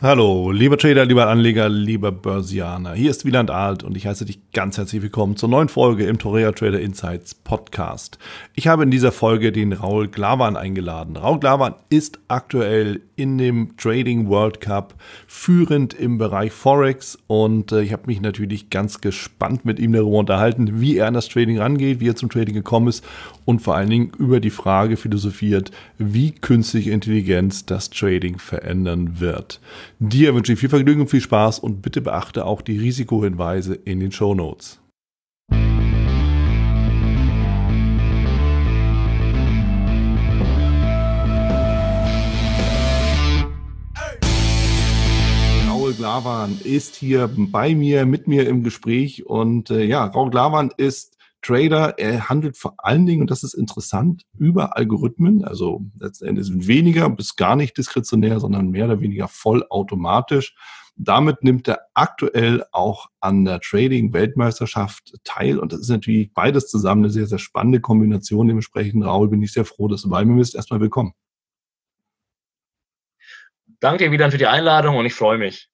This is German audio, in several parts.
Hallo, lieber Trader, lieber Anleger, lieber Börsianer. Hier ist Wieland Alt und ich heiße dich ganz herzlich willkommen zur neuen Folge im Torea Trader Insights Podcast. Ich habe in dieser Folge den Raul Glavan eingeladen. Raul Glavan ist aktuell in dem Trading World Cup führend im Bereich Forex und äh, ich habe mich natürlich ganz gespannt mit ihm darüber unterhalten, wie er an das Trading rangeht, wie er zum Trading gekommen ist und vor allen Dingen über die Frage philosophiert, wie künstliche Intelligenz das Trading verändern wird. Dir wünsche ich viel Vergnügen und viel Spaß und bitte beachte auch die Risikohinweise in den Show Notes. Raul Glavan ist hier bei mir, mit mir im Gespräch und äh, ja, Raul Glavan ist Trader, er handelt vor allen Dingen, und das ist interessant, über Algorithmen, also letztendlich weniger bis gar nicht diskretionär, sondern mehr oder weniger vollautomatisch. Damit nimmt er aktuell auch an der Trading-Weltmeisterschaft teil. Und das ist natürlich beides zusammen eine sehr, sehr spannende Kombination. Dementsprechend, Raul, bin ich sehr froh, dass du bei mir bist. Erstmal willkommen. Danke dir wieder für die Einladung und ich freue mich.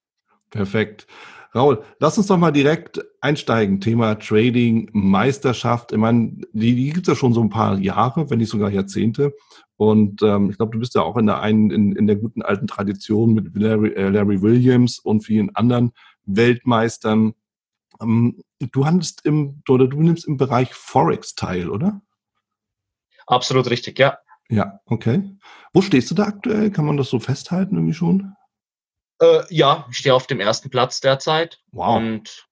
Perfekt. Raul, lass uns doch mal direkt einsteigen. Thema Trading, Meisterschaft. Ich meine, die, die gibt es ja schon so ein paar Jahre, wenn nicht sogar Jahrzehnte. Und ähm, ich glaube, du bist ja auch in der einen, in, in der guten alten Tradition mit Larry, äh, Larry Williams und vielen anderen Weltmeistern. Ähm, du handelst im, oder du nimmst im Bereich Forex teil, oder? Absolut richtig, ja. Ja, okay. Wo stehst du da aktuell? Kann man das so festhalten irgendwie schon? Äh, ja, ich stehe auf dem ersten Platz derzeit. Wow. Und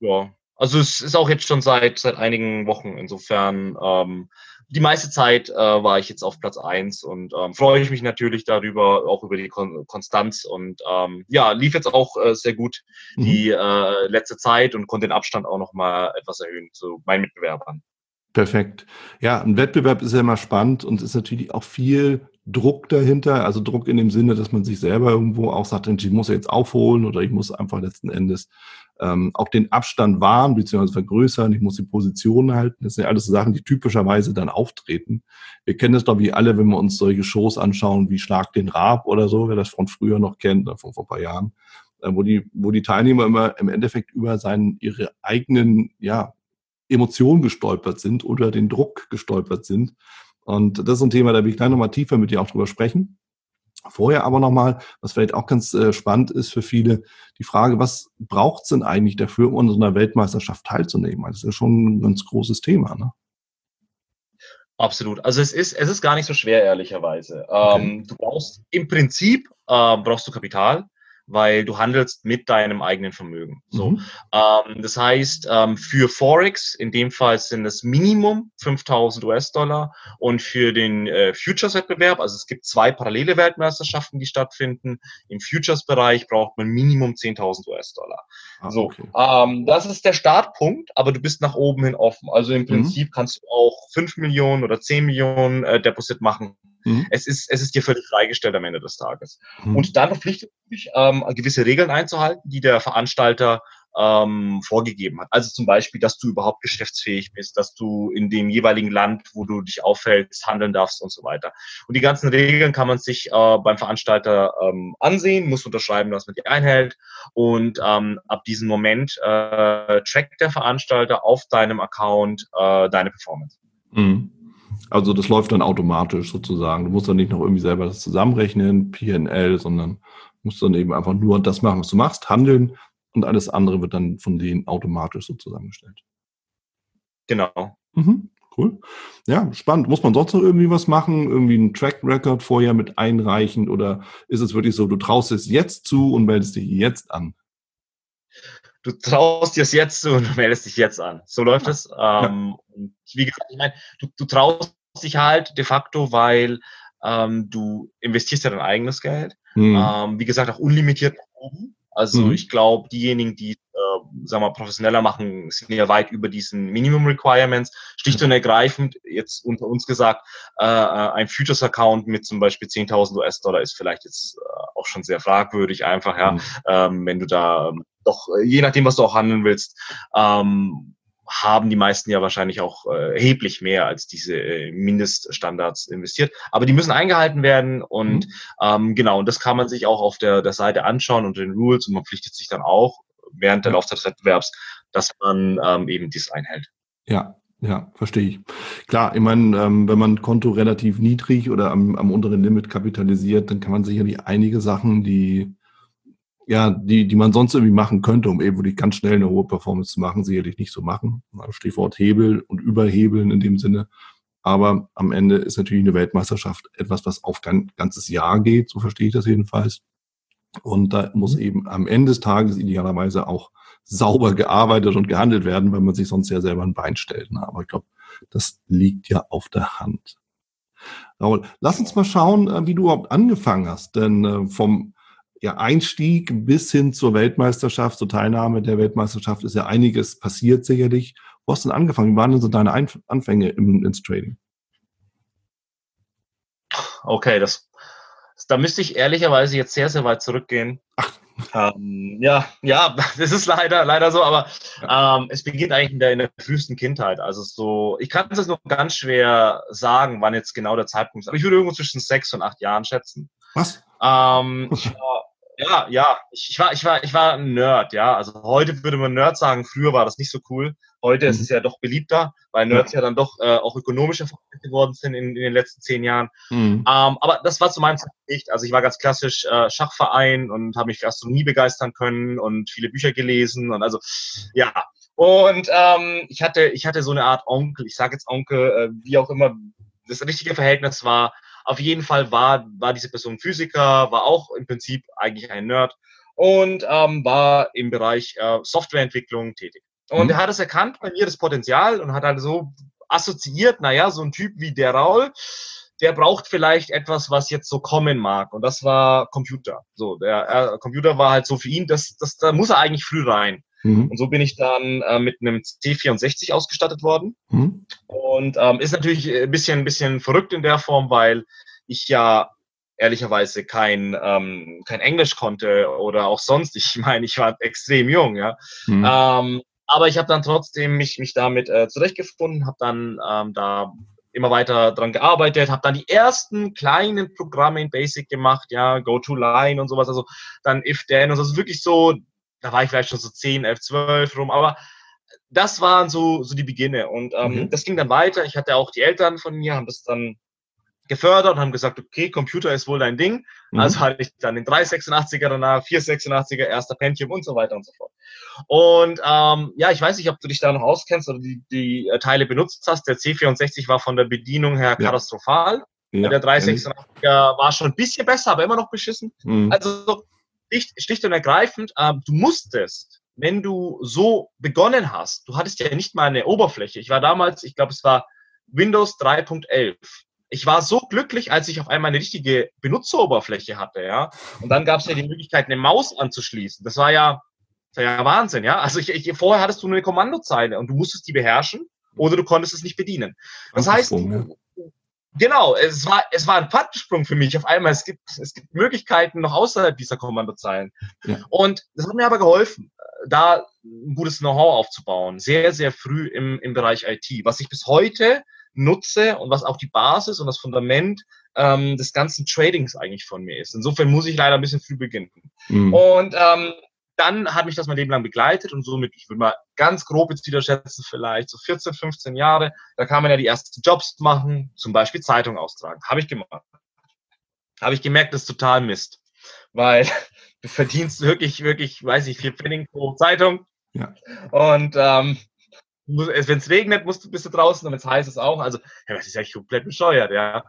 ja, also es ist auch jetzt schon seit seit einigen Wochen. Insofern ähm, die meiste Zeit äh, war ich jetzt auf Platz eins und ähm, freue ich mich natürlich darüber, auch über die Kon Konstanz und ähm, ja, lief jetzt auch äh, sehr gut mhm. die äh, letzte Zeit und konnte den Abstand auch noch mal etwas erhöhen zu meinen Mitbewerbern. Perfekt. Ja, ein Wettbewerb ist ja immer spannend und ist natürlich auch viel Druck dahinter, also Druck in dem Sinne, dass man sich selber irgendwo auch sagt, ich muss jetzt aufholen oder ich muss einfach letzten Endes ähm, auch den Abstand wahren bzw. vergrößern, ich muss die Position halten. Das sind ja alles Sachen, die typischerweise dann auftreten. Wir kennen das doch wie alle, wenn wir uns solche Shows anschauen, wie Schlag den Rab oder so, wer das von früher noch kennt, von vor ein paar Jahren, äh, wo die, wo die Teilnehmer immer im Endeffekt über seinen, ihre eigenen, ja, Emotionen gestolpert sind oder den Druck gestolpert sind und das ist ein Thema, da will ich gleich nochmal tiefer mit dir auch drüber sprechen. Vorher aber nochmal, was vielleicht auch ganz äh, spannend ist für viele, die Frage, was braucht es denn eigentlich dafür, um an so einer Weltmeisterschaft teilzunehmen? Das ist ja schon ein ganz großes Thema, ne? Absolut. Also es ist, es ist gar nicht so schwer, ehrlicherweise. Okay. Ähm, du brauchst im Prinzip äh, brauchst du Kapital weil du handelst mit deinem eigenen Vermögen. So, mhm. ähm, das heißt, ähm, für Forex in dem Fall sind es Minimum 5000 US-Dollar und für den äh, Futures-Wettbewerb, also es gibt zwei parallele Weltmeisterschaften, die stattfinden. Im Futures-Bereich braucht man Minimum 10.000 US-Dollar. Ah, so, okay. ähm, das ist der Startpunkt, aber du bist nach oben hin offen. Also im mhm. Prinzip mhm. kannst du auch 5 Millionen oder 10 Millionen äh, Deposit machen Mhm. Es, ist, es ist dir völlig freigestellt am Ende des Tages. Mhm. Und dann verpflichtet dich, ähm, gewisse Regeln einzuhalten, die der Veranstalter ähm, vorgegeben hat. Also zum Beispiel, dass du überhaupt geschäftsfähig bist, dass du in dem jeweiligen Land, wo du dich aufhältst, handeln darfst und so weiter. Und die ganzen Regeln kann man sich äh, beim Veranstalter ähm, ansehen, muss unterschreiben, dass man die einhält. Und ähm, ab diesem Moment äh, trackt der Veranstalter auf deinem Account äh, deine Performance. Mhm. Also das läuft dann automatisch sozusagen. Du musst dann nicht noch irgendwie selber das zusammenrechnen, PNL, sondern musst dann eben einfach nur das machen, was du machst, handeln und alles andere wird dann von denen automatisch so zusammengestellt. Genau. Mhm, cool. Ja, spannend. Muss man sonst noch irgendwie was machen? Irgendwie einen Track Record vorher mit einreichen oder ist es wirklich so, du traust es jetzt zu und meldest dich jetzt an? Du traust dir es jetzt zu und du meldest dich jetzt an. So läuft es. Ähm, und wie gesagt, ich meine, du, du traust dich halt de facto, weil ähm, du investierst ja dein eigenes Geld. Mhm. Ähm, wie gesagt, auch unlimitiert Also mhm. ich glaube, diejenigen, die äh, sagen wir, professioneller machen, sind ja weit über diesen Minimum Requirements. Schlicht und ergreifend, jetzt unter uns gesagt, äh, äh ein Futures-Account mit zum Beispiel 10.000 US-Dollar ist vielleicht jetzt äh, auch schon sehr fragwürdig einfach, ja, mhm. ähm, wenn du da ähm, doch, äh, je nachdem, was du auch handeln willst, ähm, haben die meisten ja wahrscheinlich auch äh, erheblich mehr als diese äh, Mindeststandards investiert. Aber die müssen eingehalten werden und mhm. ähm, genau, und das kann man sich auch auf der, der Seite anschauen unter den Rules und man pflichtet sich dann auch während der Laufzeit des Wettbewerbs, dass man ähm, eben dies einhält. Ja, ja, verstehe ich. Klar, ich meine, ähm, wenn man ein Konto relativ niedrig oder am, am unteren Limit kapitalisiert, dann kann man sicherlich einige Sachen, die ja, die, die man sonst irgendwie machen könnte, um eben wirklich ganz schnell eine hohe Performance zu machen, sicherlich nicht so machen. Stichwort Hebel und Überhebeln in dem Sinne. Aber am Ende ist natürlich eine Weltmeisterschaft etwas, was auf ein ganzes Jahr geht, so verstehe ich das jedenfalls. Und da muss mhm. eben am Ende des Tages idealerweise auch sauber gearbeitet und gehandelt werden, weil man sich sonst ja selber ein Bein stellt. Aber ich glaube, das liegt ja auf der Hand. Raul, lass uns mal schauen, äh, wie du überhaupt angefangen hast. Denn äh, vom ja, Einstieg bis hin zur Weltmeisterschaft, zur Teilnahme der Weltmeisterschaft ist ja einiges passiert sicherlich. Wo hast du denn angefangen? Wie waren denn so deine Anfänge im, ins Trading? Okay, das, da müsste ich ehrlicherweise jetzt sehr, sehr weit zurückgehen. Ach. Ähm, ja, ja, das ist leider, leider so, aber ähm, es beginnt eigentlich in der, in der frühesten Kindheit. Also so, ich kann es nur ganz schwer sagen, wann jetzt genau der Zeitpunkt ist, aber ich würde irgendwo zwischen sechs und acht Jahren schätzen. Was? Ähm, ich war, ja, ja, ich, ich, war, ich war, ich war ein Nerd, ja. Also heute würde man Nerd sagen, früher war das nicht so cool. Heute mhm. ist es ja doch beliebter, weil Nerds ja, ja dann doch äh, auch ökonomischer geworden sind in, in, den letzten zehn Jahren. Mhm. Ähm, aber das war zu meinem Zeitpunkt nicht. Also ich war ganz klassisch äh, Schachverein und habe mich für Astronomie begeistern können und viele Bücher gelesen und also ja. Und ähm, ich hatte, ich hatte so eine Art Onkel, ich sage jetzt Onkel, äh, wie auch immer das richtige Verhältnis war auf jeden Fall war, war diese Person Physiker, war auch im Prinzip eigentlich ein Nerd und ähm, war im Bereich äh, Softwareentwicklung tätig. Und mhm. er hat es erkannt bei mir, das Potenzial, und hat halt so assoziiert, naja, so ein Typ wie der Raul, der braucht vielleicht etwas, was jetzt so kommen mag. Und das war Computer. So, der äh, Computer war halt so für ihn, das, das, da muss er eigentlich früh rein. Mhm. Und so bin ich dann äh, mit einem C64 ausgestattet worden. Mhm. Und ähm, ist natürlich ein bisschen, ein bisschen verrückt in der Form, weil ich ja ehrlicherweise kein, ähm, kein Englisch konnte oder auch sonst. Ich meine, ich war extrem jung, ja. Mhm. Ähm, aber ich habe dann trotzdem mich, mich damit äh, zurechtgefunden, habe dann ähm, da immer weiter dran gearbeitet, habe dann die ersten kleinen Programme in Basic gemacht, ja, Go-to-Line und sowas, also dann if-then und das ist wirklich so, da war ich vielleicht schon so 10, 11, 12 rum, aber das waren so, so die Beginne und ähm, mhm. das ging dann weiter. Ich hatte auch die Eltern von mir, haben das dann gefördert und haben gesagt, okay, Computer ist wohl dein Ding. Mhm. Also hatte ich dann den 386er danach, 486er, erster Pentium und so weiter und so fort. Und ähm, ja, ich weiß nicht, ob du dich da noch auskennst oder die, die äh, Teile benutzt hast. Der C64 war von der Bedienung her ja. katastrophal. Ja, der 386er war schon ein bisschen besser, aber immer noch beschissen. Mhm. Also schlicht, und ergreifend, äh, du musstest, wenn du so begonnen hast, du hattest ja nicht mal eine Oberfläche. Ich war damals, ich glaube, es war Windows 3.11. Ich war so glücklich, als ich auf einmal eine richtige Benutzeroberfläche hatte, ja. Und dann gab es ja die Möglichkeit, eine Maus anzuschließen. Das war ja, das war ja Wahnsinn, ja. Also ich, ich, vorher hattest du eine Kommandozeile und du musstest die beherrschen oder du konntest es nicht bedienen. Das heißt, du, Genau, es war, es war ein Quantensprung für mich. Auf einmal, es gibt, es gibt Möglichkeiten noch außerhalb dieser Kommandozeilen. Ja. Und das hat mir aber geholfen, da ein gutes Know-how aufzubauen. Sehr, sehr früh im, im Bereich IT. Was ich bis heute nutze und was auch die Basis und das Fundament ähm, des ganzen Tradings eigentlich von mir ist. Insofern muss ich leider ein bisschen früh beginnen. Mhm. Und ähm, dann hat mich das mein Leben lang begleitet und somit, ich würde mal ganz grob jetzt wieder schätzen, vielleicht so 14, 15 Jahre, da kann man ja die ersten Jobs machen, zum Beispiel Zeitung austragen. Habe ich gemacht. Habe ich gemerkt, das ist total Mist. Weil du verdienst wirklich, wirklich, weiß ich, vier Pfennig pro Zeitung. Ja. Und ähm, wenn es regnet, musst du, bist du draußen und wenn es heiß ist auch. Also, ja, das ist ja komplett bescheuert, ja.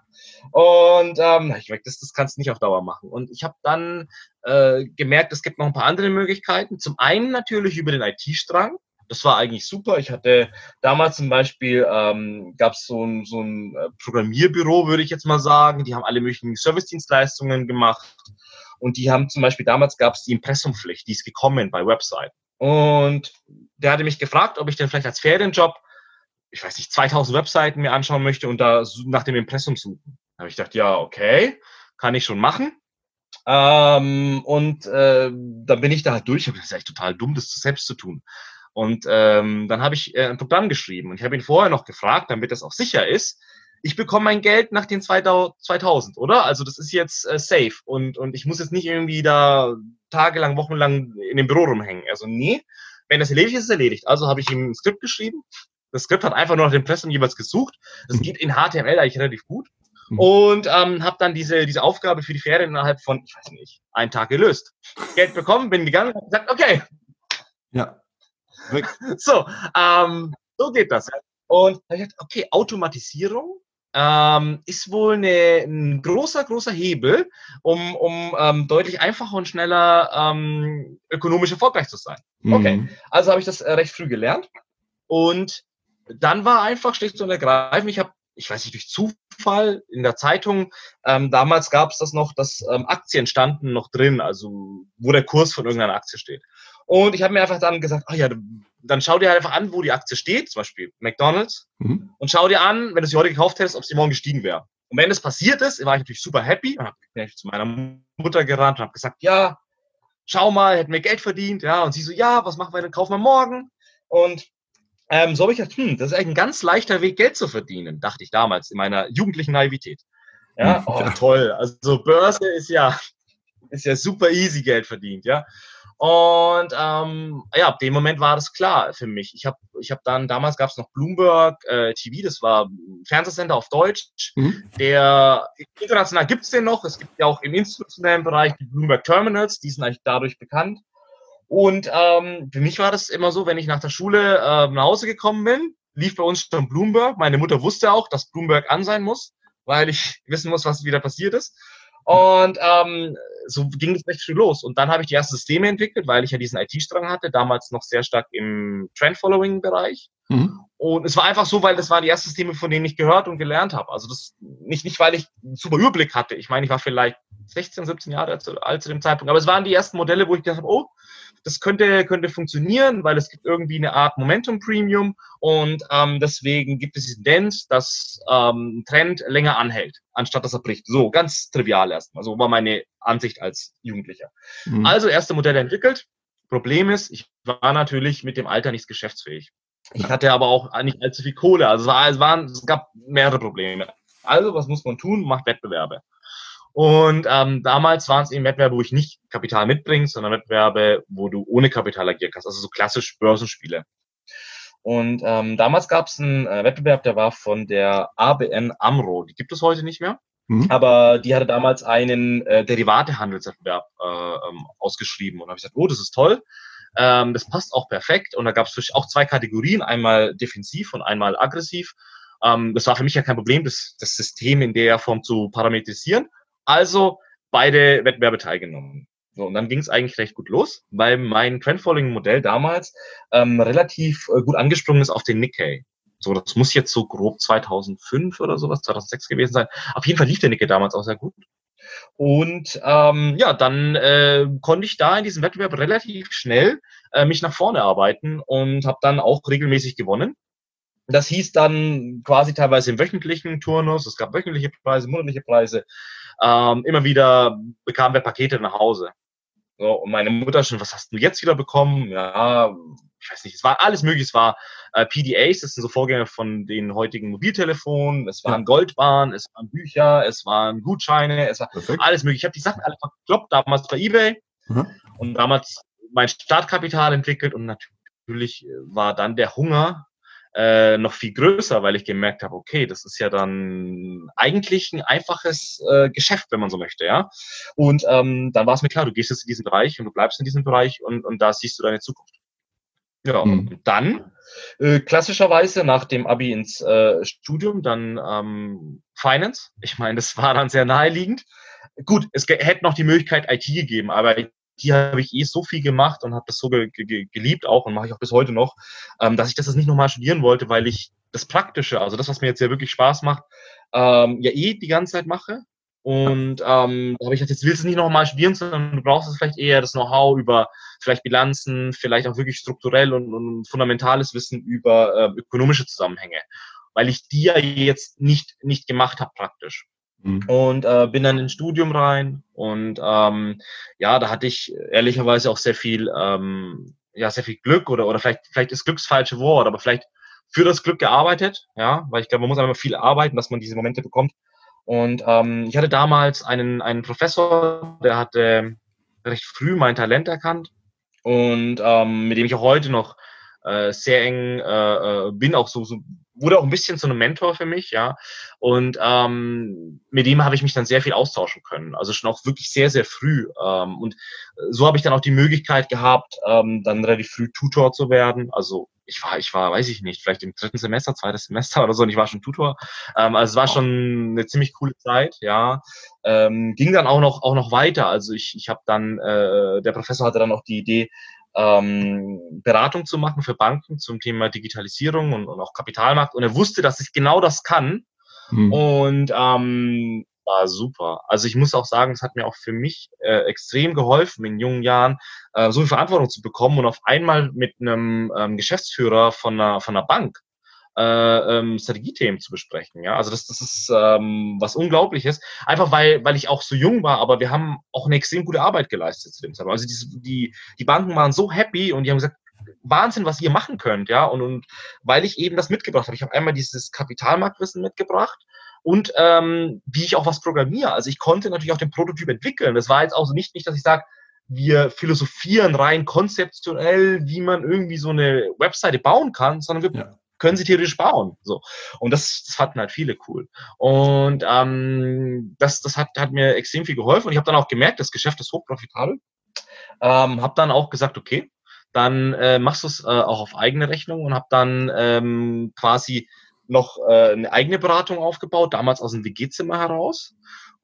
Und ähm, ich merke, das, das kannst du nicht auf Dauer machen. Und ich habe dann äh, gemerkt, es gibt noch ein paar andere Möglichkeiten. Zum einen natürlich über den IT-Strang. Das war eigentlich super. Ich hatte damals zum Beispiel, ähm, gab es so ein, so ein äh, Programmierbüro, würde ich jetzt mal sagen. Die haben alle möglichen Service-Dienstleistungen gemacht. Und die haben zum Beispiel, damals gab es die Impressumpflicht, die ist gekommen bei Webseiten. Und der hatte mich gefragt, ob ich denn vielleicht als Ferienjob, ich weiß nicht, 2000 Webseiten mir anschauen möchte und da nach dem Impressum suchen. Da habe ich gedacht, ja, okay, kann ich schon machen. Ähm, und äh, dann bin ich da halt durch. Das ist echt total dumm, das selbst zu tun. Und ähm, dann habe ich äh, ein Programm geschrieben und ich habe ihn vorher noch gefragt, damit das auch sicher ist. Ich bekomme mein Geld nach den 2000, oder? Also das ist jetzt äh, safe und, und ich muss jetzt nicht irgendwie da tagelang, wochenlang in dem Büro rumhängen. Also nee, wenn das erledigt ist, ist erledigt. Also habe ich ihm ein Skript geschrieben. Das Skript hat einfach nur nach dem Impressum jeweils gesucht. Das geht in HTML eigentlich relativ gut. Mhm. Und ähm, habe dann diese, diese Aufgabe für die Ferien innerhalb von, ich weiß nicht, einen Tag gelöst. Geld bekommen, bin gegangen und gesagt, okay. Ja. So, ähm, so geht das. Und ich gedacht, okay, Automatisierung ähm, ist wohl eine, ein großer, großer Hebel, um, um ähm, deutlich einfacher und schneller ähm, ökonomisch erfolgreich zu sein. Mhm. Okay, also habe ich das äh, recht früh gelernt. Und dann war einfach schlicht und ergreifend, ich habe ich weiß nicht, durch Zufall in der Zeitung, ähm, damals gab es das noch, dass ähm, Aktien standen noch drin, also wo der Kurs von irgendeiner Aktie steht. Und ich habe mir einfach dann gesagt, ach ja, dann schau dir halt einfach an, wo die Aktie steht, zum Beispiel McDonalds, mhm. und schau dir an, wenn du sie heute gekauft hättest, ob sie morgen gestiegen wäre. Und wenn das passiert ist, war ich natürlich super happy und habe zu meiner Mutter gerannt und habe gesagt, ja, schau mal, hätten wir Geld verdient, ja, und sie so, ja, was machen wir denn, kaufen wir morgen? Und ähm, so habe ich gedacht, hm, das ist eigentlich ein ganz leichter Weg, Geld zu verdienen, dachte ich damals in meiner jugendlichen Naivität. Ja, oh, toll. Also Börse ist ja, ist ja super easy Geld verdient, ja. Und ähm, ja, ab dem Moment war das klar für mich. Ich habe ich hab dann, damals gab es noch Bloomberg äh, TV, das war ein Fernsehsender auf Deutsch. Mhm. Der international gibt es den noch. Es gibt ja auch im institutionellen Bereich die Bloomberg Terminals, die sind eigentlich dadurch bekannt. Und ähm, für mich war das immer so, wenn ich nach der Schule äh, nach Hause gekommen bin, lief bei uns schon Bloomberg. Meine Mutter wusste auch, dass Bloomberg an sein muss, weil ich wissen muss, was wieder passiert ist. Und ähm, so ging es recht früh los. Und dann habe ich die ersten Systeme entwickelt, weil ich ja diesen IT-Strang hatte, damals noch sehr stark im Trend-Following-Bereich. Mhm. Und es war einfach so, weil das waren die ersten Systeme, von denen ich gehört und gelernt habe. Also das nicht, nicht, weil ich einen super Überblick hatte. Ich meine, ich war vielleicht 16, 17 Jahre alt, alt zu dem Zeitpunkt. Aber es waren die ersten Modelle, wo ich gedacht habe, oh, das könnte, könnte funktionieren, weil es gibt irgendwie eine Art Momentum Premium und ähm, deswegen gibt es die Tendenz, dass ähm, ein Trend länger anhält, anstatt dass er bricht. So, ganz trivial erstmal. So war meine Ansicht als Jugendlicher. Mhm. Also erste Modelle entwickelt. Problem ist, ich war natürlich mit dem Alter nicht geschäftsfähig. Ich hatte aber auch nicht allzu viel Kohle. Also es, war, es, waren, es gab mehrere Probleme. Also, was muss man tun? Macht Wettbewerbe. Und ähm, damals waren es eben Wettbewerbe, wo ich nicht Kapital mitbringst, sondern Wettbewerbe, wo du ohne Kapital agieren kannst, also so klassisch Börsenspiele. Und ähm, damals gab es einen äh, Wettbewerb, der war von der ABN AMRO. Die gibt es heute nicht mehr. Mhm. Aber die hatte damals einen äh, Derivatehandelswettbewerb äh, ähm, ausgeschrieben. Und habe ich gesagt, oh, das ist toll. Ähm, das passt auch perfekt. Und da gab es auch zwei Kategorien, einmal defensiv und einmal aggressiv. Ähm, das war für mich ja kein Problem, das, das System in der Form zu parametrisieren. Also beide Wettbewerbe teilgenommen. So, und dann ging es eigentlich recht gut los, weil mein Trendfollowing-Modell damals ähm, relativ äh, gut angesprungen ist auf den Nikkei. So, das muss jetzt so grob 2005 oder sowas, 2006 gewesen sein. Auf jeden Fall lief der Nikkei damals auch sehr gut. Und ähm, ja, dann äh, konnte ich da in diesem Wettbewerb relativ schnell äh, mich nach vorne arbeiten und habe dann auch regelmäßig gewonnen. Das hieß dann quasi teilweise im wöchentlichen Turnus, es gab wöchentliche Preise, monatliche Preise, ähm, immer wieder bekamen wir Pakete nach Hause. So, und meine Mutter schon, was hast du jetzt wieder bekommen? Ja, ich weiß nicht, es war alles möglich. Es war äh, PDAs, das sind so Vorgänger von den heutigen Mobiltelefonen, es waren. Goldbahnen, es waren Bücher, es waren Gutscheine, es war Perfekt. alles möglich. Ich habe die Sachen alle verkloppt, damals bei Ebay mhm. und damals mein Startkapital entwickelt und natürlich war dann der Hunger äh, noch viel größer, weil ich gemerkt habe, okay, das ist ja dann eigentlich ein einfaches äh, Geschäft, wenn man so möchte, ja. Und ähm, dann war es mir klar, du gehst jetzt in diesen Bereich und du bleibst in diesem Bereich und, und da siehst du deine Zukunft. Ja, mhm. und dann äh, klassischerweise nach dem Abi ins äh, Studium, dann ähm, Finance. Ich meine, das war dann sehr naheliegend. Gut, es hätte noch die Möglichkeit IT gegeben, aber die habe ich eh so viel gemacht und habe das so ge ge geliebt auch und mache ich auch bis heute noch, ähm, dass ich das nicht nochmal studieren wollte, weil ich das Praktische, also das, was mir jetzt ja wirklich Spaß macht, ähm, ja eh die ganze Zeit mache. Und ähm, da habe ich gesagt, jetzt willst du nicht nochmal studieren, sondern du brauchst es vielleicht eher das Know-how über vielleicht Bilanzen, vielleicht auch wirklich strukturell und, und fundamentales Wissen über äh, ökonomische Zusammenhänge, weil ich die ja jetzt nicht, nicht gemacht habe praktisch. Mhm. Und äh, bin dann ins Studium rein und ähm, ja, da hatte ich ehrlicherweise auch sehr viel ähm, ja, sehr viel Glück oder, oder vielleicht, vielleicht ist Glück das falsche Wort, aber vielleicht für das Glück gearbeitet, ja, weil ich glaube, man muss einfach viel arbeiten, dass man diese Momente bekommt. Und ähm, ich hatte damals einen, einen Professor, der hatte recht früh mein Talent erkannt und ähm, mit dem ich auch heute noch äh, sehr eng äh, äh, bin, auch so, so wurde auch ein bisschen zu einem Mentor für mich, ja. Und ähm, mit dem habe ich mich dann sehr viel austauschen können. Also schon auch wirklich sehr, sehr früh. Ähm, und so habe ich dann auch die Möglichkeit gehabt, ähm, dann relativ früh Tutor zu werden. Also ich war, ich war, weiß ich nicht, vielleicht im dritten Semester, zweites Semester oder so, und ich war schon Tutor. Ähm, also es war schon eine ziemlich coole Zeit, ja. Ähm, ging dann auch noch, auch noch weiter. Also ich, ich habe dann, äh, der Professor hatte dann auch die Idee, ähm, Beratung zu machen für Banken zum Thema Digitalisierung und, und auch Kapitalmarkt. Und er wusste, dass ich genau das kann. Mhm. Und ähm, war super. Also ich muss auch sagen, es hat mir auch für mich äh, extrem geholfen, in jungen Jahren äh, so viel Verantwortung zu bekommen und auf einmal mit einem ähm, Geschäftsführer von einer, von einer Bank äh, ähm, Strategiethemen zu besprechen. Ja, also das, das ist ähm, was Unglaubliches. Einfach weil, weil ich auch so jung war, aber wir haben auch eine extrem gute Arbeit geleistet zu dem Zeitpunkt. Also die, die, die Banken waren so happy und die haben gesagt, Wahnsinn, was ihr machen könnt, ja. Und, und weil ich eben das mitgebracht habe. Ich habe einmal dieses Kapitalmarktwissen mitgebracht und ähm, wie ich auch was programmiere. Also ich konnte natürlich auch den Prototyp entwickeln. Das war jetzt auch so nicht, nicht dass ich sage, wir philosophieren rein konzeptionell, wie man irgendwie so eine Webseite bauen kann, sondern wir ja können sie theoretisch bauen. So. Und das, das fanden halt viele cool. Und ähm, das, das hat, hat mir extrem viel geholfen. Und ich habe dann auch gemerkt, das Geschäft ist hochprofitabel. Ähm, habe dann auch gesagt, okay, dann äh, machst du es äh, auch auf eigene Rechnung und habe dann ähm, quasi noch äh, eine eigene Beratung aufgebaut, damals aus dem WG-Zimmer heraus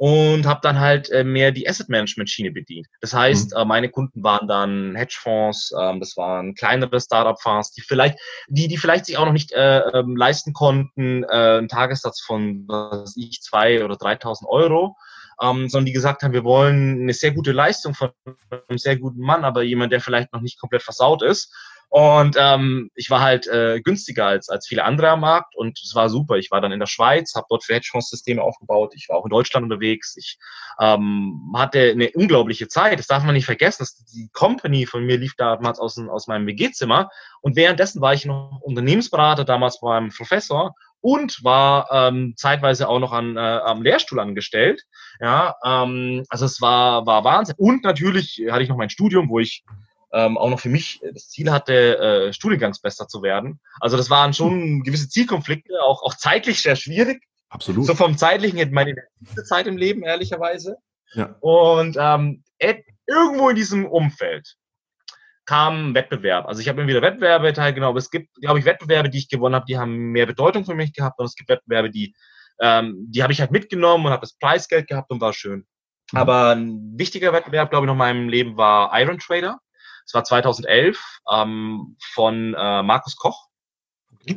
und habe dann halt äh, mehr die Asset Management Schiene bedient. Das heißt, mhm. äh, meine Kunden waren dann Hedgefonds, ähm, das waren kleinere Startup Fonds, die vielleicht, die die vielleicht sich auch noch nicht äh, ähm, leisten konnten, äh, einen Tagessatz von was ich zwei oder 3.000 Euro. Ähm, sondern die gesagt haben, wir wollen eine sehr gute Leistung von einem sehr guten Mann, aber jemand, der vielleicht noch nicht komplett versaut ist. Und ähm, ich war halt äh, günstiger als, als viele andere am Markt und es war super. Ich war dann in der Schweiz, habe dort für Hedgefonds-Systeme aufgebaut. Ich war auch in Deutschland unterwegs. Ich ähm, hatte eine unglaubliche Zeit. Das darf man nicht vergessen. Das, die Company von mir lief damals aus, aus meinem WG-Zimmer und währenddessen war ich noch Unternehmensberater, damals beim Professor und war ähm, zeitweise auch noch an, äh, am Lehrstuhl angestellt. Ja, ähm, also es war, war Wahnsinn. Und natürlich hatte ich noch mein Studium, wo ich ähm, auch noch für mich das Ziel hatte, äh, Studiengangsbester zu werden. Also das waren schon gewisse Zielkonflikte, auch, auch zeitlich sehr schwierig. Absolut. So vom zeitlichen hätte meine beste Zeit im Leben, ehrlicherweise. Ja. Und ähm, irgendwo in diesem Umfeld kam Wettbewerb. Also ich habe immer wieder Wettbewerbe teilgenommen. Es gibt, glaube ich, Wettbewerbe, die ich gewonnen habe, die haben mehr Bedeutung für mich gehabt. Und es gibt Wettbewerbe, die, ähm, die habe ich halt mitgenommen und habe das Preisgeld gehabt und war schön. Mhm. Aber ein wichtiger Wettbewerb, glaube ich, noch in meinem Leben war Iron Trader. Es war 2011 ähm, von äh, Markus Koch.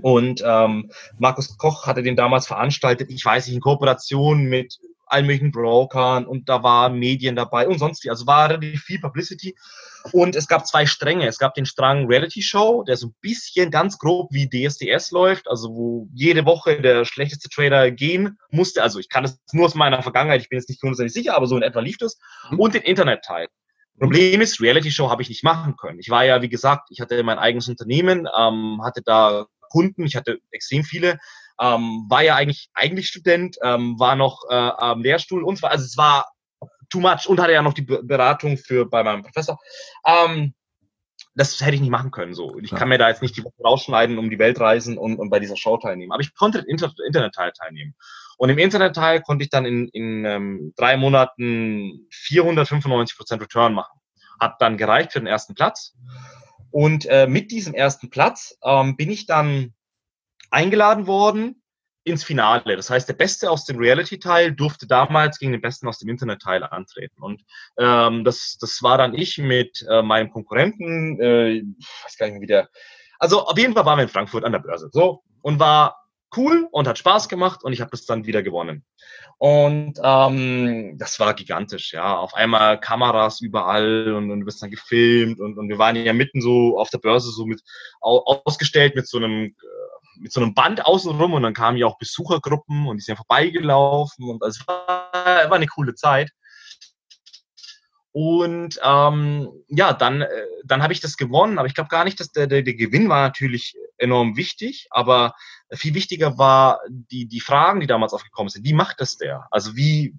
Und ähm, Markus Koch hatte den damals veranstaltet, ich weiß nicht, in Kooperation mit allen möglichen Brokern und da waren Medien dabei und sonst wie. Also war relativ viel Publicity. Und es gab zwei Stränge. Es gab den Strang Reality Show, der so ein bisschen ganz grob wie DSDS läuft, also wo jede Woche der schlechteste Trader gehen musste. Also ich kann das nur aus meiner Vergangenheit, ich bin jetzt nicht hundertprozentig sicher, aber so in etwa lief das. Mhm. Und den Internet-Teil. Problem ist, Reality Show habe ich nicht machen können. Ich war ja, wie gesagt, ich hatte mein eigenes Unternehmen, ähm, hatte da Kunden, ich hatte extrem viele, ähm, war ja eigentlich eigentlich Student, ähm, war noch äh, am Lehrstuhl und zwar, also es war too much und hatte ja noch die Beratung für bei meinem Professor. Ähm, das hätte ich nicht machen können. So, ich ja. kann mir da jetzt nicht die Woche rausschneiden, um die Welt reisen und, und bei dieser Show teilnehmen. Aber ich konnte Inter Internet-Teil teilnehmen. Und im Internetteil konnte ich dann in, in ähm, drei Monaten 495 Prozent Return machen. Hat dann gereicht für den ersten Platz. Und äh, mit diesem ersten Platz ähm, bin ich dann eingeladen worden ins Finale. Das heißt, der Beste aus dem Reality-Teil durfte damals gegen den Besten aus dem Internet-Teil antreten. Und ähm, das, das war dann ich mit äh, meinem Konkurrenten, äh, ich weiß gar nicht mehr wie der. Also auf jeden Fall waren wir in Frankfurt an der Börse. So und war cool und hat Spaß gemacht und ich habe das dann wieder gewonnen. Und ähm, das war gigantisch, ja. Auf einmal Kameras überall und, und du bist dann gefilmt und, und wir waren ja mitten so auf der Börse so mit ausgestellt mit so einem äh, mit so einem Band außenrum und dann kamen ja auch Besuchergruppen und die sind vorbeigelaufen und es war, war eine coole Zeit. Und ähm, ja, dann äh, dann habe ich das gewonnen, aber ich glaube gar nicht, dass der, der, der Gewinn war natürlich enorm wichtig, aber viel wichtiger war die, die Fragen, die damals aufgekommen sind. Wie macht das der? Also wie,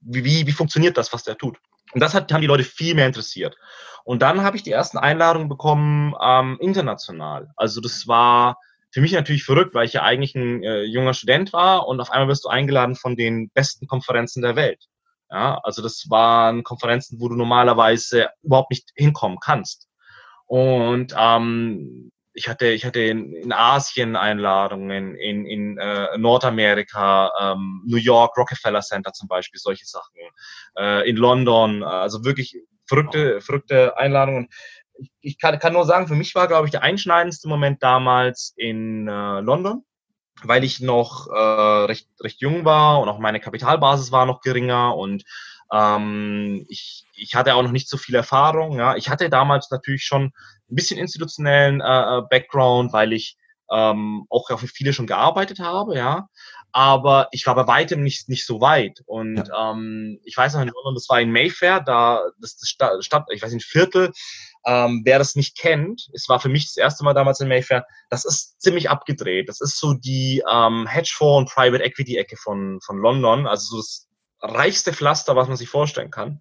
wie, wie funktioniert das, was der tut? Und das hat, haben die Leute viel mehr interessiert. Und dann habe ich die ersten Einladungen bekommen ähm, international. Also das war für mich natürlich verrückt, weil ich ja eigentlich ein äh, junger Student war und auf einmal wirst du eingeladen von den besten Konferenzen der Welt. Ja, also das waren Konferenzen, wo du normalerweise überhaupt nicht hinkommen kannst. Und ähm, ich hatte, ich hatte in, in Asien Einladungen, in, in äh, Nordamerika, ähm, New York, Rockefeller Center zum Beispiel, solche Sachen, äh, in London, also wirklich verrückte, verrückte Einladungen. Ich, ich kann, kann nur sagen, für mich war, glaube ich, der einschneidendste Moment damals in äh, London, weil ich noch äh, recht, recht jung war und auch meine Kapitalbasis war noch geringer und ähm, ich, ich hatte auch noch nicht so viel Erfahrung. Ja. Ich hatte damals natürlich schon ein bisschen institutionellen äh, äh Background, weil ich ähm, auch für viele schon gearbeitet habe, ja. Aber ich war bei weitem nicht, nicht so weit. Und ja. ähm, ich weiß noch in London, das war in Mayfair, da das, das Stadt, ich weiß nicht, Viertel, ähm, wer das nicht kennt, es war für mich das erste Mal damals in Mayfair, das ist ziemlich abgedreht. Das ist so die ähm, Hedgefonds und Private Equity Ecke von, von London, also so das reichste Pflaster, was man sich vorstellen kann.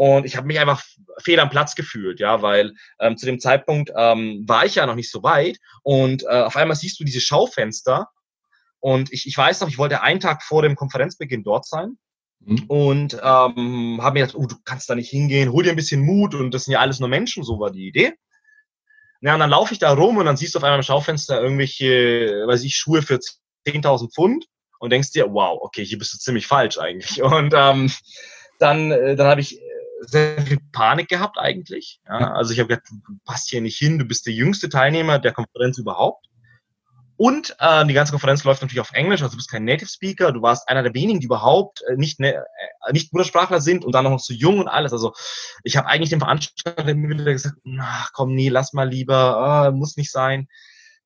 Und ich habe mich einfach fehl am Platz gefühlt, ja, weil ähm, zu dem Zeitpunkt ähm, war ich ja noch nicht so weit. Und äh, auf einmal siehst du diese Schaufenster. Und ich, ich weiß noch, ich wollte einen Tag vor dem Konferenzbeginn dort sein. Mhm. Und ähm, habe mir gedacht, oh, du kannst da nicht hingehen, hol dir ein bisschen Mut und das sind ja alles nur Menschen, so war die Idee. Ja, und dann laufe ich da rum und dann siehst du auf einmal im Schaufenster irgendwelche, weiß ich, Schuhe für 10.000 Pfund und denkst dir, wow, okay, hier bist du ziemlich falsch eigentlich. Und ähm, dann, äh, dann habe ich sehr viel Panik gehabt eigentlich. Ja, also ich habe gedacht, du passt hier nicht hin, du bist der jüngste Teilnehmer der Konferenz überhaupt. Und äh, die ganze Konferenz läuft natürlich auf Englisch, also du bist kein Native Speaker, du warst einer der wenigen, die überhaupt äh, nicht, ne, äh, nicht Muttersprachler sind und dann noch so jung und alles. Also ich habe eigentlich dem Veranstalter immer wieder gesagt, ach komm, nee, lass mal lieber, äh, muss nicht sein.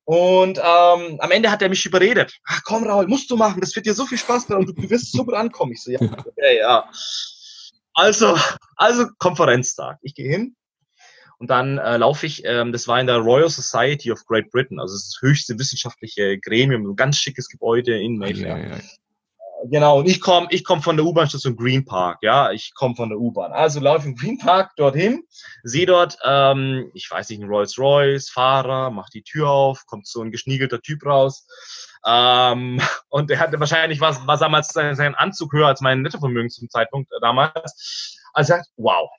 Und ähm, am Ende hat er mich überredet. Ach komm, Raul, musst du machen, das wird dir so viel Spaß machen und du, wirst so gut ankommen. Ich so, ja, ja, ja. Also, also Konferenztag. Ich gehe hin und dann äh, laufe ich, ähm, das war in der Royal Society of Great Britain, also das höchste wissenschaftliche Gremium, ein ganz schickes Gebäude in Mayfair. Ja, ja, ja. Genau, und ich komme ich komm von der U-Bahn-Station Green Park, ja, ich komme von der U-Bahn. Also laufe im Green Park dorthin, sehe dort, ähm, ich weiß nicht, ein Rolls-Royce, Fahrer, macht die Tür auf, kommt so ein geschniegelter Typ raus. Ähm, und er hatte wahrscheinlich was, damals sein, sein Anzug höher als mein Nettovermögen zum Zeitpunkt äh, damals. Also wow,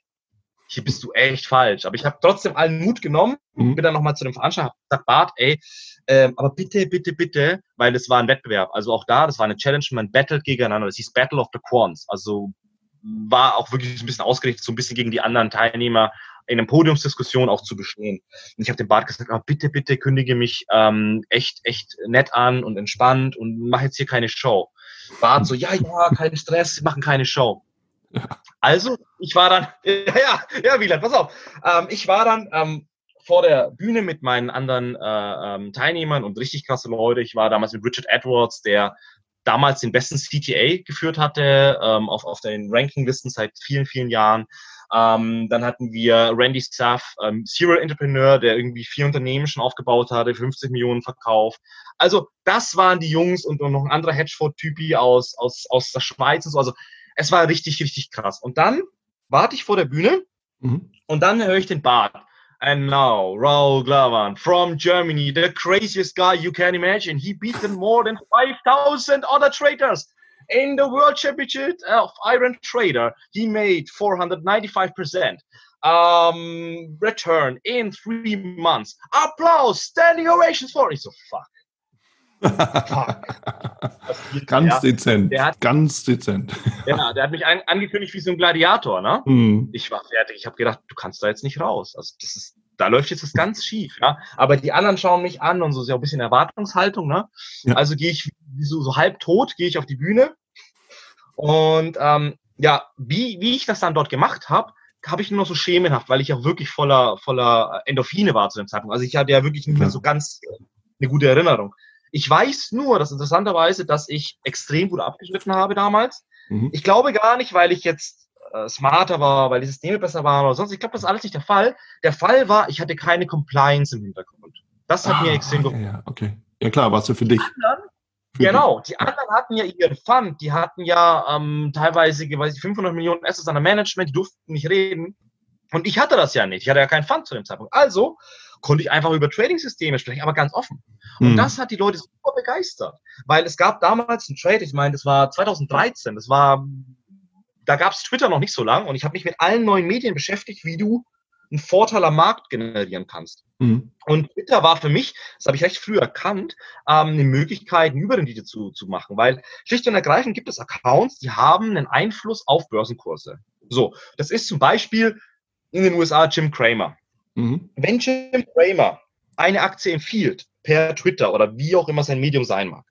hier bist du echt falsch. Aber ich habe trotzdem allen Mut genommen, mhm. bin dann nochmal zu dem Veranstalter, gesagt, Bart, ey, ähm, aber bitte, bitte, bitte, weil es war ein Wettbewerb. Also auch da, das war eine Challenge, man battelt gegeneinander. Das hieß Battle of the Quants. Also war auch wirklich ein bisschen ausgerichtet, so ein bisschen gegen die anderen Teilnehmer in einer Podiumsdiskussion auch zu bestehen. Und ich habe dem Bart gesagt, oh, bitte, bitte kündige mich ähm, echt, echt nett an und entspannt und mach jetzt hier keine Show. Bart so, ja, ja, kein Stress, machen keine Show. Also, ich war dann, ja, ja, Wieland, pass auf. Ähm, ich war dann ähm, vor der Bühne mit meinen anderen äh, ähm, Teilnehmern und richtig krasse Leute. Ich war damals mit Richard Edwards, der damals den besten CTA geführt hatte, ähm, auf, auf den Rankinglisten seit vielen, vielen Jahren. Ähm, dann hatten wir Randy Staff, ähm, Serial Entrepreneur, der irgendwie vier Unternehmen schon aufgebaut hatte, 50 Millionen verkauft. Also das waren die Jungs und, und noch ein anderer Hedgefonds-Typi aus, aus, aus der Schweiz und so. Also es war richtig, richtig krass. Und dann warte ich vor der Bühne mhm. und dann höre ich den Bart. And now, Raul Glavan from Germany, the craziest guy you can imagine. He beaten more than 5,000 other traders. In the World Championship of Iron Trader, he made 495% um, return in three months. Applause, standing ovations for. Ich so, fuck. ganz ja. dezent. Hat, ganz dezent. Ja, der hat mich an, angekündigt wie so ein Gladiator, ne? Mhm. Ich war fertig. Ich habe gedacht, du kannst da jetzt nicht raus. Also das ist, da läuft jetzt das ganz schief, ja. Aber die anderen schauen mich an und so ist ja ein bisschen Erwartungshaltung, ne? Ja. Also gehe ich so, so halb tot, gehe ich auf die Bühne. Und ähm, ja, wie, wie ich das dann dort gemacht habe, habe ich nur noch so schemenhaft, weil ich auch wirklich voller, voller Endorphine war zu dem Zeitpunkt. Also ich hatte ja wirklich nicht mehr so ganz äh, eine gute Erinnerung. Ich weiß nur, dass interessanterweise, dass ich extrem gut abgeschnitten habe damals. Mhm. Ich glaube gar nicht, weil ich jetzt äh, smarter war, weil die Systeme besser waren oder sonst. Ich glaube, das ist alles nicht der Fall. Der Fall war, ich hatte keine Compliance im Hintergrund. Das hat ah, mir extrem geholfen. Ja, okay. Ja klar, warst du für dich. Anderen, für genau, dich. die anderen hatten ja ihren Fund, die hatten ja ähm, teilweise, weiß ich, 500 Millionen Assets an der Management, die durften nicht reden. Und ich hatte das ja nicht. Ich hatte ja keinen Fund zu dem Zeitpunkt. Also konnte ich einfach über Trading-Systeme sprechen, aber ganz offen. Und mhm. das hat die Leute super begeistert, weil es gab damals einen Trade, ich meine, das war 2013, das war, da gab es Twitter noch nicht so lang und ich habe mich mit allen neuen Medien beschäftigt, wie du einen Vorteil am Markt generieren kannst. Mhm. Und Twitter war für mich, das habe ich recht früh erkannt, ähm, eine Möglichkeit, eine Überrendite zu, zu machen, weil schlicht und ergreifend gibt es Accounts, die haben einen Einfluss auf Börsenkurse. So, das ist zum Beispiel in den USA Jim Cramer. Mhm. Wenn Jim Cramer eine Aktie empfiehlt, per Twitter oder wie auch immer sein Medium sein mag,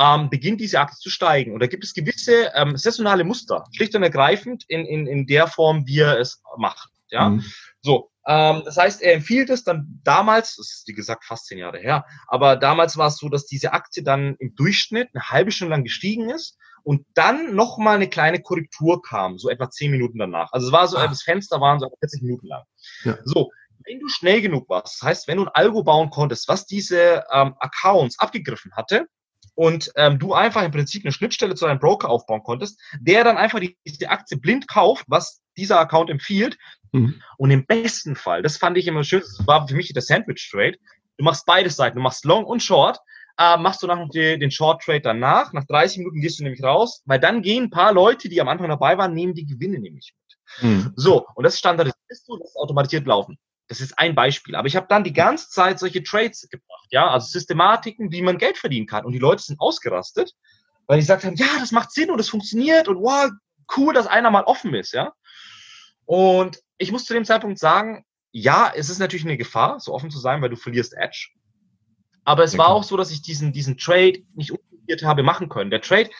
ähm, beginnt diese Aktie zu steigen. Und da gibt es gewisse ähm, saisonale Muster, schlicht und ergreifend in, in, in der Form, wie er es macht. Ja? Mhm. So, ähm, das heißt, er empfiehlt es dann damals, das ist wie gesagt fast zehn Jahre her, aber damals war es so, dass diese Aktie dann im Durchschnitt eine halbe Stunde lang gestiegen ist und dann nochmal eine kleine Korrektur kam, so etwa zehn Minuten danach. Also es war so, ah. das Fenster waren so 40 Minuten lang. Ja. So, wenn du schnell genug warst, das heißt, wenn du ein Algo bauen konntest, was diese ähm, Accounts abgegriffen hatte, und ähm, du einfach im Prinzip eine Schnittstelle zu deinem Broker aufbauen konntest, der dann einfach die, die Aktie blind kauft, was dieser Account empfiehlt. Mhm. Und im besten Fall, das fand ich immer schön, das war für mich der Sandwich Trade. Du machst beide Seiten, du machst Long und Short, äh, machst du nach die, den Short Trade danach. Nach 30 Minuten gehst du nämlich raus, weil dann gehen ein paar Leute, die am Anfang dabei waren, nehmen die Gewinne nämlich mit. Mhm. So, und das standardisierst du, das ist automatisiert laufen. Das ist ein Beispiel. Aber ich habe dann die ganze Zeit solche Trades gebracht, ja, also Systematiken, wie man Geld verdienen kann. Und die Leute sind ausgerastet, weil die gesagt haben, ja, das macht Sinn und das funktioniert und wow, cool, dass einer mal offen ist, ja. Und ich muss zu dem Zeitpunkt sagen, ja, es ist natürlich eine Gefahr, so offen zu sein, weil du verlierst Edge. Aber es ja, war auch so, dass ich diesen, diesen Trade nicht unkompliziert habe machen können. Der Trade,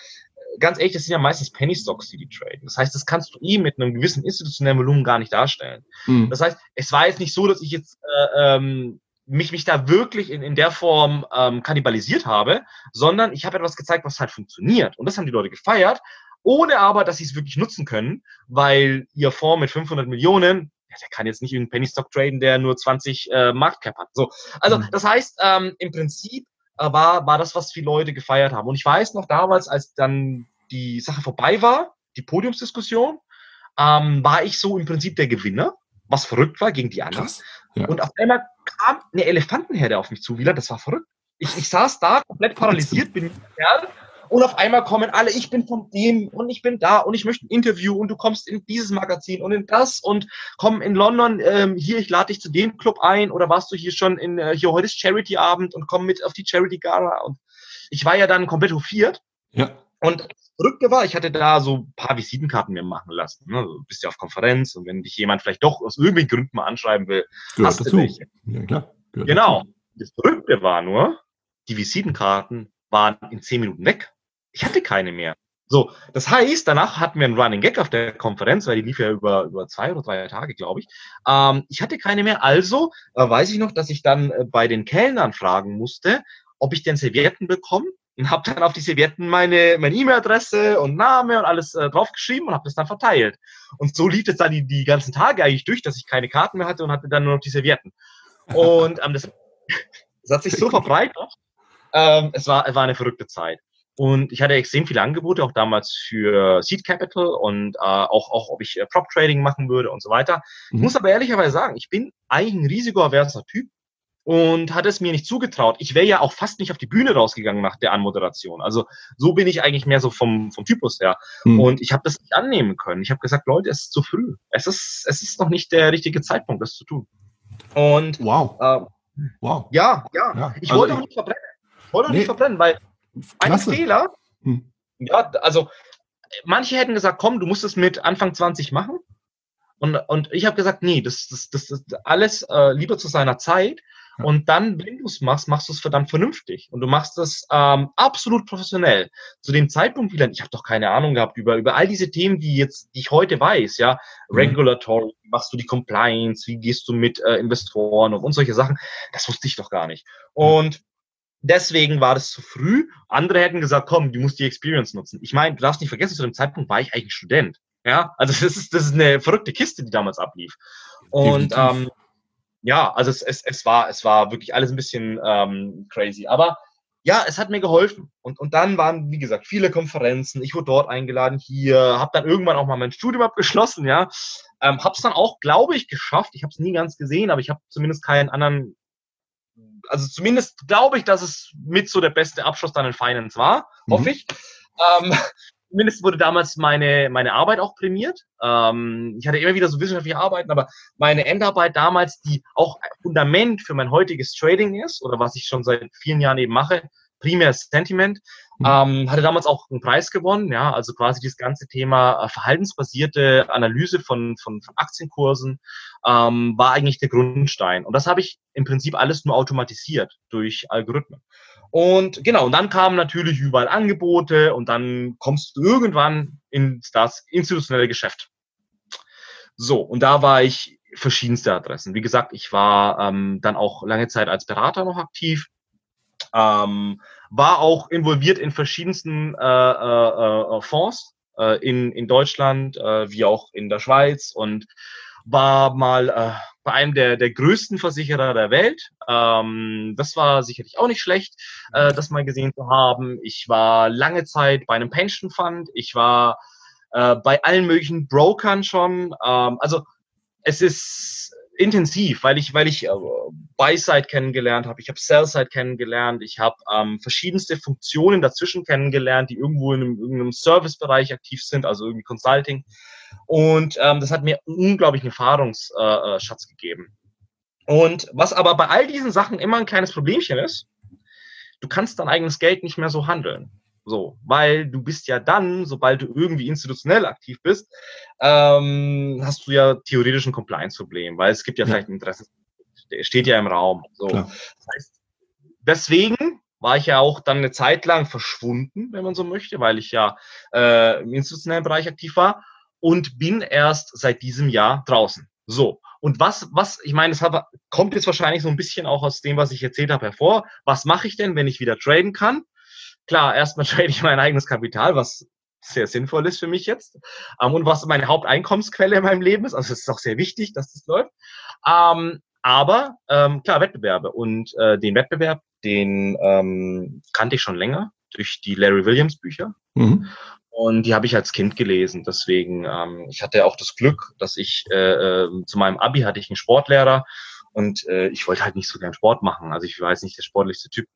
ganz ehrlich, das sind ja meistens Penny Stocks, die die traden. Das heißt, das kannst du ihm mit einem gewissen institutionellen Volumen gar nicht darstellen. Mhm. Das heißt, es war jetzt nicht so, dass ich jetzt äh, ähm, mich, mich da wirklich in, in der Form ähm, kannibalisiert habe, sondern ich habe etwas gezeigt, was halt funktioniert. Und das haben die Leute gefeiert, ohne aber, dass sie es wirklich nutzen können, weil ihr Fonds mit 500 Millionen, ja, der kann jetzt nicht irgendeinen Penny Stock traden, der nur 20 äh, Marktcap hat. So, also mhm. das heißt, ähm, im Prinzip war, war das, was viele Leute gefeiert haben. Und ich weiß noch damals, als dann die Sache vorbei war, die Podiumsdiskussion, ähm, war ich so im Prinzip der Gewinner, was verrückt war gegen die anderen. Ja. Und auf einmal kam eine Elefantenherde auf mich zu, wieder. Das war verrückt. Ich, ich saß da komplett paralysiert, bin Kerl und auf einmal kommen alle, ich bin von dem und ich bin da und ich möchte ein Interview und du kommst in dieses Magazin und in das und komm in London, ähm, hier, ich lade dich zu dem Club ein oder warst du hier schon in, äh, hier heute ist Charity-Abend und komm mit auf die Charity-Gala und ich war ja dann komplett hofiert. Ja. Und das Verrückte war, ich hatte da so ein paar Visitenkarten mir machen lassen. Ne? Du bist ja auf Konferenz und wenn dich jemand vielleicht doch aus irgendwelchen Gründen mal anschreiben will, Gehört hast dazu. du welche. Ja, klar. Gehört genau. Dazu. Das Verrückte war nur, die Visitenkarten waren in zehn Minuten weg. Ich hatte keine mehr. So, das heißt, danach hatten wir einen Running Gag auf der Konferenz, weil die lief ja über, über zwei oder drei Tage, glaube ich. Ähm, ich hatte keine mehr. Also äh, weiß ich noch, dass ich dann äh, bei den Kellnern fragen musste, ob ich denn Servietten bekomme und habe dann auf die Servietten meine E-Mail-Adresse und Name und alles äh, draufgeschrieben und habe das dann verteilt. Und so lief es dann die, die ganzen Tage eigentlich durch, dass ich keine Karten mehr hatte und hatte dann nur noch die Servietten. Und ähm, das, das hat sich so verbreitet. Ähm, es, war, es war eine verrückte Zeit. Und ich hatte extrem viele Angebote, auch damals für Seed Capital und äh, auch, auch, ob ich äh, Prop Trading machen würde und so weiter. Mhm. Ich muss aber ehrlicherweise sagen, ich bin eigentlich ein risikoaverser Typ und hatte es mir nicht zugetraut. Ich wäre ja auch fast nicht auf die Bühne rausgegangen nach der Anmoderation. Also so bin ich eigentlich mehr so vom, vom Typus her. Mhm. Und ich habe das nicht annehmen können. Ich habe gesagt, Leute, es ist zu früh. Es ist, es ist noch nicht der richtige Zeitpunkt, das zu tun. Und wow. Äh, wow. Ja, ja. ja. Ich also wollte auch nicht verbrennen. Wollte auch nee. nicht verbrennen, weil ein Fehler, hm. ja, also manche hätten gesagt, komm, du musst es mit Anfang 20 machen. Und, und ich habe gesagt, nee, das, das, das, das alles äh, lieber zu seiner Zeit. Ja. Und dann, wenn du es machst, machst du es verdammt vernünftig. Und du machst es ähm, absolut professionell. Zu dem Zeitpunkt, wie ich habe doch keine Ahnung gehabt über, über all diese Themen, die jetzt, die ich heute weiß, ja, mhm. Regulatory, wie machst du die Compliance, wie gehst du mit äh, Investoren und, und solche Sachen, das wusste ich doch gar nicht. Und Deswegen war das zu früh. Andere hätten gesagt, komm, du musst die Experience nutzen. Ich meine, du darfst nicht vergessen, zu dem Zeitpunkt war ich eigentlich Student. Ja, also das ist, das ist eine verrückte Kiste, die damals ablief. Und ähm, ja, also es, es, es, war, es war wirklich alles ein bisschen ähm, crazy. Aber ja, es hat mir geholfen. Und, und dann waren, wie gesagt, viele Konferenzen. Ich wurde dort eingeladen, hier, habe dann irgendwann auch mal mein Studium abgeschlossen, ja. Ähm, habe es dann auch, glaube ich, geschafft. Ich habe es nie ganz gesehen, aber ich habe zumindest keinen anderen, also zumindest glaube ich, dass es mit so der beste Abschluss dann in Finance war, mhm. hoffe ich. Ähm, zumindest wurde damals meine, meine Arbeit auch prämiert. Ähm, ich hatte immer wieder so wissenschaftliche Arbeiten, aber meine Endarbeit damals, die auch Fundament für mein heutiges Trading ist, oder was ich schon seit vielen Jahren eben mache, primär Sentiment, mhm. ähm, hatte damals auch einen Preis gewonnen, ja, also quasi dieses ganze Thema äh, verhaltensbasierte Analyse von, von, von Aktienkursen ähm, war eigentlich der Grundstein. Und das habe ich im Prinzip alles nur automatisiert durch Algorithmen. Und genau, und dann kamen natürlich überall Angebote und dann kommst du irgendwann in das institutionelle Geschäft. So, und da war ich verschiedenste Adressen. Wie gesagt, ich war ähm, dann auch lange Zeit als Berater noch aktiv, ähm, war auch involviert in verschiedensten äh, äh, äh, Fonds äh, in, in Deutschland äh, wie auch in der Schweiz und war mal äh, bei einem der, der größten Versicherer der Welt. Ähm, das war sicherlich auch nicht schlecht, äh, das mal gesehen zu haben. Ich war lange Zeit bei einem Pension Fund. Ich war äh, bei allen möglichen Brokern schon. Ähm, also es ist intensiv, weil ich, weil ich äh, Buy-Side kennengelernt habe, ich habe Sell-Side kennengelernt, ich habe ähm, verschiedenste Funktionen dazwischen kennengelernt, die irgendwo in einem, irgendeinem Servicebereich aktiv sind, also irgendwie Consulting. Und ähm, das hat mir unglaublichen Erfahrungsschatz äh, gegeben. Und was aber bei all diesen Sachen immer ein kleines Problemchen ist, du kannst dein eigenes Geld nicht mehr so handeln. So, weil du bist ja dann, sobald du irgendwie institutionell aktiv bist, ähm, hast du ja theoretisch ein Compliance-Problem, weil es gibt ja, ja. vielleicht ein Interesse, der steht ja im Raum. So. Das heißt, deswegen war ich ja auch dann eine Zeit lang verschwunden, wenn man so möchte, weil ich ja äh, im institutionellen Bereich aktiv war und bin erst seit diesem Jahr draußen. So. Und was, was, ich meine, das kommt jetzt wahrscheinlich so ein bisschen auch aus dem, was ich erzählt habe, hervor. Was mache ich denn, wenn ich wieder traden kann? Klar, erstmal trade ich mein eigenes Kapital, was sehr sinnvoll ist für mich jetzt. Ähm, und was meine Haupteinkommensquelle in meinem Leben ist. Also es ist auch sehr wichtig, dass das läuft. Ähm, aber ähm, klar, Wettbewerbe. Und äh, den Wettbewerb, den ähm, kannte ich schon länger durch die Larry Williams Bücher. Mhm. Und die habe ich als Kind gelesen. Deswegen, ähm, ich hatte auch das Glück, dass ich äh, äh, zu meinem Abi hatte ich einen Sportlehrer und äh, ich wollte halt nicht so gern Sport machen. Also ich weiß nicht der sportlichste Typ.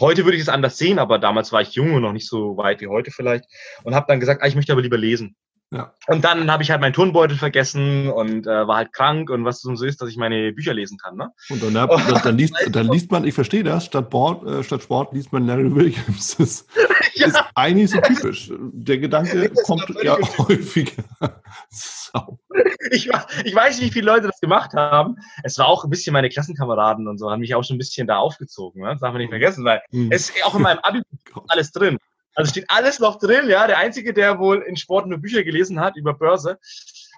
Heute würde ich es anders sehen, aber damals war ich jung und noch nicht so weit wie heute vielleicht und habe dann gesagt, ah, ich möchte aber lieber lesen. Ja. Und dann habe ich halt meinen Turnbeutel vergessen und äh, war halt krank und was so ist, dass ich meine Bücher lesen kann. Ne? Und dann, dann, dann, liest, dann liest man, ich verstehe das, statt, Board, äh, statt Sport liest man Larry Williams. Das ja. ist eigentlich so typisch. Der Gedanke kommt ja häufiger. ich, ich weiß nicht, wie viele Leute das gemacht haben. Es war auch ein bisschen meine Klassenkameraden und so, haben mich auch schon ein bisschen da aufgezogen. Ne? Das darf man nicht vergessen, weil mhm. es ist auch in meinem Abi alles drin. Also steht alles noch drin, ja. Der Einzige, der wohl in Sport nur Bücher gelesen hat über Börse.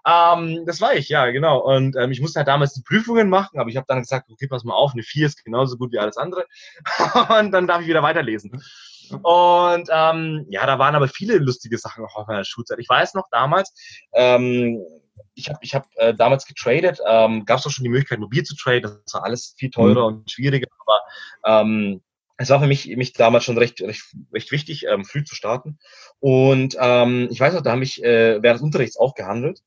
Ähm, das war ich, ja, genau. Und ähm, ich musste halt damals die Prüfungen machen, aber ich habe dann gesagt, okay, pass mal auf, eine 4 ist genauso gut wie alles andere. und dann darf ich wieder weiterlesen. Und ähm, ja, da waren aber viele lustige Sachen auch auf meiner Schulzeit. Ich weiß noch damals, ähm, ich habe ich hab, äh, damals getradet, ähm, gab es auch schon die Möglichkeit, mobil zu traden. Das war alles viel teurer mhm. und schwieriger, aber ähm, es war für mich, mich damals schon recht, recht, recht wichtig, ähm, früh zu starten. Und ähm, ich weiß noch, da habe ich äh, während des Unterrichts auch gehandelt.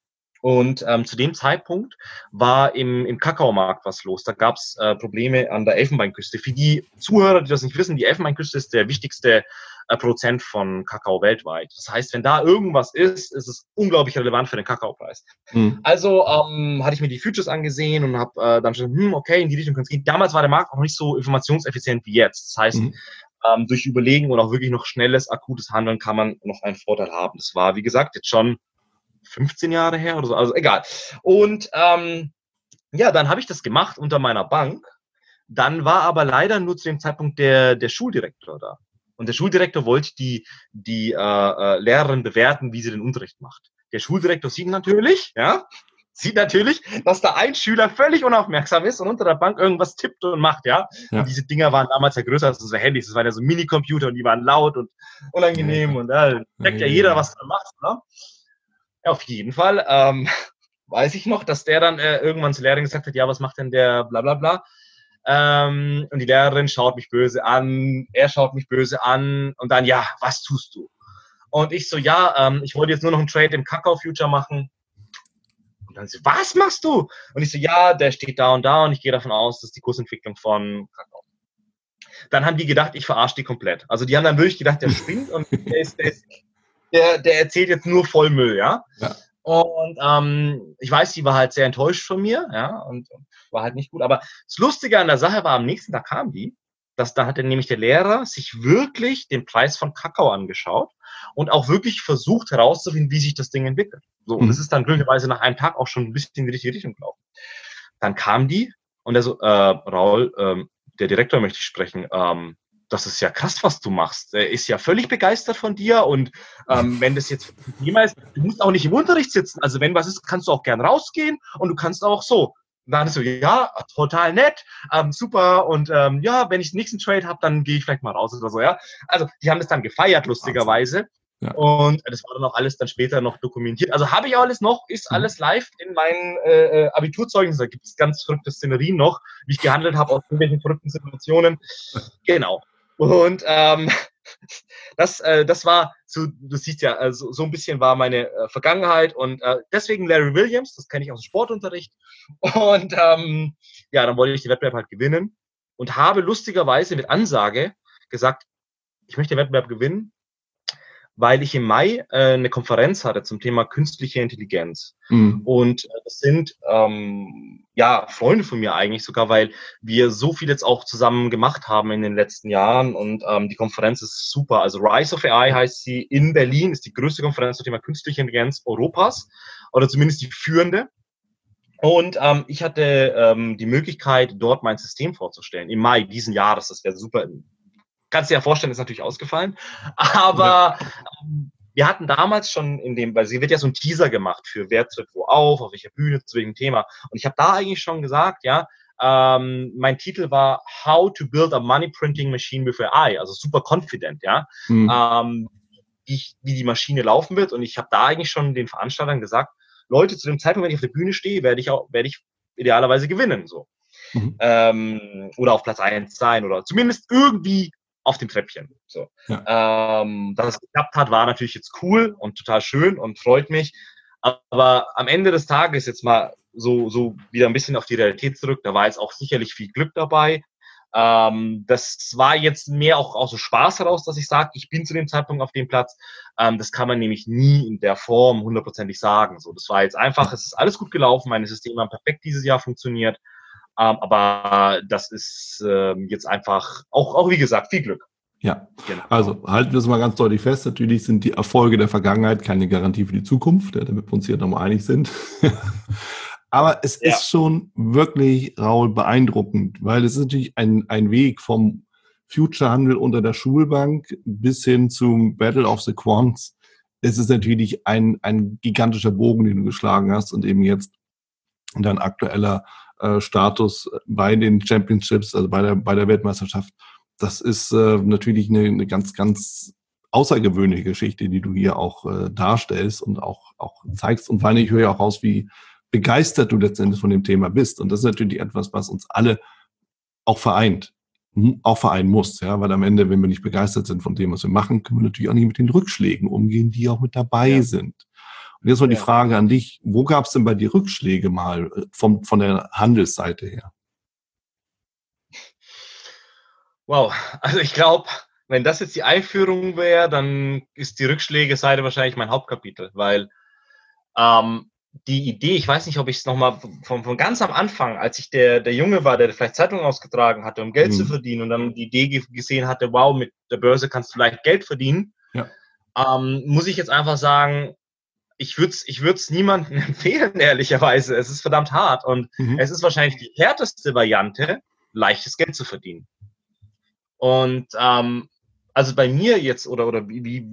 Und ähm, zu dem Zeitpunkt war im, im Kakaomarkt was los. Da gab es äh, Probleme an der Elfenbeinküste. Für die Zuhörer, die das nicht wissen, die Elfenbeinküste ist der wichtigste äh, Produzent von Kakao weltweit. Das heißt, wenn da irgendwas ist, ist es unglaublich relevant für den Kakaopreis. Mhm. Also ähm, hatte ich mir die Futures angesehen und habe äh, dann schon, hm, okay, in die Richtung kann es gehen. Damals war der Markt auch nicht so informationseffizient wie jetzt. Das heißt, mhm. ähm, durch Überlegen und auch wirklich noch schnelles, akutes Handeln kann man noch einen Vorteil haben. Das war, wie gesagt, jetzt schon 15 Jahre her oder so, also egal. Und ähm, ja, dann habe ich das gemacht unter meiner Bank. Dann war aber leider nur zu dem Zeitpunkt der, der Schuldirektor da. Und der Schuldirektor wollte die, die äh, äh, Lehrerin bewerten, wie sie den Unterricht macht. Der Schuldirektor sieht natürlich, ja, sieht natürlich, dass da ein Schüler völlig unaufmerksam ist und unter der Bank irgendwas tippt und macht, ja. ja. Und diese Dinger waren damals ja größer als unsere Handys. Das waren ja so Minicomputer und die waren laut und unangenehm ja. und da äh, checkt ja jeder, was da macht, ne? Auf jeden Fall. Ähm, weiß ich noch, dass der dann äh, irgendwann zur Lehrerin gesagt hat, ja, was macht denn der bla bla bla. Ähm, und die Lehrerin schaut mich böse an, er schaut mich böse an und dann, ja, was tust du? Und ich so, ja, ähm, ich wollte jetzt nur noch einen Trade im Kakao Future machen. Und dann so, was machst du? Und ich so, ja, der steht da und da und ich gehe davon aus, dass die Kursentwicklung von Kakao. Dann haben die gedacht, ich verarsche die komplett. Also die haben dann wirklich gedacht, der spinnt und der, ist, der, ist, der, der erzählt jetzt nur Vollmüll, ja. ja. Und ähm, ich weiß, die war halt sehr enttäuscht von mir, ja, und war halt nicht gut. Aber das Lustige an der Sache war, am nächsten Tag kam die, dass da hatte nämlich der Lehrer sich wirklich den Preis von Kakao angeschaut und auch wirklich versucht herauszufinden, wie sich das Ding entwickelt. So, und es mhm. ist dann glücklicherweise nach einem Tag auch schon ein bisschen in die richtige Richtung gelaufen. Dann kam die und er so, äh, Raul, ähm, der Direktor möchte ich sprechen. Ähm, das ist ja krass, was du machst. Er ist ja völlig begeistert von dir und ähm, wenn das jetzt Thema ist, du musst auch nicht im Unterricht sitzen. Also wenn was ist, kannst du auch gern rausgehen und du kannst auch so. Dann ist so, ja, total nett, ähm, super und ähm, ja, wenn ich den nächsten Trade habe, dann gehe ich vielleicht mal raus oder so, ja. Also die haben das dann gefeiert, lustigerweise. Ja. Und das war dann auch alles dann später noch dokumentiert. Also habe ich alles noch, ist mhm. alles live in meinen äh, äh Abiturzeugnissen. Da gibt es ganz verrückte Szenerien noch, wie ich gehandelt habe aus irgendwelchen verrückten Situationen. Genau. Und ähm, das, äh, das war, so, du siehst ja, also, so ein bisschen war meine äh, Vergangenheit und äh, deswegen Larry Williams, das kenne ich aus dem Sportunterricht. Und ähm, ja, dann wollte ich den Wettbewerb halt gewinnen und habe lustigerweise mit Ansage gesagt, ich möchte den Wettbewerb gewinnen, weil ich im Mai äh, eine Konferenz hatte zum Thema künstliche Intelligenz. Mhm. Und äh, das sind ähm, ja Freunde von mir eigentlich sogar, weil wir so viel jetzt auch zusammen gemacht haben in den letzten Jahren und ähm, die Konferenz ist super. Also Rise of AI heißt sie in Berlin, ist die größte Konferenz zum Thema künstliche Intelligenz Europas oder zumindest die führende. Und ähm, ich hatte ähm, die Möglichkeit, dort mein System vorzustellen im Mai diesen Jahres. Das wäre super kannst dir ja vorstellen, ist natürlich ausgefallen. Aber ähm, wir hatten damals schon in dem, weil sie wird ja so ein Teaser gemacht für wer tritt wo auf, auf welcher Bühne, zu welchem Thema. Und ich habe da eigentlich schon gesagt, ja, ähm, mein Titel war How to Build a Money Printing Machine with AI, also super confident, ja, mhm. ähm, wie, wie die Maschine laufen wird. Und ich habe da eigentlich schon den Veranstaltern gesagt, Leute, zu dem Zeitpunkt, wenn ich auf der Bühne stehe, werde ich auch, werde ich idealerweise gewinnen, so. Mhm. Ähm, oder auf Platz eins sein oder zumindest irgendwie auf dem Treppchen. So. Ja. Ähm, dass es geklappt hat, war natürlich jetzt cool und total schön und freut mich. Aber am Ende des Tages jetzt mal so, so wieder ein bisschen auf die Realität zurück. Da war jetzt auch sicherlich viel Glück dabei. Ähm, das war jetzt mehr auch aus so Spaß heraus, dass ich sage, ich bin zu dem Zeitpunkt auf dem Platz. Ähm, das kann man nämlich nie in der Form hundertprozentig sagen. So, das war jetzt einfach, es ist alles gut gelaufen, meine Systeme haben perfekt dieses Jahr funktioniert. Ähm, aber das ist ähm, jetzt einfach auch, auch, wie gesagt, viel Glück. Ja, genau. also halten wir es mal ganz deutlich fest. Natürlich sind die Erfolge der Vergangenheit keine Garantie für die Zukunft, damit wir uns hier nochmal einig sind. Aber es ja. ist schon wirklich, Raul, beeindruckend, weil es ist natürlich ein, ein Weg vom Future-Handel unter der Schulbank bis hin zum Battle of the Quants. Es ist natürlich ein, ein gigantischer Bogen, den du geschlagen hast und eben jetzt dein aktueller Status bei den Championships, also bei der, bei der Weltmeisterschaft. Das ist äh, natürlich eine, eine ganz, ganz außergewöhnliche Geschichte, die du hier auch äh, darstellst und auch, auch zeigst. Und vor allem, ich höre ja auch raus, wie begeistert du letztendlich von dem Thema bist. Und das ist natürlich etwas, was uns alle auch vereint. Auch vereinen muss, ja, weil am Ende, wenn wir nicht begeistert sind von dem, was wir machen, können wir natürlich auch nicht mit den Rückschlägen umgehen, die auch mit dabei ja. sind. Und jetzt mal die Frage an dich, wo gab es denn bei dir Rückschläge mal äh, vom, von der Handelsseite her? Wow, also ich glaube, wenn das jetzt die Einführung wäre, dann ist die Rückschläge-Seite wahrscheinlich mein Hauptkapitel, weil ähm, die Idee, ich weiß nicht, ob ich es nochmal von, von ganz am Anfang, als ich der, der Junge war, der vielleicht Zeitungen ausgetragen hatte, um Geld mhm. zu verdienen und dann die Idee gesehen hatte, wow, mit der Börse kannst du leicht Geld verdienen, ja. ähm, muss ich jetzt einfach sagen, ich würde es ich würd's niemandem empfehlen, ehrlicherweise. Es ist verdammt hart und mhm. es ist wahrscheinlich die härteste Variante, leichtes Geld zu verdienen. Und ähm, also bei mir jetzt oder, oder wie,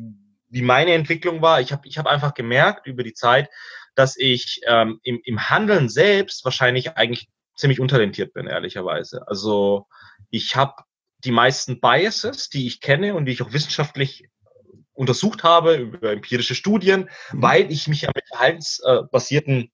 wie meine Entwicklung war, ich habe ich hab einfach gemerkt über die Zeit, dass ich ähm, im, im Handeln selbst wahrscheinlich eigentlich ziemlich untalentiert bin, ehrlicherweise. Also ich habe die meisten Biases, die ich kenne und die ich auch wissenschaftlich untersucht habe über empirische Studien, mhm. weil ich mich ja mit verhaltensbasierten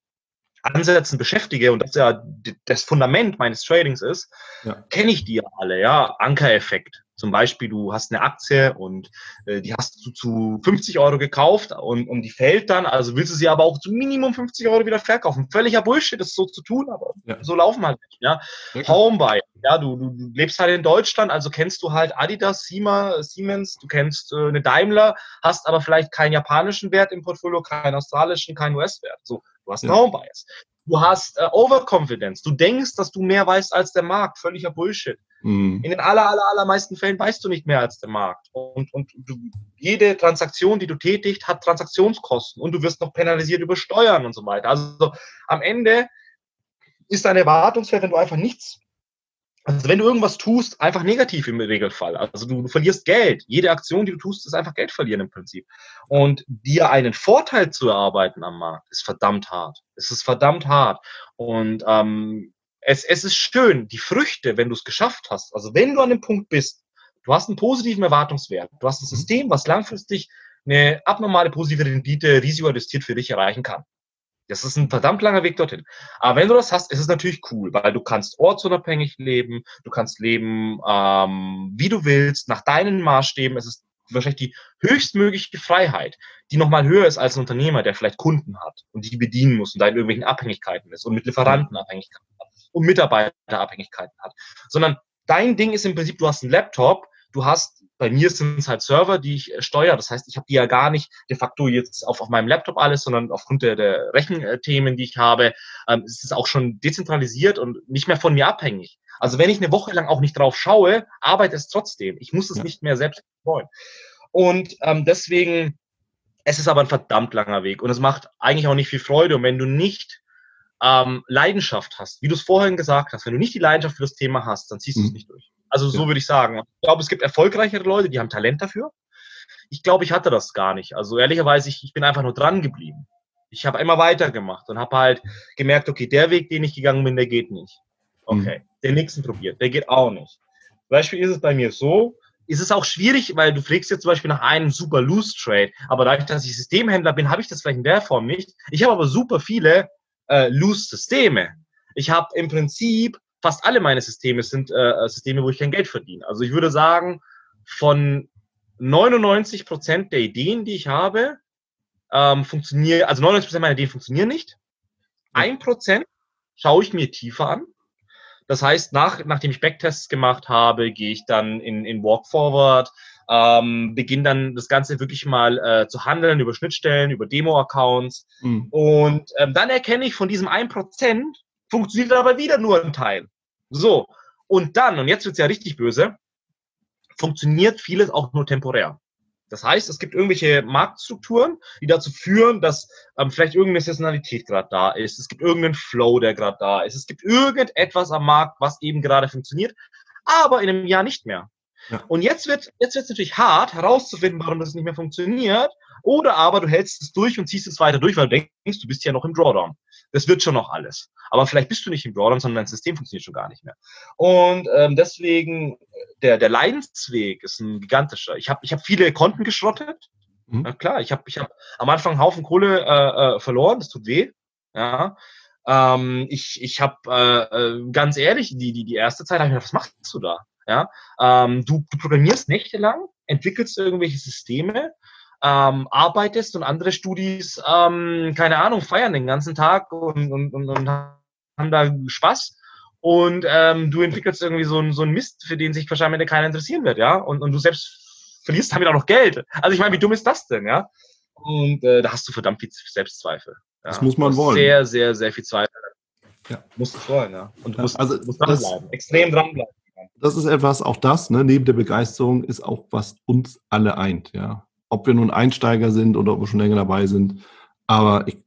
Ansätzen beschäftige und das ja das Fundament meines Tradings ist, ja. kenne ich die ja alle, ja, Ankereffekt. Zum Beispiel, du hast eine Aktie und äh, die hast du zu 50 Euro gekauft und, und die fällt dann, also willst du sie aber auch zu Minimum 50 Euro wieder verkaufen. Völliger Bullshit, das so zu tun, aber ja. so laufen halt nicht. Ja? Okay. Homebuy, ja, du, du, du lebst halt in Deutschland, also kennst du halt Adidas, Siemens, du kennst äh, eine Daimler, hast aber vielleicht keinen japanischen Wert im Portfolio, keinen australischen, keinen US-Wert. So, du hast einen ja. Home-Bias. Du hast äh, Overconfidence. Du denkst, dass du mehr weißt als der Markt. Völliger Bullshit. Mhm. In den aller, aller, allermeisten Fällen weißt du nicht mehr als der Markt. Und, und du, jede Transaktion, die du tätigst, hat Transaktionskosten und du wirst noch penalisiert über Steuern und so weiter. Also am Ende ist dein Erwartungswert, wenn du einfach nichts also wenn du irgendwas tust, einfach negativ im Regelfall. Also du, du, verlierst Geld. Jede Aktion, die du tust, ist einfach Geld verlieren im Prinzip. Und dir einen Vorteil zu erarbeiten am Markt, ist verdammt hart. Es ist verdammt hart. Und ähm, es, es ist schön, die Früchte, wenn du es geschafft hast, also wenn du an dem Punkt bist, du hast einen positiven Erwartungswert, du hast ein mhm. System, was langfristig eine abnormale positive Rendite risikoadjustiert für dich erreichen kann. Das ist ein verdammt langer Weg dorthin. Aber wenn du das hast, ist es natürlich cool, weil du kannst ortsunabhängig leben, du kannst leben, ähm, wie du willst, nach deinen Maßstäben. Es ist wahrscheinlich die höchstmögliche Freiheit, die nochmal höher ist als ein Unternehmer, der vielleicht Kunden hat und die bedienen muss und da in irgendwelchen Abhängigkeiten ist und mit Lieferanten Abhängigkeiten hat und Mitarbeiterabhängigkeiten hat. Sondern dein Ding ist im Prinzip, du hast einen Laptop, du hast bei mir sind es halt Server, die ich äh, steuere. Das heißt, ich habe die ja gar nicht de facto jetzt auf, auf meinem Laptop alles, sondern aufgrund der, der Rechenthemen, die ich habe, ähm, ist es auch schon dezentralisiert und nicht mehr von mir abhängig. Also wenn ich eine Woche lang auch nicht drauf schaue, arbeitet es trotzdem. Ich muss es ja. nicht mehr selbst betreuen. Und ähm, deswegen, es ist aber ein verdammt langer Weg und es macht eigentlich auch nicht viel Freude. Und wenn du nicht ähm, Leidenschaft hast, wie du es vorhin gesagt hast, wenn du nicht die Leidenschaft für das Thema hast, dann ziehst du es mhm. nicht durch. Also so würde ich sagen. Ich glaube, es gibt erfolgreichere Leute, die haben Talent dafür. Ich glaube, ich hatte das gar nicht. Also ehrlicherweise, ich, ich bin einfach nur dran geblieben. Ich habe immer weitergemacht und habe halt gemerkt, okay, der Weg, den ich gegangen bin, der geht nicht. Okay, mhm. den nächsten probiert, der geht auch nicht. Zum Beispiel ist es bei mir so, ist es auch schwierig, weil du pflegst jetzt zum Beispiel nach einem super Loose Trade, aber dadurch, dass ich Systemhändler bin, habe ich das vielleicht in der Form nicht. Ich habe aber super viele äh, Loose Systeme. Ich habe im Prinzip fast alle meine Systeme sind äh, Systeme, wo ich kein Geld verdiene. Also ich würde sagen, von 99 Prozent der Ideen, die ich habe, ähm, funktionieren, also 99 Prozent meiner Ideen funktionieren nicht. Ein Prozent schaue ich mir tiefer an. Das heißt, nach, nachdem ich Backtests gemacht habe, gehe ich dann in, in Walk Forward, ähm, beginne dann das Ganze wirklich mal äh, zu handeln über Schnittstellen, über Demo-Accounts. Mhm. Und ähm, dann erkenne ich von diesem 1%, funktioniert aber wieder nur ein Teil. So, und dann, und jetzt wird's ja richtig böse, funktioniert vieles auch nur temporär. Das heißt, es gibt irgendwelche Marktstrukturen, die dazu führen, dass ähm, vielleicht irgendeine Saisonalität gerade da ist. Es gibt irgendeinen Flow, der gerade da ist. Es gibt irgendetwas am Markt, was eben gerade funktioniert, aber in einem Jahr nicht mehr. Ja. Und jetzt wird jetzt wird's natürlich hart herauszufinden, warum das nicht mehr funktioniert. Oder aber du hältst es durch und ziehst es weiter durch, weil du denkst, du bist ja noch im Drawdown. Das wird schon noch alles. Aber vielleicht bist du nicht im Drawdown, sondern dein System funktioniert schon gar nicht mehr. Und ähm, deswegen, der, der Leidensweg ist ein gigantischer. Ich habe ich hab viele Konten geschrottet. Mhm. Na klar, ich habe ich hab am Anfang einen Haufen Kohle äh, äh, verloren, das tut weh. Ja. Ähm, ich ich habe äh, äh, ganz ehrlich, die, die, die erste Zeit habe ich gedacht, was machst du da? Ja, ähm, du, du programmierst nächtelang, entwickelst irgendwelche Systeme, ähm, arbeitest und andere Studis, ähm, keine Ahnung, feiern den ganzen Tag und, und, und, und haben da Spaß. Und ähm, du entwickelst irgendwie so ein, so ein Mist, für den sich wahrscheinlich keiner interessieren wird, ja. Und, und du selbst verlierst damit auch noch Geld. Also ich meine, wie dumm ist das denn, ja? Und äh, da hast du verdammt viel Selbstzweifel. Ja? Das muss man wollen. Sehr, sehr, sehr viel Zweifel. Ja. Musst du wollen, ja. Und du musst, also, musst dranbleiben. Extrem dranbleiben das ist etwas, auch das, ne, neben der Begeisterung, ist auch, was uns alle eint, ja. Ob wir nun Einsteiger sind oder ob wir schon länger dabei sind. Aber ich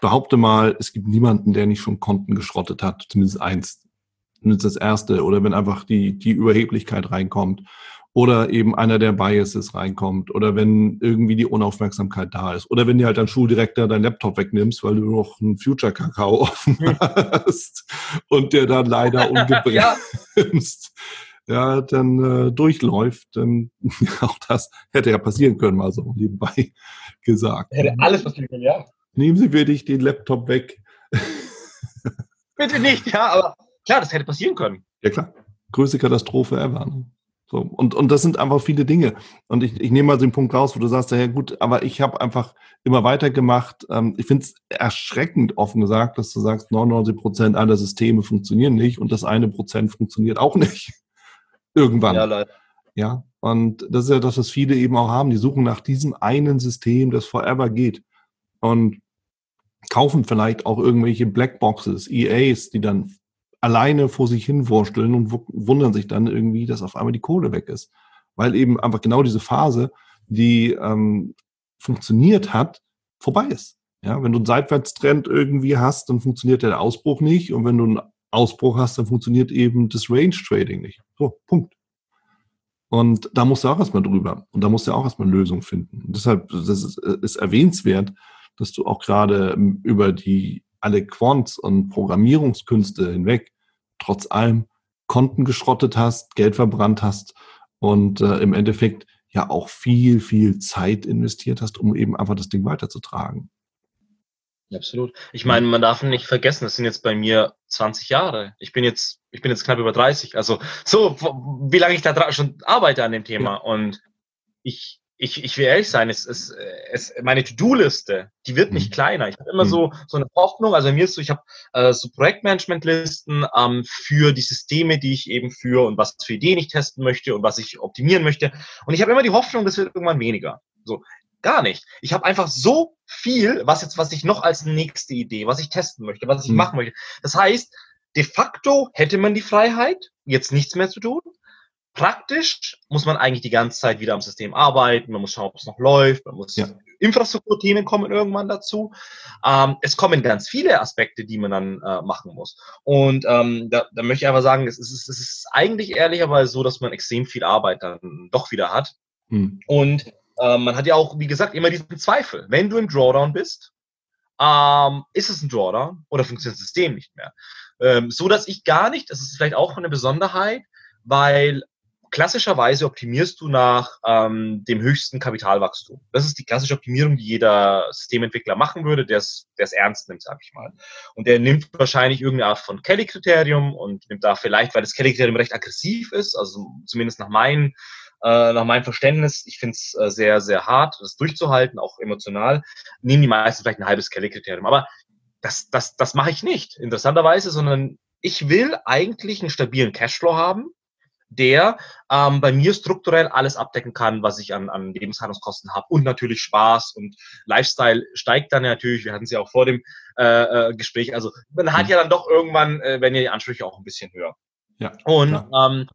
behaupte mal, es gibt niemanden, der nicht schon Konten geschrottet hat, zumindest eins. Zumindest das erste. Oder wenn einfach die, die Überheblichkeit reinkommt oder eben einer der Biases reinkommt oder wenn irgendwie die Unaufmerksamkeit da ist oder wenn dir halt dein Schuldirektor dein Laptop wegnimmst, weil du noch einen Future-Kakao offen hast und der dann leider ungebremst ja, dann äh, durchläuft, dann auch das hätte ja passieren können, mal so nebenbei gesagt. Hätte alles passieren können, ja. Nehmen Sie wirklich den Laptop weg. Bitte nicht, ja, aber klar, das hätte passieren können. Ja klar, größte Katastrophe ever. So, und, und das sind einfach viele Dinge. Und ich, ich nehme mal den Punkt raus, wo du sagst, ja gut, aber ich habe einfach immer weitergemacht. Ähm, ich finde es erschreckend, offen gesagt, dass du sagst, 99 Prozent aller Systeme funktionieren nicht und das eine Prozent funktioniert auch nicht. Irgendwann. Ja, leider. Ja, und das ist ja das, was viele eben auch haben. Die suchen nach diesem einen System, das forever geht. Und kaufen vielleicht auch irgendwelche Blackboxes, EAs, die dann alleine vor sich hin vorstillen und wundern sich dann irgendwie, dass auf einmal die Kohle weg ist. Weil eben einfach genau diese Phase, die ähm, funktioniert hat, vorbei ist. Ja, wenn du einen Seitwärtstrend irgendwie hast, dann funktioniert der Ausbruch nicht. Und wenn du einen Ausbruch hast, dann funktioniert eben das Range Trading nicht. So, Punkt. Und da musst du auch erstmal drüber. Und da musst du auch erstmal eine Lösung finden. Und deshalb das ist, ist erwähnenswert, dass du auch gerade ähm, über die alle Quants und Programmierungskünste hinweg trotz allem Konten geschrottet hast, Geld verbrannt hast und äh, im Endeffekt ja auch viel, viel Zeit investiert hast, um eben einfach das Ding weiterzutragen. Absolut. Ich meine, man darf nicht vergessen, das sind jetzt bei mir 20 Jahre. Ich bin jetzt, ich bin jetzt knapp über 30. Also so, wie lange ich da schon arbeite an dem Thema. Ja. Und ich, ich, ich will ehrlich sein, es, es, es, meine To-Do-Liste, die wird nicht mhm. kleiner. Ich habe immer mhm. so, so eine Hoffnung, also mir ist so, ich habe äh, so Projektmanagement-Listen ähm, für die Systeme, die ich eben führe und was für Ideen ich testen möchte und was ich optimieren möchte. Und ich habe immer die Hoffnung, das wird irgendwann weniger. So, gar nicht. Ich habe einfach so viel, was jetzt, was ich noch als nächste Idee, was ich testen möchte, was ich mhm. machen möchte. Das heißt, de facto hätte man die Freiheit, jetzt nichts mehr zu tun. Praktisch muss man eigentlich die ganze Zeit wieder am System arbeiten, man muss schauen, ob es noch läuft, man muss ja. Infrastrukturthemen kommen irgendwann dazu. Ähm, es kommen ganz viele Aspekte, die man dann äh, machen muss. Und ähm, da, da möchte ich einfach sagen, es ist, es ist eigentlich ehrlicherweise so, dass man extrem viel Arbeit dann doch wieder hat. Hm. Und ähm, man hat ja auch, wie gesagt, immer diesen Zweifel. Wenn du im Drawdown bist, ähm, ist es ein Drawdown oder funktioniert das System nicht mehr? Ähm, so dass ich gar nicht, das ist vielleicht auch eine Besonderheit, weil klassischerweise optimierst du nach ähm, dem höchsten Kapitalwachstum. Das ist die klassische Optimierung, die jeder Systementwickler machen würde, der es ernst nimmt, sag ich mal. Und der nimmt wahrscheinlich irgendeine Art von Kelly-Kriterium und nimmt da vielleicht, weil das Kelly-Kriterium recht aggressiv ist, also zumindest nach meinen äh, nach meinem Verständnis, ich finde es äh, sehr, sehr hart, das durchzuhalten, auch emotional, nehmen die meisten vielleicht ein halbes Kelly-Kriterium. Aber das, das, das mache ich nicht, interessanterweise, sondern ich will eigentlich einen stabilen Cashflow haben, der ähm, bei mir strukturell alles abdecken kann, was ich an, an Lebenshaltungskosten habe und natürlich Spaß und Lifestyle steigt dann natürlich. Wir hatten es ja auch vor dem äh, äh, Gespräch. Also man hat mhm. ja dann doch irgendwann, äh, wenn ihr die Ansprüche auch ein bisschen höher. Ja, und ähm,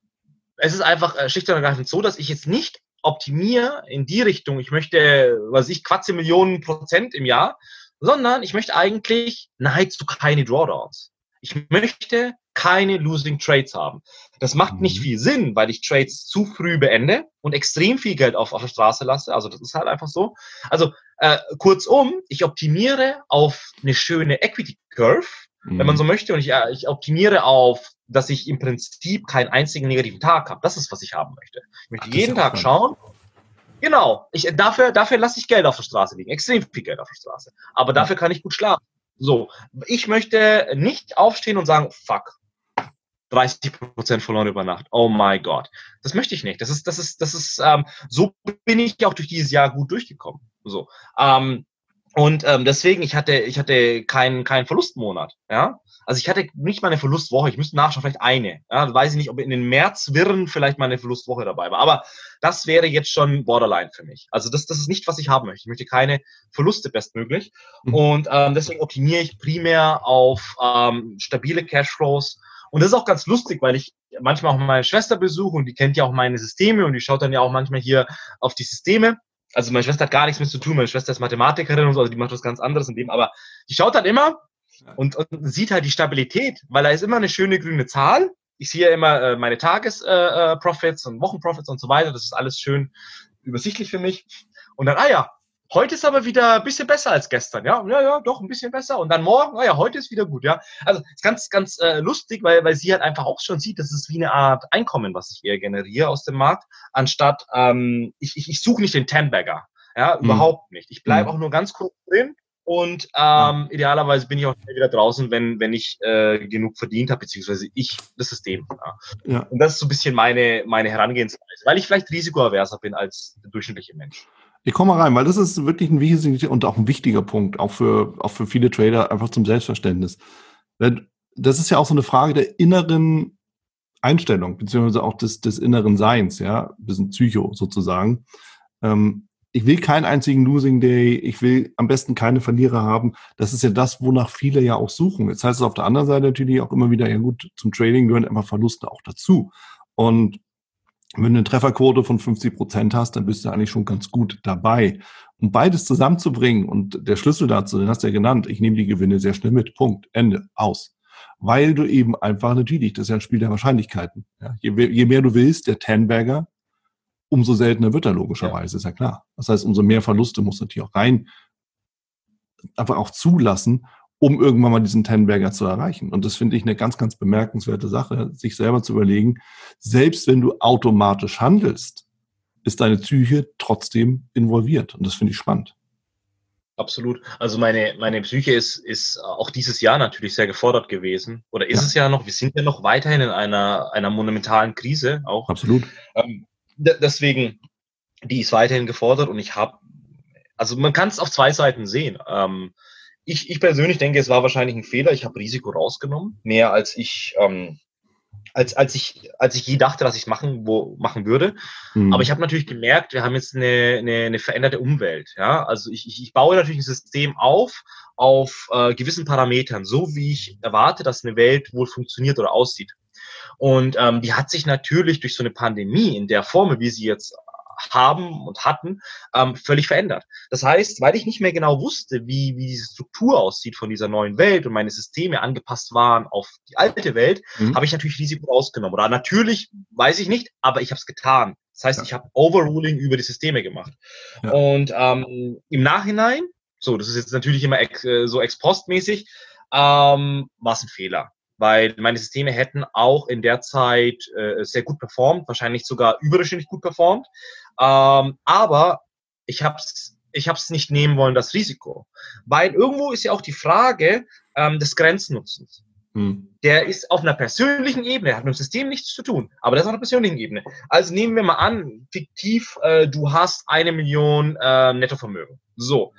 es ist einfach äh, schlicht und ergreifend so, dass ich jetzt nicht optimiere in die Richtung, ich möchte, was ich, Quatze Millionen Prozent im Jahr, sondern ich möchte eigentlich nahezu keine Drawdowns. Ich möchte keine Losing Trades haben. Das macht mhm. nicht viel Sinn, weil ich Trades zu früh beende und extrem viel Geld auf, auf der Straße lasse. Also das ist halt einfach so. Also äh, kurzum, ich optimiere auf eine schöne Equity Curve, mhm. wenn man mhm. so möchte, und ich, äh, ich optimiere auf, dass ich im Prinzip keinen einzigen negativen Tag habe. Das ist, was ich haben möchte. Ich möchte Ach, jeden Tag schauen. Genau, ich, dafür, dafür lasse ich Geld auf der Straße liegen, extrem viel Geld auf der Straße. Aber dafür kann ich gut schlafen. So, ich möchte nicht aufstehen und sagen, fuck, 30 Prozent verloren über Nacht. Oh my God. Das möchte ich nicht. Das ist, das ist, das ist, ähm, so bin ich auch durch dieses Jahr gut durchgekommen. So. Ähm, und ähm, deswegen, ich hatte, ich hatte keinen keinen Verlustmonat. Ja, also ich hatte nicht mal eine Verlustwoche. Ich müsste nachschauen, vielleicht eine. Ja, weiß ich nicht, ob in den Märzwirren vielleicht mal eine Verlustwoche dabei war. Aber das wäre jetzt schon Borderline für mich. Also das, das ist nicht, was ich haben möchte. Ich möchte keine Verluste bestmöglich. Mhm. Und ähm, deswegen optimiere ich primär auf ähm, stabile Cashflows. Und das ist auch ganz lustig, weil ich manchmal auch meine Schwester besuche und die kennt ja auch meine Systeme und die schaut dann ja auch manchmal hier auf die Systeme also meine Schwester hat gar nichts mit zu tun, meine Schwester ist Mathematikerin und so, also die macht was ganz anderes in dem, aber die schaut dann immer und, und sieht halt die Stabilität, weil da ist immer eine schöne grüne Zahl. Ich sehe ja immer äh, meine Tagesprofits äh, äh und Wochenprofits und so weiter, das ist alles schön übersichtlich für mich. Und dann, ah ja, Heute ist aber wieder ein bisschen besser als gestern, ja, ja, ja, doch ein bisschen besser. Und dann morgen, naja, heute ist wieder gut, ja. Also ist ganz, ganz äh, lustig, weil, weil sie halt einfach auch schon sieht, das ist wie eine Art Einkommen, was ich eher generiere aus dem Markt, anstatt ähm, ich, ich, ich suche nicht den Ten-Bagger, ja, mhm. überhaupt nicht. Ich bleibe mhm. auch nur ganz kurz drin und ähm, idealerweise bin ich auch wieder draußen, wenn, wenn ich äh, genug verdient habe, beziehungsweise ich das System. Ja. ja. Und das ist so ein bisschen meine, meine Herangehensweise, weil ich vielleicht risikoaverser bin als der durchschnittliche Mensch. Ich komme mal rein, weil das ist wirklich ein wesentlicher und auch ein wichtiger Punkt, auch für, auch für viele Trader, einfach zum Selbstverständnis. Das ist ja auch so eine Frage der inneren Einstellung, beziehungsweise auch des, des inneren Seins, ja, ein bisschen Psycho sozusagen. Ähm, ich will keinen einzigen Losing Day, ich will am besten keine Verlierer haben. Das ist ja das, wonach viele ja auch suchen. Jetzt heißt es auf der anderen Seite natürlich auch immer wieder, ja gut, zum Trading gehören immer Verluste auch dazu. Und wenn du eine Trefferquote von 50 Prozent hast, dann bist du eigentlich schon ganz gut dabei. Um beides zusammenzubringen und der Schlüssel dazu, den hast du ja genannt, ich nehme die Gewinne sehr schnell mit. Punkt. Ende. Aus. Weil du eben einfach natürlich, das ist ja ein Spiel der Wahrscheinlichkeiten. Ja, je, je, mehr du willst, der Tenberger, umso seltener wird er logischerweise, ja. ist ja klar. Das heißt, umso mehr Verluste muss natürlich auch rein, einfach auch zulassen, um irgendwann mal diesen Tenberger zu erreichen. Und das finde ich eine ganz, ganz bemerkenswerte Sache, sich selber zu überlegen, selbst wenn du automatisch handelst, ist deine Psyche trotzdem involviert. Und das finde ich spannend. Absolut. Also meine, meine Psyche ist, ist auch dieses Jahr natürlich sehr gefordert gewesen. Oder ist ja. es ja noch, wir sind ja noch weiterhin in einer, einer monumentalen Krise auch. Absolut. Ähm, deswegen, die ist weiterhin gefordert und ich habe, also man kann es auf zwei Seiten sehen. Ähm, ich, ich persönlich denke, es war wahrscheinlich ein Fehler. Ich habe Risiko rausgenommen, mehr als ich, ähm, als, als ich, als ich je dachte, dass ich es machen, wo, machen würde. Mhm. Aber ich habe natürlich gemerkt, wir haben jetzt eine, eine, eine veränderte Umwelt. Ja, also ich, ich, ich baue natürlich ein System auf auf äh, gewissen Parametern, so wie ich erwarte, dass eine Welt wohl funktioniert oder aussieht. Und ähm, die hat sich natürlich durch so eine Pandemie in der Form, wie sie jetzt haben und hatten, ähm, völlig verändert. Das heißt, weil ich nicht mehr genau wusste, wie, wie diese Struktur aussieht von dieser neuen Welt und meine Systeme angepasst waren auf die alte Welt, mhm. habe ich natürlich Risiko rausgenommen. Oder natürlich, weiß ich nicht, aber ich habe es getan. Das heißt, ja. ich habe Overruling über die Systeme gemacht. Ja. Und ähm, im Nachhinein, so, das ist jetzt natürlich immer ex, äh, so ex post mäßig, ähm, war es ein Fehler weil meine Systeme hätten auch in der Zeit äh, sehr gut performt, wahrscheinlich sogar überdurchschnittlich gut performt. Ähm, aber ich habe es ich hab's nicht nehmen wollen, das Risiko. Weil irgendwo ist ja auch die Frage ähm, des Grenznutzens. Hm. Der ist auf einer persönlichen Ebene, hat mit dem System nichts zu tun, aber das ist auf einer persönlichen Ebene. Also nehmen wir mal an, fiktiv, äh, du hast eine Million äh, Nettovermögen. So.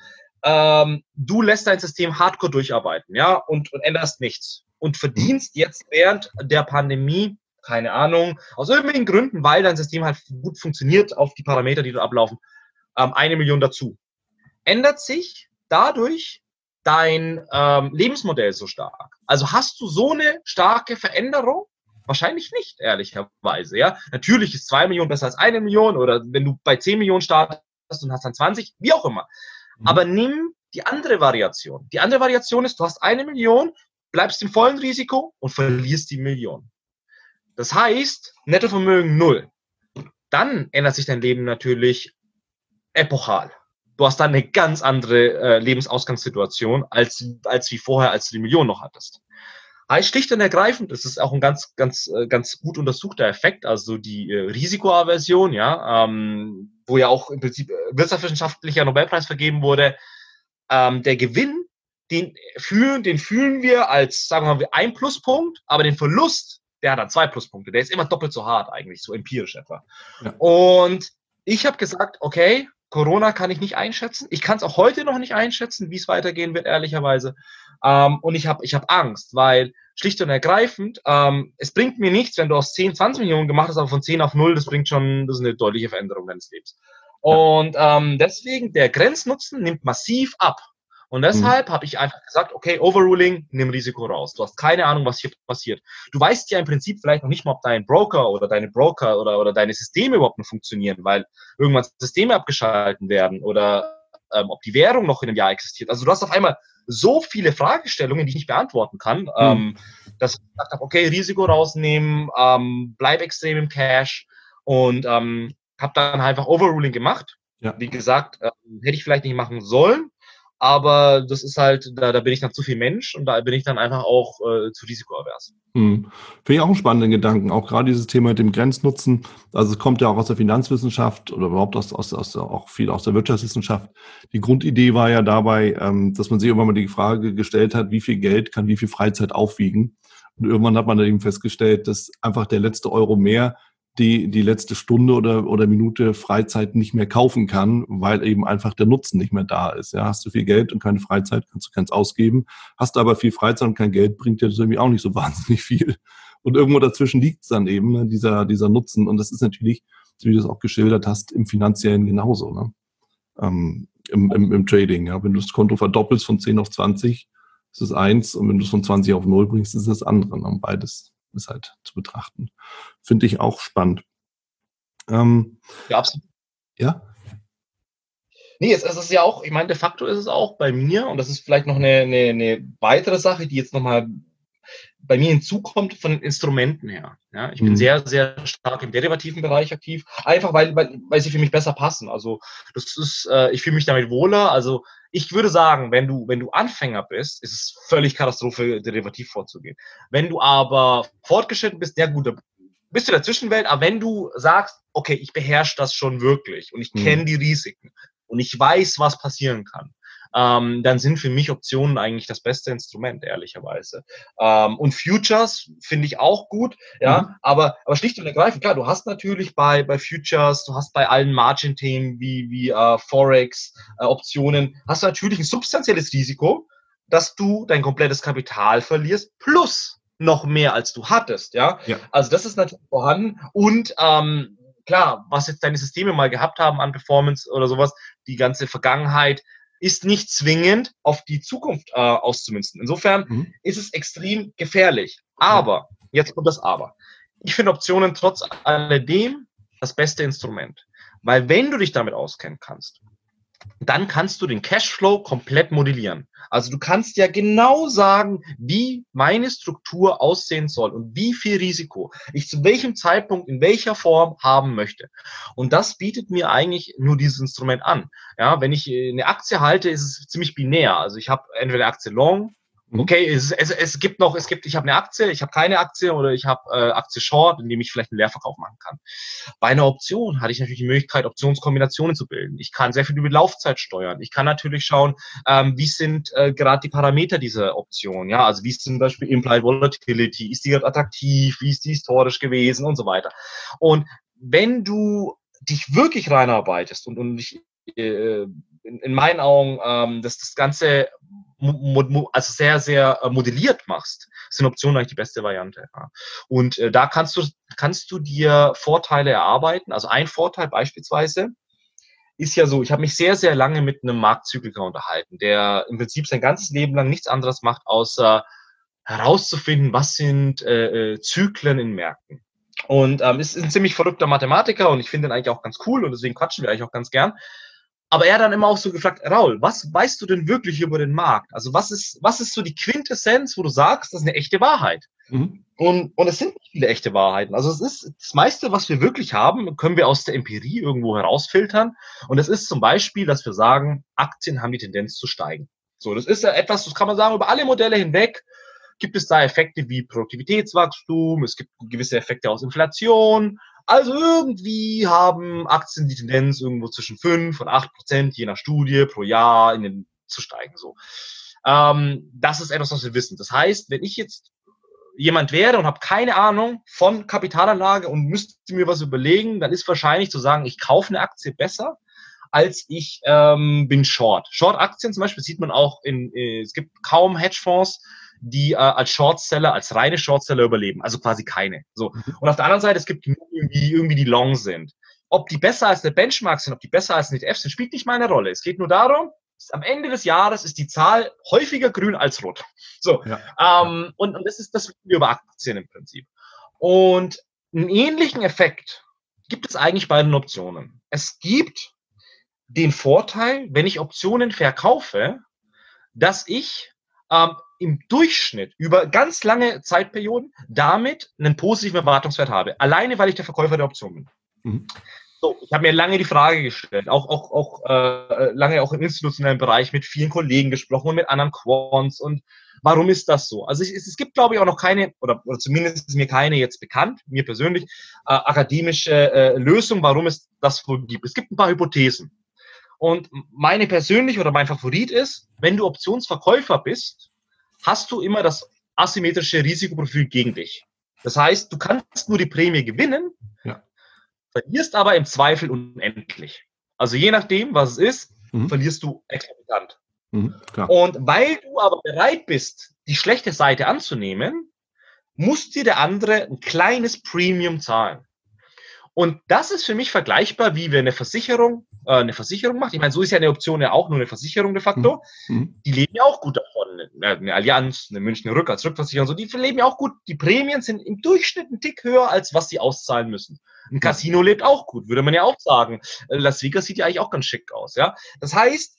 Ähm, du lässt dein System hardcore durcharbeiten, ja, und, und änderst nichts. Und verdienst jetzt während der Pandemie keine Ahnung, aus irgendwelchen Gründen, weil dein System halt gut funktioniert auf die Parameter, die du ablaufen, ähm, eine Million dazu. Ändert sich dadurch dein ähm, Lebensmodell so stark? Also hast du so eine starke Veränderung? Wahrscheinlich nicht, ehrlicherweise. Ja, natürlich ist zwei Millionen besser als eine Million oder wenn du bei zehn Millionen startest und hast dann 20, wie auch immer. Mhm. Aber nimm die andere Variation. Die andere Variation ist, du hast eine Million, bleibst im vollen Risiko und verlierst die Million. Das heißt, Nettovermögen null. Dann ändert sich dein Leben natürlich epochal. Du hast dann eine ganz andere äh, Lebensausgangssituation als, als wie vorher, als du die Million noch hattest. Heißt schlicht und ergreifend, das ist auch ein ganz, ganz, äh, ganz gut untersuchter Effekt, also die äh, Risikoaversion, ja, ähm, wo ja auch im Prinzip äh, wirtschaftswissenschaftlicher Nobelpreis vergeben wurde. Ähm, der Gewinn, den fühlen, den fühlen wir als, sagen wir mal, ein Pluspunkt, aber den Verlust, der hat dann zwei Pluspunkte. Der ist immer doppelt so hart eigentlich, so empirisch etwa. Ja. Und ich habe gesagt, okay, Corona kann ich nicht einschätzen. Ich kann es auch heute noch nicht einschätzen, wie es weitergehen wird, ehrlicherweise. Ähm, und ich habe ich hab Angst, weil schlicht und ergreifend, ähm, es bringt mir nichts, wenn du aus 10, 20 Millionen gemacht hast, aber von 10 auf 0, das bringt schon, das ist eine deutliche Veränderung deines Lebens. Und ähm, deswegen, der Grenznutzen nimmt massiv ab. Und deshalb mhm. habe ich einfach gesagt, okay, Overruling, nimm Risiko raus. Du hast keine Ahnung, was hier passiert. Du weißt ja im Prinzip vielleicht noch nicht mal, ob dein Broker oder deine Broker oder, oder deine Systeme überhaupt noch funktionieren, weil irgendwann Systeme abgeschalten werden oder ähm, ob die Währung noch in einem Jahr existiert. Also du hast auf einmal so viele Fragestellungen, die ich nicht beantworten kann, mhm. ähm, dass ich gesagt habe, okay, Risiko rausnehmen, ähm, bleib extrem im Cash und ähm, habe dann einfach Overruling gemacht Ja. Wie gesagt, äh, hätte ich vielleicht nicht machen sollen, aber das ist halt, da, da bin ich dann zu viel Mensch und da bin ich dann einfach auch äh, zu risikoavers. Hm. Finde ich auch einen spannenden Gedanken, auch gerade dieses Thema mit dem Grenznutzen. Also es kommt ja auch aus der Finanzwissenschaft oder überhaupt aus, aus, aus auch viel aus der Wirtschaftswissenschaft. Die Grundidee war ja dabei, ähm, dass man sich irgendwann mal die Frage gestellt hat, wie viel Geld kann wie viel Freizeit aufwiegen. Und irgendwann hat man dann eben festgestellt, dass einfach der letzte Euro mehr die die letzte Stunde oder, oder Minute Freizeit nicht mehr kaufen kann, weil eben einfach der Nutzen nicht mehr da ist. Ja, hast du viel Geld und keine Freizeit, kannst du keins ausgeben. Hast du aber viel Freizeit und kein Geld, bringt dir das irgendwie auch nicht so wahnsinnig viel. Und irgendwo dazwischen liegt es dann eben, ne, dieser, dieser Nutzen. Und das ist natürlich, wie du es auch geschildert hast, im Finanziellen genauso. Ne? Ähm, im, im, Im Trading. Ja? Wenn du das Konto verdoppelst von 10 auf 20, ist es eins. Und wenn du es von 20 auf 0 bringst, ist es das andere. Ne? Beides ist halt zu betrachten. Finde ich auch spannend. Ähm, ja, absolut. Ja? Nee, es, es, ist ja auch, ich meine, de facto ist es auch bei mir, und das ist vielleicht noch eine, eine, eine weitere Sache, die jetzt nochmal bei mir hinzukommt von den Instrumenten her. Ja, ich bin mhm. sehr, sehr stark im derivativen Bereich aktiv, einfach weil, weil, weil sie für mich besser passen. Also das ist, äh, ich fühle mich damit wohler. Also ich würde sagen, wenn du, wenn du Anfänger bist, ist es völlig Katastrophe, derivativ vorzugehen. Wenn du aber fortgeschritten bist, ja gut, bist du in der Zwischenwelt, aber wenn du sagst, okay, ich beherrsche das schon wirklich und ich mhm. kenne die Risiken und ich weiß, was passieren kann, ähm, dann sind für mich Optionen eigentlich das beste Instrument, ehrlicherweise. Ähm, und Futures finde ich auch gut, ja, mhm. aber, aber schlicht und ergreifend, klar, du hast natürlich bei, bei Futures, du hast bei allen Margin-Themen wie, wie äh, Forex, äh, Optionen, hast du natürlich ein substanzielles Risiko, dass du dein komplettes Kapital verlierst, plus noch mehr als du hattest, ja. ja. Also das ist natürlich vorhanden und ähm, klar, was jetzt deine Systeme mal gehabt haben an Performance oder sowas, die ganze Vergangenheit, ist nicht zwingend auf die Zukunft äh, auszumünzen. Insofern mhm. ist es extrem gefährlich. Aber, jetzt kommt das Aber. Ich finde Optionen trotz alledem das beste Instrument. Weil wenn du dich damit auskennen kannst, dann kannst du den Cashflow komplett modellieren. Also du kannst ja genau sagen, wie meine Struktur aussehen soll und wie viel Risiko ich zu welchem Zeitpunkt in welcher Form haben möchte. Und das bietet mir eigentlich nur dieses Instrument an. Ja, wenn ich eine Aktie halte, ist es ziemlich binär. Also ich habe entweder eine Aktie long. Okay, es, es, es gibt noch, es gibt, ich habe eine Aktie, ich habe keine Aktie oder ich habe äh, Aktie Short, in dem ich vielleicht einen Leerverkauf machen kann. Bei einer Option hatte ich natürlich die Möglichkeit, Optionskombinationen zu bilden. Ich kann sehr viel über Laufzeit steuern. Ich kann natürlich schauen, ähm, wie sind äh, gerade die Parameter dieser Option. Ja, also wie ist zum Beispiel Implied Volatility, ist die attraktiv, wie ist die historisch gewesen und so weiter. Und wenn du dich wirklich reinarbeitest und, und dich äh, in, in meinen Augen ähm, dass das Ganze also sehr, sehr äh, modelliert machst, sind Optionen eigentlich die beste Variante. Ja. Und äh, da kannst du, kannst du dir Vorteile erarbeiten. Also ein Vorteil beispielsweise ist ja so, ich habe mich sehr, sehr lange mit einem Marktzykliker unterhalten, der im Prinzip sein ganzes Leben lang nichts anderes macht, außer herauszufinden, was sind äh, äh Zyklen in Märkten. Und ähm, ist ein ziemlich verrückter Mathematiker und ich finde ihn eigentlich auch ganz cool und deswegen quatschen wir eigentlich auch ganz gern. Aber er hat dann immer auch so gefragt, Raul, was weißt du denn wirklich über den Markt? Also was ist, was ist so die Quintessenz, wo du sagst, das ist eine echte Wahrheit? Mhm. Und, und es sind nicht viele echte Wahrheiten. Also es ist das meiste, was wir wirklich haben, können wir aus der Empirie irgendwo herausfiltern. Und es ist zum Beispiel, dass wir sagen, Aktien haben die Tendenz zu steigen. So, das ist ja etwas, das kann man sagen, über alle Modelle hinweg gibt es da Effekte wie Produktivitätswachstum, es gibt gewisse Effekte aus Inflation, also irgendwie haben Aktien die Tendenz, irgendwo zwischen 5 und 8 Prozent, je nach Studie, pro Jahr in den, zu steigen. So. Ähm, das ist etwas, was wir wissen. Das heißt, wenn ich jetzt jemand wäre und habe keine Ahnung von Kapitalanlage und müsste mir was überlegen, dann ist wahrscheinlich zu sagen, ich kaufe eine Aktie besser, als ich ähm, bin Short. Short-Aktien zum Beispiel sieht man auch in, äh, es gibt kaum Hedgefonds, die äh, als Shortseller, als reine Shortseller überleben, also quasi keine. So. Mhm. Und auf der anderen Seite, es gibt genug, die irgendwie die Long sind. Ob die besser als der Benchmark sind, ob die besser als ein ETF sind, spielt nicht meine Rolle. Es geht nur darum, am Ende des Jahres ist die Zahl häufiger grün als rot. So. Ja. Ähm, und, und das ist das über Aktien im Prinzip. Und einen ähnlichen Effekt gibt es eigentlich bei den Optionen. Es gibt den Vorteil, wenn ich Optionen verkaufe, dass ich ähm, im Durchschnitt über ganz lange Zeitperioden damit einen positiven Erwartungswert habe. Alleine, weil ich der Verkäufer der Option bin. Mhm. So, ich habe mir lange die Frage gestellt, auch, auch, auch äh, lange auch im institutionellen Bereich mit vielen Kollegen gesprochen und mit anderen Quants und warum ist das so? Also es, es gibt, glaube ich, auch noch keine, oder, oder zumindest ist mir keine jetzt bekannt, mir persönlich, äh, akademische äh, Lösung, warum es das wohl gibt. Es gibt ein paar Hypothesen. Und meine persönliche oder mein Favorit ist, wenn du Optionsverkäufer bist, hast du immer das asymmetrische Risikoprofil gegen dich. Das heißt, du kannst nur die Prämie gewinnen, ja. verlierst aber im Zweifel unendlich. Also je nachdem, was es ist, mhm. verlierst du exorbitant. Mhm, und weil du aber bereit bist, die schlechte Seite anzunehmen, muss dir der andere ein kleines Premium zahlen. Und das ist für mich vergleichbar, wie wenn eine Versicherung äh, eine Versicherung macht. Ich meine, so ist ja eine Option ja auch nur eine Versicherung de facto. Mhm. Die leben ja auch gut davon. Eine Allianz, eine Münchner Rück als Rückversicherung, so, die leben ja auch gut. Die Prämien sind im Durchschnitt ein Tick höher, als was sie auszahlen müssen. Ein Casino lebt auch gut, würde man ja auch sagen. Äh, Las Vegas sieht ja eigentlich auch ganz schick aus, ja. Das heißt,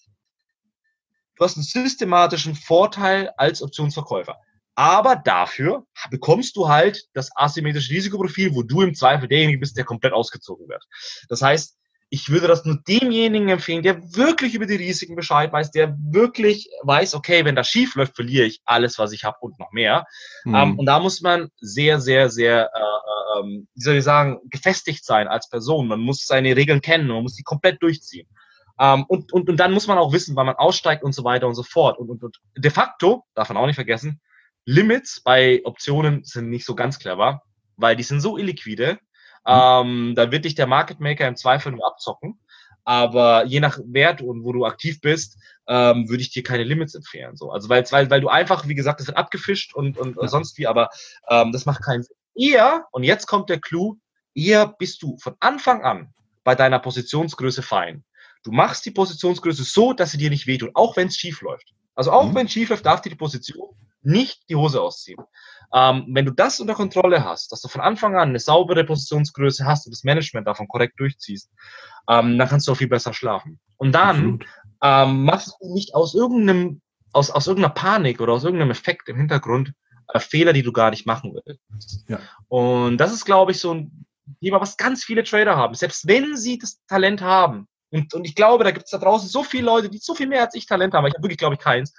du hast einen systematischen Vorteil als Optionsverkäufer. Aber dafür bekommst du halt das asymmetrische Risikoprofil, wo du im Zweifel derjenige bist, der komplett ausgezogen wird. Das heißt, ich würde das nur demjenigen empfehlen, der wirklich über die Risiken Bescheid weiß, der wirklich weiß, okay, wenn das schief läuft, verliere ich alles, was ich habe und noch mehr. Mhm. Ähm, und da muss man sehr, sehr, sehr, äh, äh, ähm, wie soll ich sagen, gefestigt sein als Person. Man muss seine Regeln kennen, man muss die komplett durchziehen. Ähm, und, und, und dann muss man auch wissen, wann man aussteigt und so weiter und so fort. Und, und, und de facto, darf man auch nicht vergessen, Limits bei Optionen sind nicht so ganz clever, weil die sind so illiquide, ähm, da wird dich der Market Maker im Zweifel nur abzocken. Aber je nach Wert und wo du aktiv bist, ähm, würde ich dir keine Limits empfehlen. So. Also weil, weil, weil du einfach, wie gesagt, das wird abgefischt und, und ja. sonst wie, aber ähm, das macht keinen Sinn. Eher, und jetzt kommt der Clou, eher bist du von Anfang an bei deiner Positionsgröße fein. Du machst die Positionsgröße so, dass sie dir nicht wehtut, auch wenn es schief läuft. Also auch mhm. wenn es schief läuft, darf dir die Position nicht die Hose ausziehen. Ähm, wenn du das unter Kontrolle hast, dass du von Anfang an eine saubere Positionsgröße hast und das Management davon korrekt durchziehst, ähm, dann kannst du auch viel besser schlafen. Und dann ähm, machst du nicht aus irgendeinem, aus, aus irgendeiner Panik oder aus irgendeinem Effekt im Hintergrund äh, Fehler, die du gar nicht machen willst. Ja. Und das ist, glaube ich, so ein Thema, was ganz viele Trader haben. Selbst wenn sie das Talent haben, und, und ich glaube, da gibt es da draußen so viele Leute, die so viel mehr als ich Talent haben, ich habe wirklich, glaube ich, keins.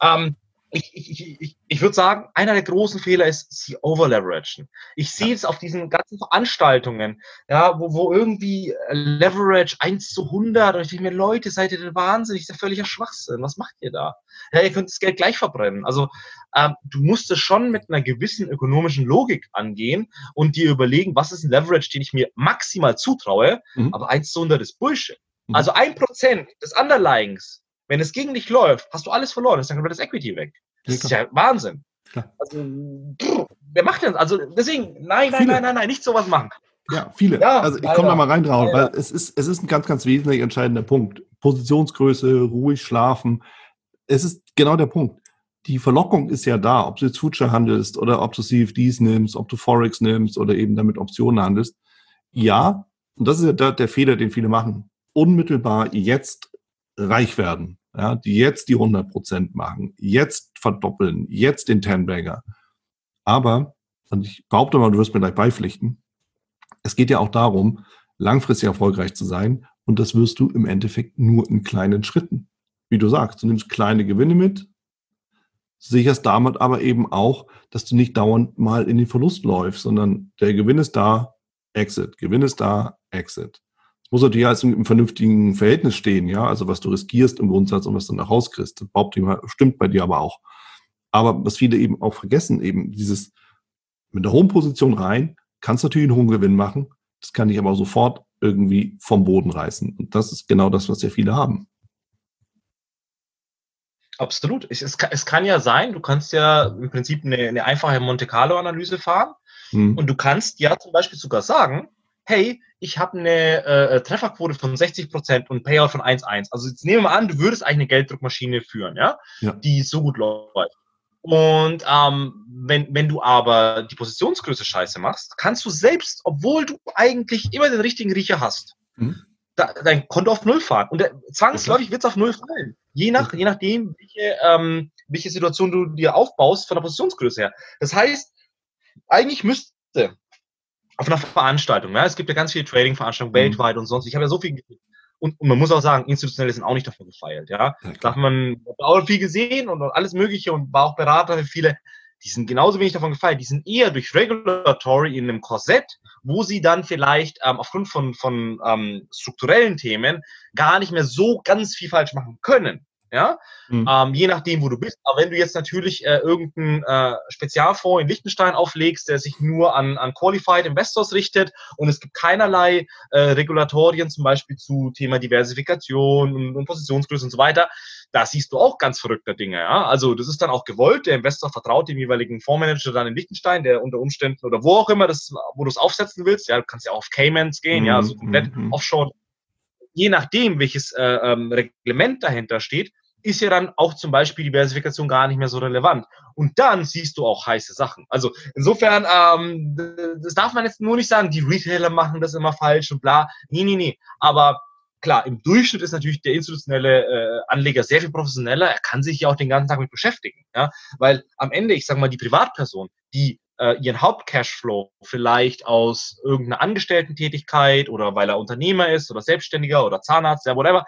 Ähm, ich, ich, ich, ich würde sagen, einer der großen Fehler ist, sie overleveragen. Ich sehe es auf diesen ganzen Veranstaltungen, ja, wo, wo irgendwie äh, Leverage 1 zu 100 und ich denke mir, Leute, seid ihr denn wahnsinnig? Das ist ja völliger Schwachsinn. Was macht ihr da? Ja, ihr könnt das Geld gleich verbrennen. Also, ähm, du musst es schon mit einer gewissen ökonomischen Logik angehen und dir überlegen, was ist ein Leverage, den ich mir maximal zutraue, mhm. aber 1 zu 100 ist Bullshit. Mhm. Also ein Prozent des Underlyings wenn es gegen dich läuft, hast du alles verloren, ist dann komplett das Equity weg. Das ja, ist ja Wahnsinn. Klar. Also, pff, wer macht denn das? Also deswegen, nein, nein, viele. nein, nein, nein, nicht sowas machen. Ja, viele. Ja, also ich komme da mal rein, Raul, weil es ist, es ist ein ganz, ganz wesentlich entscheidender Punkt. Positionsgröße, ruhig schlafen. Es ist genau der Punkt. Die Verlockung ist ja da, ob du jetzt Future handelst oder ob du CFDs nimmst, ob du Forex nimmst oder eben damit Optionen handelst. Ja, und das ist ja der, der Fehler, den viele machen. Unmittelbar jetzt reich werden ja, die jetzt die 100 Prozent machen, jetzt verdoppeln, jetzt den Ten-Bagger. Aber, und ich behaupte mal, du wirst mir gleich beipflichten, es geht ja auch darum, langfristig erfolgreich zu sein und das wirst du im Endeffekt nur in kleinen Schritten. Wie du sagst, du nimmst kleine Gewinne mit, sicherst damit aber eben auch, dass du nicht dauernd mal in den Verlust läufst, sondern der Gewinn ist da, Exit, Gewinn ist da, Exit muss natürlich alles im vernünftigen Verhältnis stehen, ja, also was du riskierst im Grundsatz und was du nach Hause kriegst. Das Hauptthema stimmt bei dir aber auch. Aber was viele eben auch vergessen, eben dieses mit der hohen Position rein, kannst natürlich einen hohen Gewinn machen, das kann dich aber sofort irgendwie vom Boden reißen. Und das ist genau das, was ja viele haben. Absolut. Es, es, es kann ja sein, du kannst ja im Prinzip eine, eine einfache Monte Carlo-Analyse fahren hm. und du kannst ja zum Beispiel sogar sagen, hey, ich habe eine äh, Trefferquote von 60 Prozent und Payout von 1,1. Also jetzt nehmen wir mal an, du würdest eigentlich eine Gelddruckmaschine führen, ja, ja. die so gut läuft. Und ähm, wenn, wenn du aber die Positionsgröße scheiße machst, kannst du selbst, obwohl du eigentlich immer den richtigen Riecher hast, mhm. da, dein Konto auf Null fahren. Und der, zwangsläufig wird es auf Null fallen. Je, nach, je nachdem, welche, ähm, welche Situation du dir aufbaust von der Positionsgröße her. Das heißt, eigentlich müsste auf einer Veranstaltung. Ja? Es gibt ja ganz viele Trading-Veranstaltungen mhm. weltweit und sonst. Ich habe ja so viel und, und man muss auch sagen, institutionelle sind auch nicht davon gefeilt. Ja, ja da hat man auch viel gesehen und alles Mögliche und war auch Berater für viele. Die sind genauso wenig davon gefeilt. Die sind eher durch Regulatory in einem Korsett, wo sie dann vielleicht ähm, aufgrund von, von ähm, strukturellen Themen gar nicht mehr so ganz viel falsch machen können ja, mhm. ähm, je nachdem, wo du bist. Aber wenn du jetzt natürlich äh, irgendeinen äh, Spezialfonds in Liechtenstein auflegst, der sich nur an, an Qualified Investors richtet und es gibt keinerlei äh, Regulatorien, zum Beispiel zu Thema Diversifikation und, und Positionsgröße und so weiter, da siehst du auch ganz verrückte Dinge. Ja? Also das ist dann auch gewollt. Der Investor vertraut dem jeweiligen Fondsmanager dann in Liechtenstein, der unter Umständen oder wo auch immer das, wo du es aufsetzen willst. Ja, du kannst ja auch auf Caymans gehen, mhm. ja, so komplett mhm. offshore je nachdem, welches äh, ähm, Reglement dahinter steht, ist ja dann auch zum Beispiel die Diversifikation gar nicht mehr so relevant. Und dann siehst du auch heiße Sachen. Also insofern, ähm, das darf man jetzt nur nicht sagen, die Retailer machen das immer falsch und bla. Nee, nee, nee. Aber klar, im Durchschnitt ist natürlich der institutionelle äh, Anleger sehr viel professioneller. Er kann sich ja auch den ganzen Tag mit beschäftigen. Ja? Weil am Ende, ich sage mal, die Privatperson, die äh, ihren Hauptcashflow vielleicht aus irgendeiner Angestellten-Tätigkeit oder weil er Unternehmer ist oder Selbstständiger oder Zahnarzt, ja, whatever,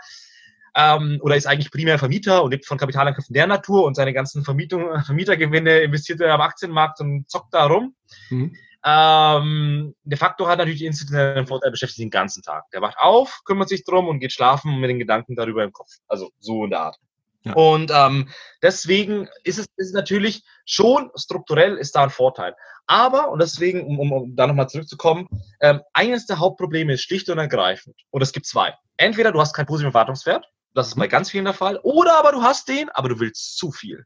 ähm, oder ist eigentlich primär Vermieter und lebt von Kapitalangriffen der Natur und seine ganzen Vermietung, Vermietergewinne investiert er am Aktienmarkt und zockt da rum. Mhm. Ähm, de facto hat natürlich die institutionellen Vorteil, beschäftigt sich den ganzen Tag. Der wacht auf, kümmert sich drum und geht schlafen mit den Gedanken darüber im Kopf. Also so in der Art. Ja. Und ähm, deswegen ist es ist natürlich schon strukturell ist da ein Vorteil. Aber, und deswegen, um, um, um da nochmal zurückzukommen, ähm, eines der Hauptprobleme ist schlicht und ergreifend, und es gibt zwei. Entweder du hast keinen positiven Erwartungswert, das ist bei mhm. ganz vielen der Fall, oder aber du hast den, aber du willst zu viel.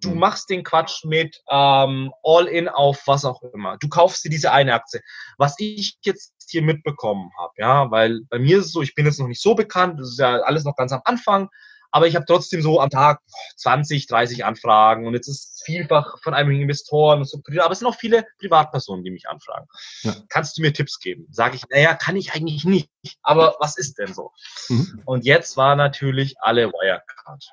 Du mhm. machst den Quatsch mit ähm, All-in auf was auch immer. Du kaufst dir diese eine Aktie. Was ich jetzt hier mitbekommen habe, ja, weil bei mir ist es so, ich bin jetzt noch nicht so bekannt, das ist ja alles noch ganz am Anfang, aber ich habe trotzdem so am Tag 20, 30 Anfragen und jetzt ist es vielfach von einem Investoren und so, aber es sind auch viele Privatpersonen, die mich anfragen. Ja. Kannst du mir Tipps geben? Sage ich, naja, kann ich eigentlich nicht, aber was ist denn so? Mhm. Und jetzt war natürlich alle Wirecard.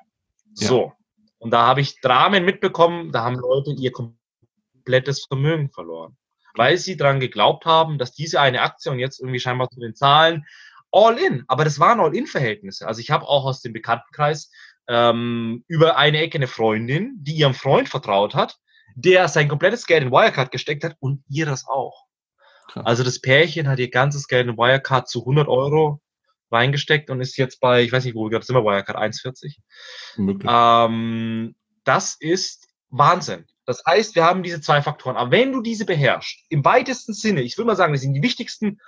So. Ja. Und da habe ich Dramen mitbekommen, da haben Leute ihr komplettes Vermögen verloren, weil sie daran geglaubt haben, dass diese eine Aktie und jetzt irgendwie scheinbar zu den Zahlen All-in, aber das waren All-in-Verhältnisse. Also ich habe auch aus dem Bekanntenkreis ähm, über eine Ecke eine Freundin, die ihrem Freund vertraut hat, der sein komplettes Geld in Wirecard gesteckt hat und ihr das auch. Klar. Also das Pärchen hat ihr ganzes Geld in Wirecard zu 100 Euro reingesteckt und ist jetzt bei, ich weiß nicht, wo wir gerade sind, wir Wirecard 1,40. Ähm, das ist Wahnsinn. Das heißt, wir haben diese zwei Faktoren. Aber wenn du diese beherrschst, im weitesten Sinne, ich würde mal sagen, das sind die wichtigsten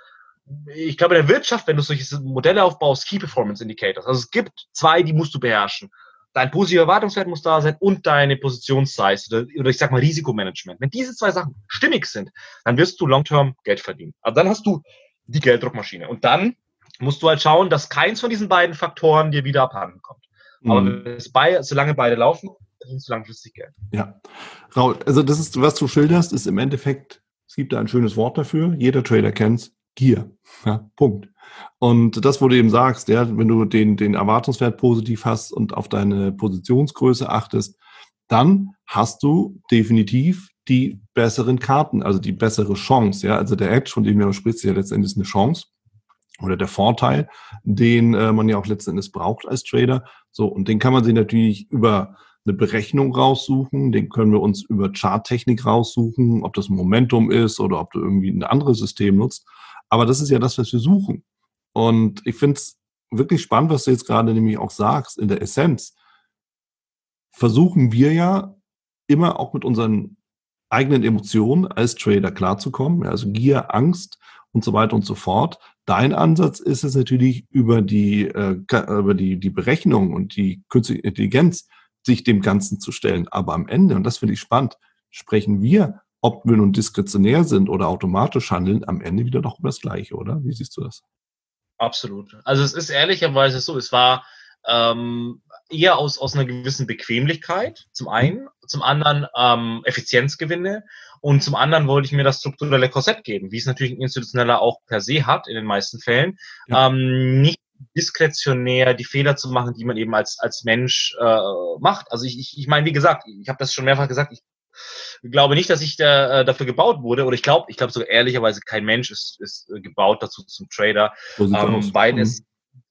ich glaube, in der Wirtschaft, wenn du solche Modelle aufbaust, Key Performance Indicators, also es gibt zwei, die musst du beherrschen. Dein positiver Erwartungswert muss da sein und deine Positionssize oder, oder ich sag mal Risikomanagement. Wenn diese zwei Sachen stimmig sind, dann wirst du long-term Geld verdienen. Also dann hast du die Gelddruckmaschine. Und dann musst du halt schauen, dass keins von diesen beiden Faktoren dir wieder abhanden kommt. Mhm. Aber bei, solange beide laufen, verdienst du langfristig Geld. Ja. Raul, also das ist, was du schilderst, ist im Endeffekt, es gibt da ein schönes Wort dafür, jeder Trader kennt Gier. Ja, Punkt. Und das, wo du eben sagst, ja, wenn du den, den Erwartungswert positiv hast und auf deine Positionsgröße achtest, dann hast du definitiv die besseren Karten, also die bessere Chance. Ja, also der Edge, von dem du sprichst, ist ja letztendlich eine Chance oder der Vorteil, den äh, man ja auch letztendlich braucht als Trader. So, und den kann man sich natürlich über eine Berechnung raussuchen, den können wir uns über Charttechnik raussuchen, ob das Momentum ist oder ob du irgendwie ein anderes System nutzt. Aber das ist ja das, was wir suchen. Und ich finde es wirklich spannend, was du jetzt gerade nämlich auch sagst. In der Essenz versuchen wir ja immer auch mit unseren eigenen Emotionen als Trader klarzukommen. Also Gier, Angst und so weiter und so fort. Dein Ansatz ist es natürlich über die, äh, über die, die Berechnung und die künstliche Intelligenz sich dem Ganzen zu stellen. Aber am Ende, und das finde ich spannend, sprechen wir ob wir nun diskretionär sind oder automatisch handeln, am Ende wieder doch das Gleiche, oder? Wie siehst du das? Absolut. Also es ist ehrlicherweise so, es war ähm, eher aus, aus einer gewissen Bequemlichkeit, zum einen, zum anderen ähm, Effizienzgewinne und zum anderen wollte ich mir das strukturelle Korsett geben, wie es natürlich ein institutioneller auch per se hat in den meisten Fällen. Ja. Ähm, nicht diskretionär die Fehler zu machen, die man eben als, als Mensch äh, macht. Also ich, ich, ich meine, wie gesagt, ich habe das schon mehrfach gesagt, ich glaube nicht, dass ich da, äh, dafür gebaut wurde. Oder ich glaube, ich glaube sogar ehrlicherweise, kein Mensch ist, ist äh, gebaut dazu zum Trader, ähm, weil mhm. es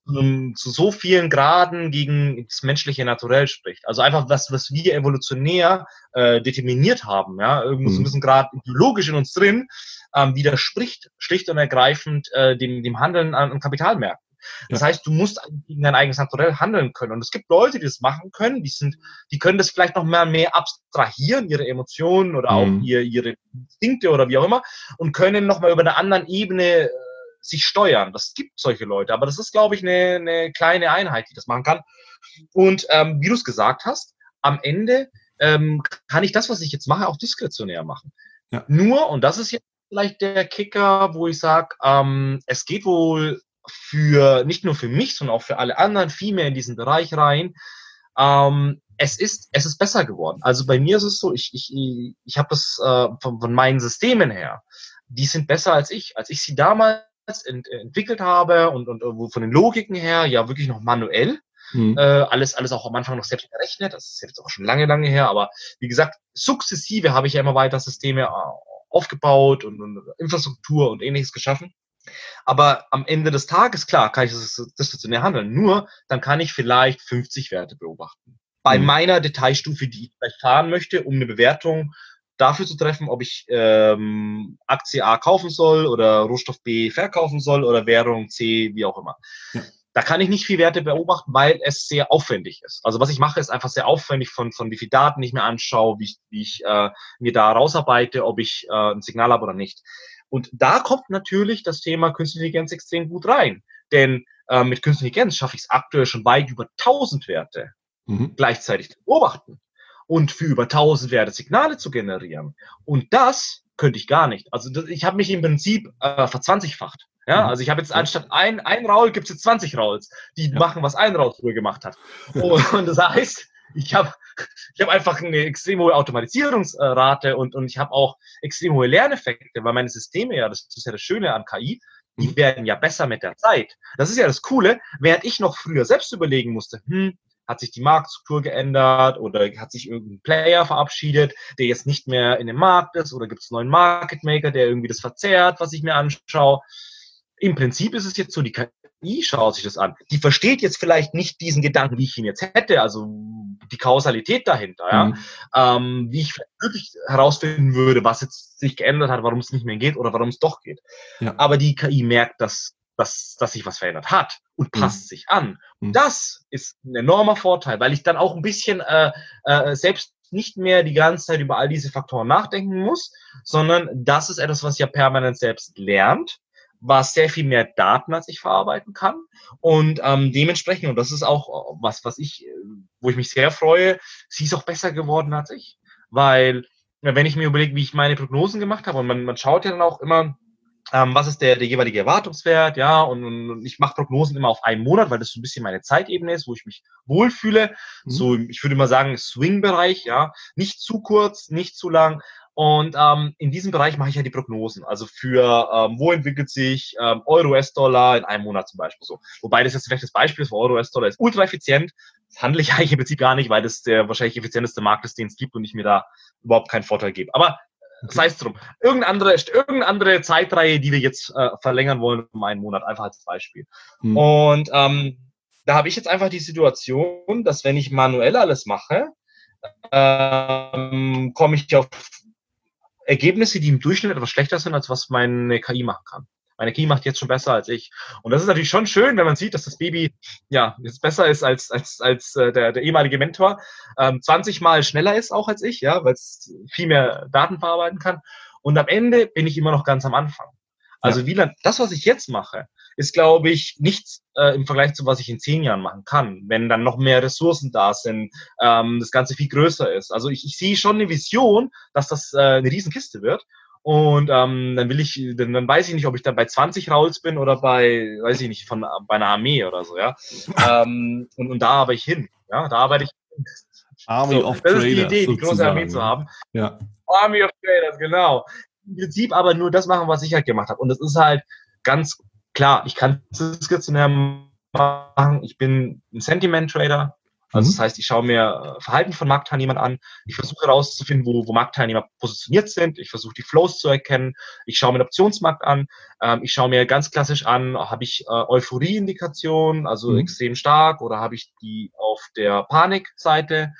zu, zu so vielen Graden gegen das menschliche Naturell spricht. Also einfach was, was wir evolutionär äh, determiniert haben, ja, irgendwo mhm. so ein bisschen gerade biologisch in uns drin, ähm, widerspricht schlicht und ergreifend äh, dem, dem Handeln an, an Kapitalmärkten. Das ja. heißt, du musst gegen dein eigenes Naturell handeln können. Und es gibt Leute, die das machen können, die sind, die können das vielleicht noch mehr, mehr abstrahieren, ihre Emotionen oder mhm. auch ihr, ihre Instinkte oder wie auch immer, und können noch mal über eine anderen Ebene äh, sich steuern. Das gibt solche Leute, aber das ist, glaube ich, eine, eine kleine Einheit, die das machen kann. Und ähm, wie du es gesagt hast, am Ende ähm, kann ich das, was ich jetzt mache, auch diskretionär machen. Ja. Nur, und das ist jetzt vielleicht der Kicker, wo ich sage, ähm, es geht wohl für nicht nur für mich, sondern auch für alle anderen viel mehr in diesen Bereich rein. Ähm, es ist, es ist besser geworden. Also bei mir ist es so, ich, ich, ich habe das äh, von, von meinen Systemen her, die sind besser als ich. Als ich sie damals ent, entwickelt habe und, und und von den Logiken her ja wirklich noch manuell. Mhm. Äh, alles, alles auch am Anfang noch selbst berechnet. Das ist jetzt auch schon lange, lange her. Aber wie gesagt, sukzessive habe ich ja immer weiter Systeme äh, aufgebaut und, und Infrastruktur und ähnliches geschaffen. Aber am Ende des Tages, klar, kann ich das diskretionär handeln. Nur, dann kann ich vielleicht 50 Werte beobachten. Bei mhm. meiner Detailstufe, die ich vielleicht fahren möchte, um eine Bewertung dafür zu treffen, ob ich ähm, Aktie A kaufen soll oder Rohstoff B verkaufen soll oder Währung C, wie auch immer. Da kann ich nicht viel Werte beobachten, weil es sehr aufwendig ist. Also was ich mache, ist einfach sehr aufwendig von, von wie viel Daten ich mir anschaue, wie ich, wie ich äh, mir da rausarbeite, ob ich äh, ein Signal habe oder nicht. Und da kommt natürlich das Thema Künstliche Intelligenz extrem gut rein. Denn äh, mit Künstliche Intelligenz schaffe ich es aktuell schon weit über 1000 Werte mhm. gleichzeitig zu beobachten und für über 1000 Werte Signale zu generieren. Und das könnte ich gar nicht. Also das, ich habe mich im Prinzip äh, verzwanzigfacht. Ja, mhm. also ich habe jetzt anstatt ein, ein Raul gibt es jetzt 20 Rauls, die ja. machen, was ein Raul früher gemacht hat. Und das heißt, ich habe ich hab einfach eine extrem hohe Automatisierungsrate und, und ich habe auch extrem hohe Lerneffekte, weil meine Systeme ja, das ist ja das Schöne an KI, die mhm. werden ja besser mit der Zeit. Das ist ja das Coole, während ich noch früher selbst überlegen musste, hm, hat sich die Marktstruktur geändert oder hat sich irgendein Player verabschiedet, der jetzt nicht mehr in dem Markt ist oder gibt es einen neuen Market Maker, der irgendwie das verzerrt, was ich mir anschaue. Im Prinzip ist es jetzt so, die KI schaut sich das an. Die versteht jetzt vielleicht nicht diesen Gedanken, wie ich ihn jetzt hätte, also die Kausalität dahinter, ja. Mhm. Ähm, wie ich wirklich herausfinden würde, was jetzt sich geändert hat, warum es nicht mehr geht oder warum es doch geht. Ja. Aber die KI merkt, dass dass, dass sich was verändert hat und mhm. passt mhm. sich an. Und mhm. das ist ein enormer Vorteil, weil ich dann auch ein bisschen äh, äh, selbst nicht mehr die ganze Zeit über all diese Faktoren nachdenken muss, sondern das ist etwas, was ja permanent selbst lernt, was sehr viel mehr Daten als ich verarbeiten kann. Und ähm, dementsprechend, und das ist auch was, was ich, wo ich mich sehr freue, sie ist auch besser geworden als ich. Weil, wenn ich mir überlege, wie ich meine Prognosen gemacht habe, und man, man schaut ja dann auch immer, ähm, was ist der, der jeweilige Erwartungswert, ja, und, und ich mache Prognosen immer auf einen Monat, weil das so ein bisschen meine Zeitebene ist, wo ich mich wohlfühle. Mhm. So, ich würde mal sagen, Swing-Bereich, ja, nicht zu kurz, nicht zu lang. Und ähm, in diesem Bereich mache ich ja die Prognosen. Also für ähm, wo entwickelt sich ähm, Euro-US-Dollar in einem Monat zum Beispiel so. Wobei das jetzt vielleicht das Beispiel ist, Euro-US-Dollar ist ultra effizient. Das handle ich eigentlich im Prinzip gar nicht, weil das der wahrscheinlich effizienteste Markt ist, den es gibt und ich mir da überhaupt keinen Vorteil gebe. Aber sei es drum. Irgendeine andere, irgendeine andere Zeitreihe, die wir jetzt äh, verlängern wollen um einen Monat, einfach als Beispiel. Mhm. Und ähm, da habe ich jetzt einfach die Situation, dass wenn ich manuell alles mache, ähm, komme ich auf Ergebnisse, die im Durchschnitt etwas schlechter sind, als was meine KI machen kann meine KI macht jetzt schon besser als ich. Und das ist natürlich schon schön, wenn man sieht, dass das Baby ja jetzt besser ist als, als, als äh, der, der ehemalige Mentor, ähm, 20 Mal schneller ist auch als ich, ja, weil es viel mehr Daten verarbeiten kann. Und am Ende bin ich immer noch ganz am Anfang. Also ja. wie lang, das, was ich jetzt mache, ist, glaube ich, nichts äh, im Vergleich zu was ich in zehn Jahren machen kann, wenn dann noch mehr Ressourcen da sind, ähm, das Ganze viel größer ist. Also ich, ich sehe schon eine Vision, dass das äh, eine Riesenkiste wird. Und ähm, dann will ich, dann, dann weiß ich nicht, ob ich dann bei 20 Rauls bin oder bei, weiß ich nicht, von bei einer Armee oder so, ja. ähm, und, und da arbeite ich hin. Ja, da arbeite ich hin. Army so, of das Traders. Das ist die Idee, die große Armee zu haben. Ja. Army of Traders, genau. Im Prinzip aber nur das machen, was ich halt gemacht habe. Und das ist halt ganz klar, ich kann diskretionär machen. Ich bin ein Sentiment-Trader. Also mhm. das heißt, ich schaue mir äh, Verhalten von Marktteilnehmern an, ich versuche herauszufinden, wo, wo Marktteilnehmer positioniert sind, ich versuche die Flows zu erkennen, ich schaue mir den Optionsmarkt an, ähm, ich schaue mir ganz klassisch an, habe ich äh, Euphorie-Indikation, also mhm. extrem stark, oder habe ich die auf der Panikseite?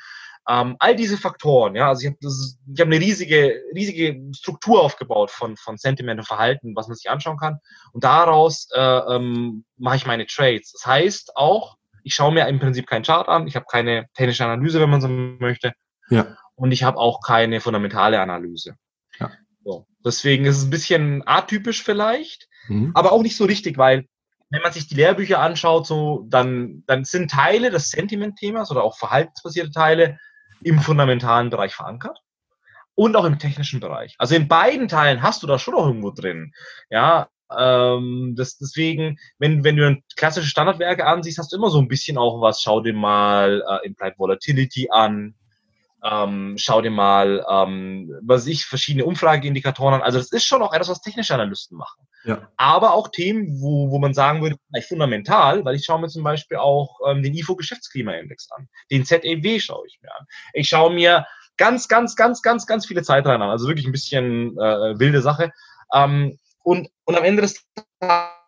Ähm, all diese Faktoren, ja, also ich habe hab eine riesige, riesige Struktur aufgebaut von, von Sentiment und Verhalten, was man sich anschauen kann. Und daraus äh, ähm, mache ich meine Trades. Das heißt auch, ich schaue mir im Prinzip keinen Chart an, ich habe keine technische Analyse, wenn man so möchte. Ja. Und ich habe auch keine fundamentale Analyse. Ja. So. Deswegen ist es ein bisschen atypisch vielleicht, mhm. aber auch nicht so richtig, weil wenn man sich die Lehrbücher anschaut, so, dann, dann sind Teile des Sentiment-Themas oder auch verhaltensbasierte Teile im fundamentalen Bereich verankert und auch im technischen Bereich. Also in beiden Teilen hast du da schon noch irgendwo drin. Ja, ähm, das, deswegen, wenn, wenn du klassische Standardwerke ansiehst, hast du immer so ein bisschen auch was. Schau dir mal äh, Implied Volatility an. Ähm, schau dir mal, ähm, was ich, verschiedene Umfrageindikatoren an. Also das ist schon auch etwas, was technische Analysten machen. Ja. Aber auch Themen, wo, wo man sagen würde, vielleicht fundamental, weil ich schaue mir zum Beispiel auch ähm, den IFO Geschäftsklimaindex an. Den ZEW schaue ich mir an. Ich schaue mir ganz, ganz, ganz, ganz, ganz viele Zeitreihen an. Also wirklich ein bisschen äh, wilde Sache. Ähm, und, und am Ende des Tages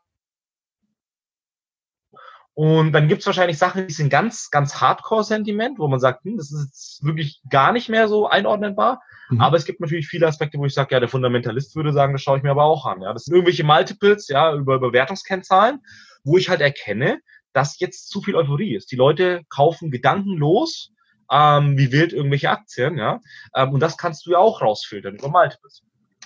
und dann gibt es wahrscheinlich Sachen, die sind ganz, ganz Hardcore-Sentiment, wo man sagt, hm, das ist jetzt wirklich gar nicht mehr so einordnbar. Mhm. Aber es gibt natürlich viele Aspekte, wo ich sage, ja, der Fundamentalist würde sagen, das schaue ich mir aber auch an. Ja, das sind irgendwelche Multiples, ja, über Bewertungskennzahlen, wo ich halt erkenne, dass jetzt zu viel Euphorie ist. Die Leute kaufen gedankenlos, ähm, wie wild irgendwelche Aktien, ja. Ähm, und das kannst du ja auch rausfiltern über Multiples.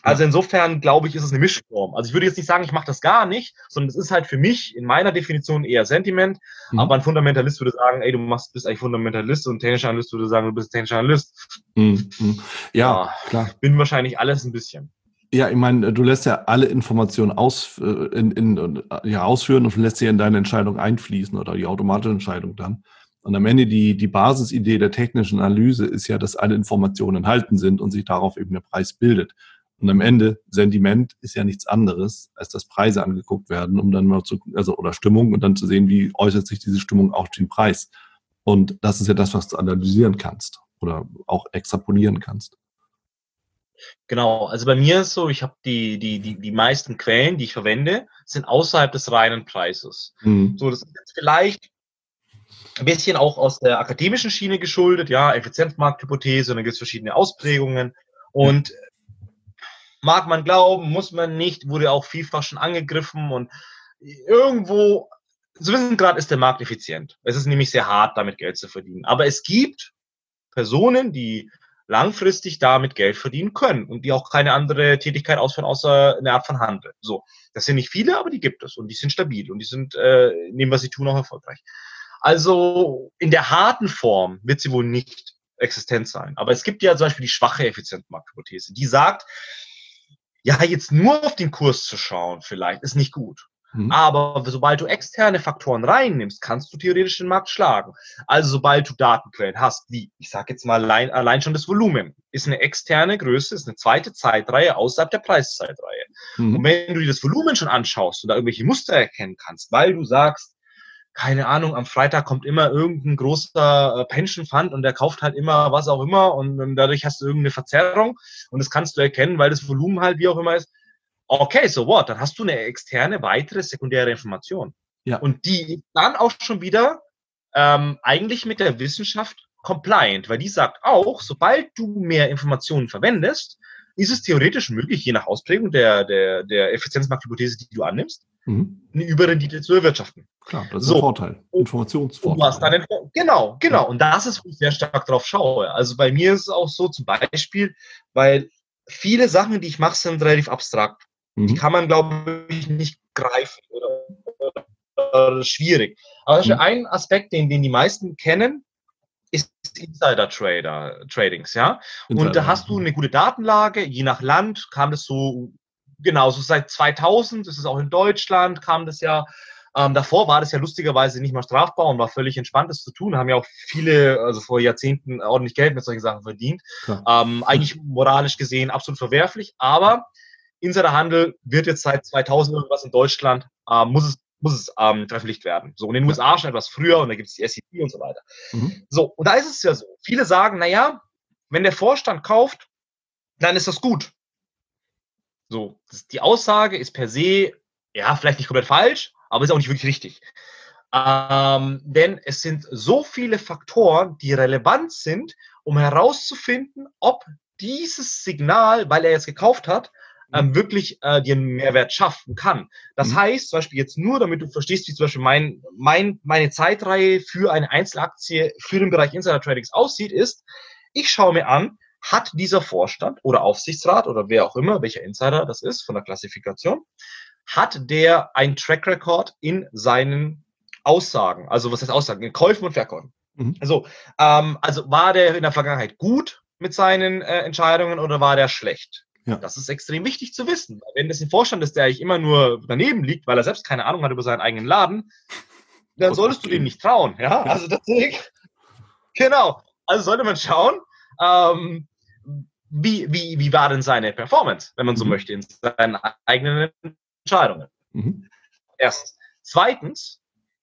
Also insofern glaube ich, ist es eine Mischform. Also ich würde jetzt nicht sagen, ich mache das gar nicht, sondern es ist halt für mich in meiner Definition eher Sentiment. Mhm. Aber ein Fundamentalist würde sagen, ey, du machst, bist eigentlich Fundamentalist und ein technischer Analyst würde sagen, du bist technischer Analyst. Mhm. mhm. Ja, ja, klar. Bin wahrscheinlich alles ein bisschen. Ja, ich meine, du lässt ja alle Informationen aus, äh, in, in, ja, ausführen und lässt sie in deine Entscheidung einfließen oder die automatische Entscheidung dann. Und am Ende die, die Basisidee der technischen Analyse ist ja, dass alle Informationen enthalten sind und sich darauf eben der Preis bildet. Und am Ende, Sentiment ist ja nichts anderes, als dass Preise angeguckt werden, um dann mal zu, also, oder Stimmung, und dann zu sehen, wie äußert sich diese Stimmung auch den Preis. Und das ist ja das, was du analysieren kannst oder auch extrapolieren kannst. Genau, also bei mir ist so, ich habe die, die, die, die meisten Quellen, die ich verwende, sind außerhalb des reinen Preises. Mhm. So, das ist jetzt vielleicht ein bisschen auch aus der akademischen Schiene geschuldet, ja, Effizienzmarkthypothese, und dann gibt es verschiedene Ausprägungen. Und mag man glauben, muss man nicht, wurde auch vielfach schon angegriffen und irgendwo, zu wissen gerade ist der Markt effizient. Es ist nämlich sehr hart, damit Geld zu verdienen. Aber es gibt Personen, die langfristig damit Geld verdienen können und die auch keine andere Tätigkeit ausführen, außer eine Art von Handel. So, das sind nicht viele, aber die gibt es und die sind stabil und die sind äh, dem, was sie tun, auch erfolgreich. Also in der harten Form wird sie wohl nicht existent sein. Aber es gibt ja zum Beispiel die schwache Effizienzmarkthypothese, die sagt, ja, jetzt nur auf den Kurs zu schauen, vielleicht, ist nicht gut. Mhm. Aber sobald du externe Faktoren reinnimmst, kannst du theoretisch den Markt schlagen. Also sobald du Datenquellen hast, wie, ich sage jetzt mal allein, allein schon das Volumen, ist eine externe Größe, ist eine zweite Zeitreihe außerhalb der Preiszeitreihe. Mhm. Und wenn du dir das Volumen schon anschaust und da irgendwelche Muster erkennen kannst, weil du sagst, keine Ahnung, am Freitag kommt immer irgendein großer äh, Pension Fund und der kauft halt immer was auch immer und dadurch hast du irgendeine Verzerrung und das kannst du erkennen, weil das Volumen halt wie auch immer ist. Okay, so what? Dann hast du eine externe, weitere, sekundäre Information. Ja. Und die dann auch schon wieder ähm, eigentlich mit der Wissenschaft compliant, weil die sagt auch, sobald du mehr Informationen verwendest, ist es theoretisch möglich, je nach Ausprägung der, der, der Effizienzmarkthypothese, die du annimmst, mhm. eine Überrendite zu erwirtschaften. Klar, das ist so. ein Vorteil. Informationsvorteil. Dann, genau, genau. Ja. Und das ist, wo ich sehr stark drauf schaue. Also bei mir ist es auch so, zum Beispiel, weil viele Sachen, die ich mache, sind relativ abstrakt. Mhm. Die kann man, glaube ich, nicht greifen oder, oder schwierig. Aber mhm. ein Aspekt, den, den die meisten kennen, Insider-Trader-Tradings, ja. Insider. Und da hast du eine gute Datenlage, je nach Land kam das so, genau, so seit 2000, das ist auch in Deutschland, kam das ja. Ähm, davor war das ja lustigerweise nicht mal strafbar und war völlig entspannt, das zu tun. Haben ja auch viele, also vor Jahrzehnten, ordentlich Geld mit solchen Sachen verdient. Ähm, eigentlich moralisch gesehen absolut verwerflich, aber Insiderhandel wird jetzt seit 2000 irgendwas in Deutschland, äh, muss es muss es ähm, verpflichtet werden. So, und in den USA schon etwas früher und da gibt es die SEC und so weiter. Mhm. So, und da ist es ja so. Viele sagen, naja, wenn der Vorstand kauft, dann ist das gut. So, das, die Aussage ist per se, ja, vielleicht nicht komplett falsch, aber ist auch nicht wirklich richtig. Ähm, denn es sind so viele Faktoren, die relevant sind, um herauszufinden, ob dieses Signal, weil er jetzt gekauft hat, ähm, wirklich äh, dir einen Mehrwert schaffen kann. Das mhm. heißt, zum Beispiel jetzt nur, damit du verstehst, wie zum Beispiel mein, mein, meine Zeitreihe für eine Einzelaktie für den Bereich Insider Tradings aussieht, ist, ich schaue mir an, hat dieser Vorstand oder Aufsichtsrat oder wer auch immer, welcher Insider das ist von der Klassifikation, hat der ein Track Record in seinen Aussagen, also was heißt Aussagen, in Käufen und Verkäufen. Mhm. Also, ähm, also war der in der Vergangenheit gut mit seinen äh, Entscheidungen oder war der schlecht? Ja. Das ist extrem wichtig zu wissen. Wenn das ein Vorstand ist, der eigentlich immer nur daneben liegt, weil er selbst keine Ahnung hat über seinen eigenen Laden, dann solltest du dem nicht trauen. Ja, also deswegen, genau. Also sollte man schauen, ähm, wie, wie, wie war denn seine Performance, wenn man so mhm. möchte, in seinen eigenen Entscheidungen. Mhm. Erstens. Zweitens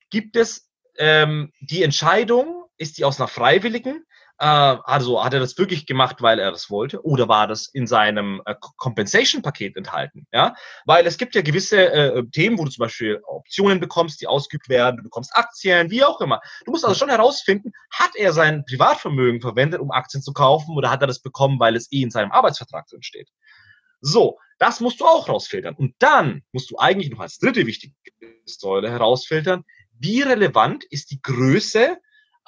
gibt es ähm, die Entscheidung, ist die aus einer freiwilligen also hat er das wirklich gemacht, weil er das wollte, oder war das in seinem äh, Compensation-Paket enthalten? Ja, weil es gibt ja gewisse äh, Themen, wo du zum Beispiel Optionen bekommst, die ausgeübt werden, du bekommst Aktien, wie auch immer. Du musst also schon herausfinden, hat er sein Privatvermögen verwendet, um Aktien zu kaufen, oder hat er das bekommen, weil es eh in seinem Arbeitsvertrag drin steht? So, das musst du auch rausfiltern. Und dann musst du eigentlich noch als dritte wichtige Säule herausfiltern, wie relevant ist die Größe,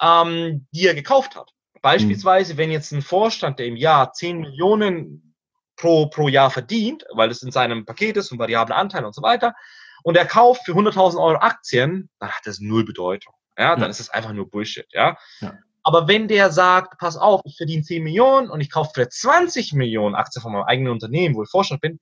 ähm, die er gekauft hat. Beispielsweise, mhm. wenn jetzt ein Vorstand, der im Jahr 10 Millionen pro, pro Jahr verdient, weil es in seinem Paket ist und variable Anteile und so weiter, und er kauft für 100.000 Euro Aktien, dann hat das null Bedeutung. Ja, dann ja. ist es einfach nur Bullshit. Ja? ja. Aber wenn der sagt, pass auf, ich verdiene 10 Millionen und ich kaufe für 20 Millionen Aktien von meinem eigenen Unternehmen, wo ich Vorstand bin,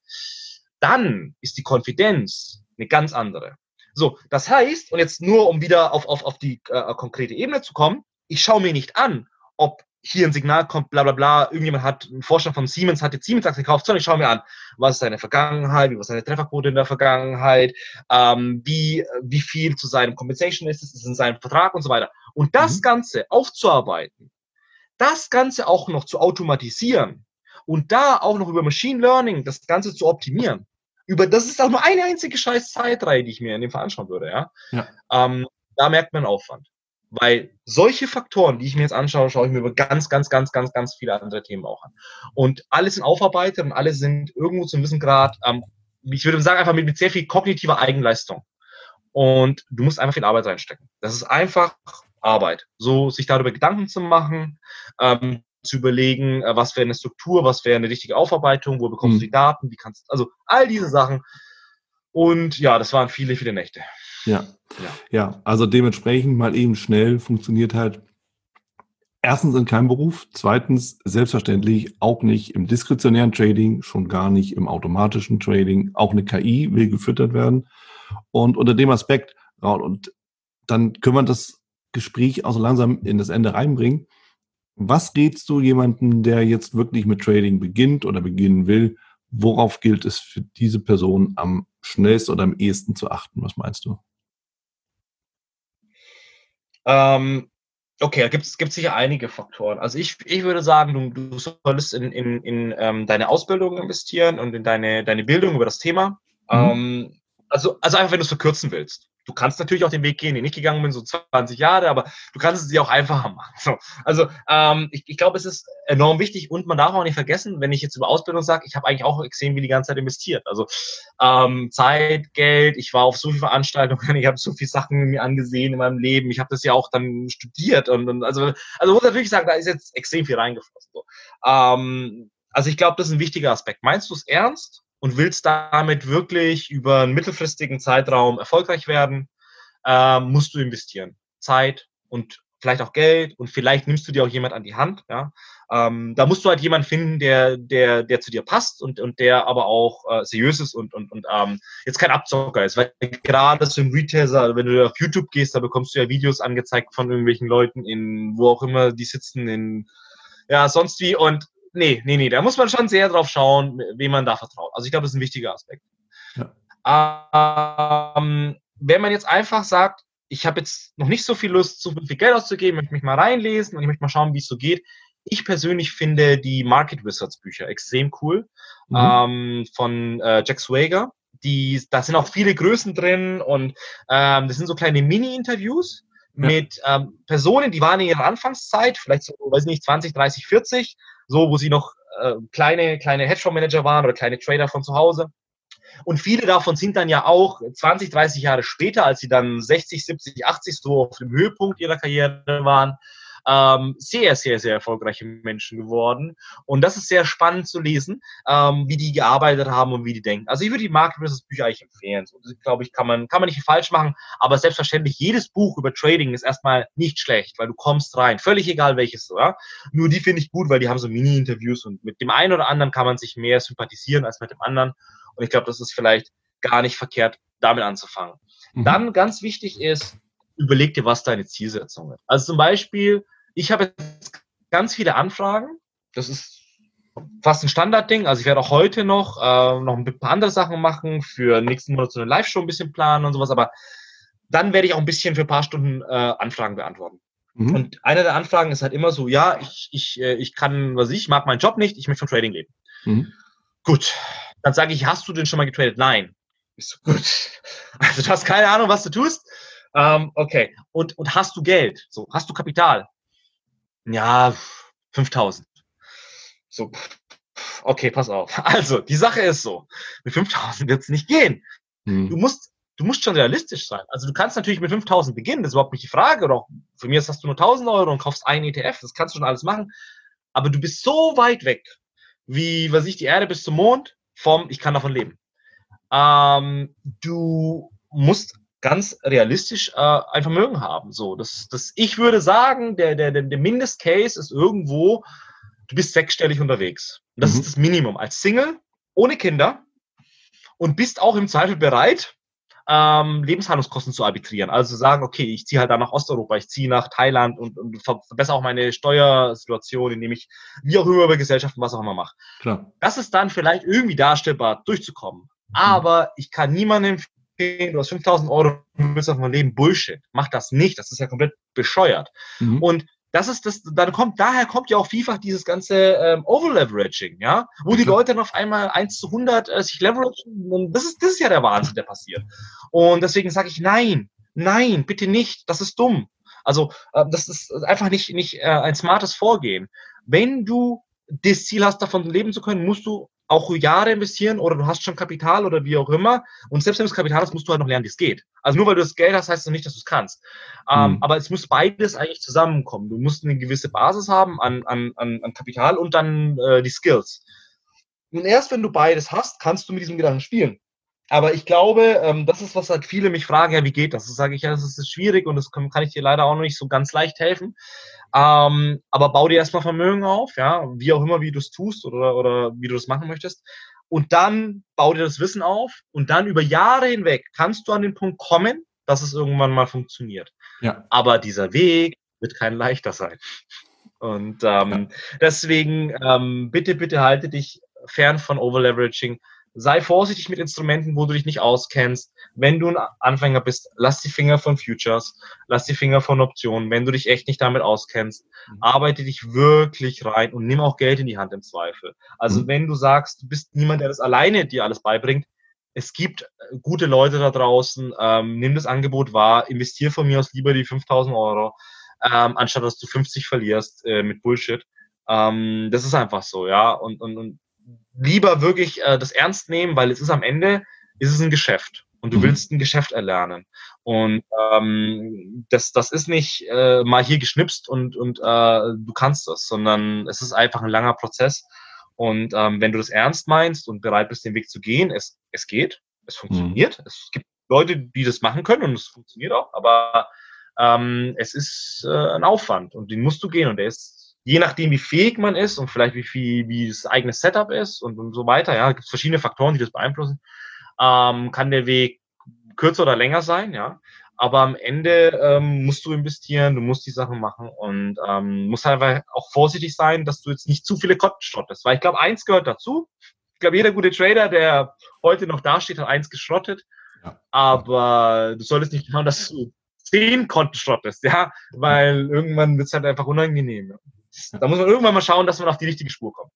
dann ist die Konfidenz eine ganz andere. So, das heißt, und jetzt nur um wieder auf, auf, auf die äh, konkrete Ebene zu kommen, ich schaue mir nicht an, ob hier ein Signal kommt, bla bla bla, irgendjemand hat, ein Vorstand von Siemens hat jetzt Siemens Aktien gekauft, sondern ich schaue mir an, was ist seine Vergangenheit, wie war seine Trefferquote in der Vergangenheit, ähm, wie, wie viel zu seinem Compensation ist, ist es in seinem Vertrag und so weiter. Und das mhm. Ganze aufzuarbeiten, das Ganze auch noch zu automatisieren und da auch noch über Machine Learning das Ganze zu optimieren, über, das ist auch nur eine einzige scheiß Zeitreihe, die ich mir in dem Fall anschauen würde, ja. ja. Ähm, da merkt man Aufwand. Weil solche Faktoren, die ich mir jetzt anschaue, schaue ich mir über ganz, ganz, ganz, ganz, ganz viele andere Themen auch an. Und alle sind aufarbeitet und alle sind irgendwo zum gewissen Grad, ähm, ich würde sagen, einfach mit, mit sehr viel kognitiver Eigenleistung. Und du musst einfach viel Arbeit reinstecken. Das ist einfach Arbeit. So sich darüber Gedanken zu machen, ähm, zu überlegen, äh, was wäre eine Struktur, was wäre eine richtige Aufarbeitung, wo bekommst mhm. du die Daten, wie kannst also all diese Sachen. Und ja, das waren viele, viele Nächte. Ja. ja. Ja, also dementsprechend mal eben schnell funktioniert halt erstens in keinem Beruf, zweitens selbstverständlich auch nicht im diskretionären Trading, schon gar nicht im automatischen Trading. Auch eine KI will gefüttert werden. Und unter dem Aspekt, und dann können wir das Gespräch auch so langsam in das Ende reinbringen. Was rätst du jemanden, der jetzt wirklich mit Trading beginnt oder beginnen will? Worauf gilt es für diese Person am schnellsten oder am ehesten zu achten? Was meinst du? Ähm, okay, da gibt es sicher einige Faktoren. Also ich, ich würde sagen, du, du solltest in, in, in ähm, deine Ausbildung investieren und in deine, deine Bildung über das Thema. Mhm. Ähm, also, also einfach, wenn du es verkürzen willst du kannst natürlich auch den Weg gehen, den ich gegangen bin, so 20 Jahre, aber du kannst es dir auch einfacher machen. So. Also ähm, ich, ich glaube, es ist enorm wichtig und man darf auch nicht vergessen, wenn ich jetzt über Ausbildung sage, ich habe eigentlich auch extrem wie die ganze Zeit investiert. Also ähm, Zeit, Geld, ich war auf so viele Veranstaltungen, ich habe so viele Sachen mir angesehen in meinem Leben, ich habe das ja auch dann studiert und, und also, also muss natürlich sagen, da ist jetzt extrem viel reingeflossen. So. Ähm, also ich glaube, das ist ein wichtiger Aspekt. Meinst du es ernst? Und willst damit wirklich über einen mittelfristigen Zeitraum erfolgreich werden, äh, musst du investieren. Zeit und vielleicht auch Geld und vielleicht nimmst du dir auch jemand an die Hand. Ja? Ähm, da musst du halt jemanden finden, der, der, der zu dir passt und, und der aber auch äh, seriös ist und, und, und ähm, jetzt kein Abzocker ist. Weil gerade so im Retailer, wenn du auf YouTube gehst, da bekommst du ja Videos angezeigt von irgendwelchen Leuten in, wo auch immer die sitzen, in ja, sonst wie. Und nee, nee, nee, da muss man schon sehr drauf schauen, wem man da vertraut. Also ich glaube, das ist ein wichtiger Aspekt. Ja. Ähm, wenn man jetzt einfach sagt, ich habe jetzt noch nicht so viel Lust, so viel Geld auszugeben, möchte mich mal reinlesen und ich möchte mal schauen, wie es so geht. Ich persönlich finde die Market Wizards Bücher extrem cool mhm. ähm, von äh, Jack Swager. Die, da sind auch viele Größen drin und ähm, das sind so kleine Mini-Interviews ja. mit ähm, Personen, die waren in ihrer Anfangszeit, vielleicht so, weiß nicht, 20, 30, 40, so, wo sie noch äh, kleine, kleine Hedgefonds-Manager waren oder kleine Trader von zu Hause. Und viele davon sind dann ja auch 20, 30 Jahre später, als sie dann 60, 70, 80 so auf dem Höhepunkt ihrer Karriere waren, ähm, sehr, sehr, sehr erfolgreiche Menschen geworden. Und das ist sehr spannend zu lesen, ähm, wie die gearbeitet haben und wie die denken. Also ich würde die Market Versus Bücher eigentlich empfehlen. So, glaube ich, kann man, kann man nicht falsch machen. Aber selbstverständlich, jedes Buch über Trading ist erstmal nicht schlecht, weil du kommst rein. Völlig egal welches, ja. Nur die finde ich gut, weil die haben so Mini-Interviews und mit dem einen oder anderen kann man sich mehr sympathisieren als mit dem anderen. Und ich glaube, das ist vielleicht gar nicht verkehrt, damit anzufangen. Mhm. Dann ganz wichtig ist, überleg dir, was deine Zielsetzung ist. Also zum Beispiel, ich habe jetzt ganz viele Anfragen. Das ist fast ein Standardding. Also ich werde auch heute noch, äh, noch ein paar andere Sachen machen, für nächsten Monat so eine Live-Show ein bisschen planen und sowas, aber dann werde ich auch ein bisschen für ein paar Stunden äh, Anfragen beantworten. Mhm. Und eine der Anfragen ist halt immer so, ja, ich, ich, äh, ich kann, was ich, mag meinen Job nicht, ich möchte vom Trading leben. Mhm. Gut, dann sage ich, hast du den schon mal getradet? Nein. Ich so, gut. Also du hast keine Ahnung, was du tust. Ähm, okay. Und, und hast du Geld? So, hast du Kapital? Ja, 5000. So, okay, pass auf. Also, die Sache ist so. Mit 5000 wird es nicht gehen. Hm. Du musst, du musst schon realistisch sein. Also, du kannst natürlich mit 5000 beginnen. Das ist überhaupt nicht die Frage. Oder auch, für mich hast du nur 1000 Euro und kaufst einen ETF. Das kannst du schon alles machen. Aber du bist so weit weg, wie, was ich, die Erde bis zum Mond vom Ich kann davon leben. Ähm, du musst ganz realistisch äh, ein Vermögen haben. So, das, das, ich würde sagen, der, der, der Mindestcase ist irgendwo, du bist sechsstellig unterwegs. Das mhm. ist das Minimum. Als Single, ohne Kinder und bist auch im Zweifel bereit, ähm, Lebenshaltungskosten zu arbitrieren. Also zu sagen, okay, ich ziehe halt da nach Osteuropa, ich ziehe nach Thailand und, und verbessere auch meine Steuersituation, indem ich wie auch immer über Gesellschaften was auch immer mache. Klar. Das ist dann vielleicht irgendwie darstellbar, durchzukommen. Mhm. Aber ich kann niemandem du hast 5000 Euro, du willst auf mein Leben Bullshit. Mach das nicht, das ist ja komplett bescheuert. Mhm. Und das ist das, dann kommt, daher kommt ja auch vielfach dieses ganze ähm, Overleveraging, ja, wo die Leute dann auf einmal 1 zu 100 äh, sich leveragen und das ist, das ist ja der Wahnsinn, der passiert. Und deswegen sage ich nein, nein, bitte nicht, das ist dumm. Also äh, das ist einfach nicht, nicht äh, ein smartes Vorgehen. Wenn du das Ziel hast, davon leben zu können, musst du auch Jahre investieren oder du hast schon Kapital oder wie auch immer. Und selbst wenn du das Kapital hast, musst du halt noch lernen, wie es geht. Also nur weil du das Geld hast, heißt das nicht, dass du es kannst. Ähm, mhm. aber es muss beides eigentlich zusammenkommen. Du musst eine gewisse Basis haben an, an, an, an Kapital und dann äh, die Skills. Und erst wenn du beides hast, kannst du mit diesem Gedanken spielen. Aber ich glaube, ähm, das ist, was halt viele mich fragen, ja, wie geht das? Das sage ich, ja, das ist schwierig und das kann, kann ich dir leider auch noch nicht so ganz leicht helfen. Ähm, aber bau dir erstmal Vermögen auf, ja, wie auch immer, wie du es tust oder, oder wie du das machen möchtest. Und dann bau dir das Wissen auf und dann über Jahre hinweg kannst du an den Punkt kommen, dass es irgendwann mal funktioniert. Ja. Aber dieser Weg wird kein leichter sein. Und ähm, ja. deswegen ähm, bitte, bitte halte dich fern von Overleveraging sei vorsichtig mit Instrumenten, wo du dich nicht auskennst. Wenn du ein Anfänger bist, lass die Finger von Futures, lass die Finger von Optionen. Wenn du dich echt nicht damit auskennst, mhm. arbeite dich wirklich rein und nimm auch Geld in die Hand im Zweifel. Also mhm. wenn du sagst, du bist niemand, der das alleine dir alles beibringt, es gibt äh, gute Leute da draußen, ähm, nimm das Angebot wahr, investier von mir aus lieber die 5000 Euro, ähm, anstatt dass du 50 verlierst äh, mit Bullshit. Ähm, das ist einfach so, ja. Und, und, und lieber wirklich äh, das ernst nehmen, weil es ist am Ende, ist es ein Geschäft und du mhm. willst ein Geschäft erlernen. Und ähm, das, das ist nicht äh, mal hier geschnipst und, und äh, du kannst das, sondern es ist einfach ein langer Prozess. Und ähm, wenn du das ernst meinst und bereit bist, den Weg zu gehen, es, es geht, es funktioniert. Mhm. Es gibt Leute, die das machen können und es funktioniert auch, aber ähm, es ist äh, ein Aufwand und den musst du gehen und der ist je nachdem, wie fähig man ist und vielleicht wie viel, wie das eigene Setup ist und, und so weiter, ja, gibt es verschiedene Faktoren, die das beeinflussen, ähm, kann der Weg kürzer oder länger sein, ja. Aber am Ende ähm, musst du investieren, du musst die Sachen machen und ähm, musst halt einfach auch vorsichtig sein, dass du jetzt nicht zu viele Kotten schrottest. Weil ich glaube, eins gehört dazu. Ich glaube, jeder gute Trader, der heute noch dasteht, hat eins geschrottet. ja. aber du solltest nicht schauen, dass du zehn Konten schrottest, ja, weil irgendwann wird es halt einfach unangenehm. Da muss man irgendwann mal schauen, dass man auf die richtige Spur kommt.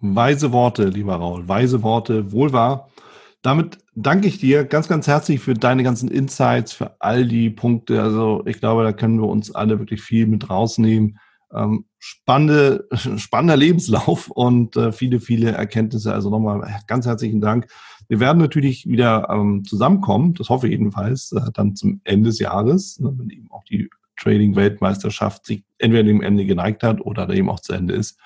Weise Worte, lieber Raul, weise Worte, wohl wahr. Damit danke ich dir ganz, ganz herzlich für deine ganzen Insights, für all die Punkte. Also ich glaube, da können wir uns alle wirklich viel mit rausnehmen. Ähm, spannende, spannender Lebenslauf und äh, viele, viele Erkenntnisse. Also nochmal ganz herzlichen Dank. Wir werden natürlich wieder ähm, zusammenkommen, das hoffe ich jedenfalls, äh, dann zum Ende des Jahres, ne, wenn eben auch die Trading-Weltmeisterschaft sich entweder dem Ende geneigt hat oder eben auch zu Ende ist,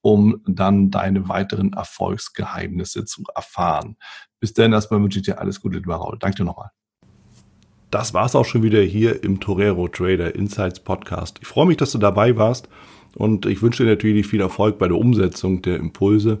um dann deine weiteren Erfolgsgeheimnisse zu erfahren. Bis dann erstmal wünsche ich dir alles Gute, lieber Raul. Danke dir nochmal. Das war's auch schon wieder hier im Torero Trader Insights Podcast. Ich freue mich, dass du dabei warst und ich wünsche dir natürlich viel Erfolg bei der Umsetzung der Impulse.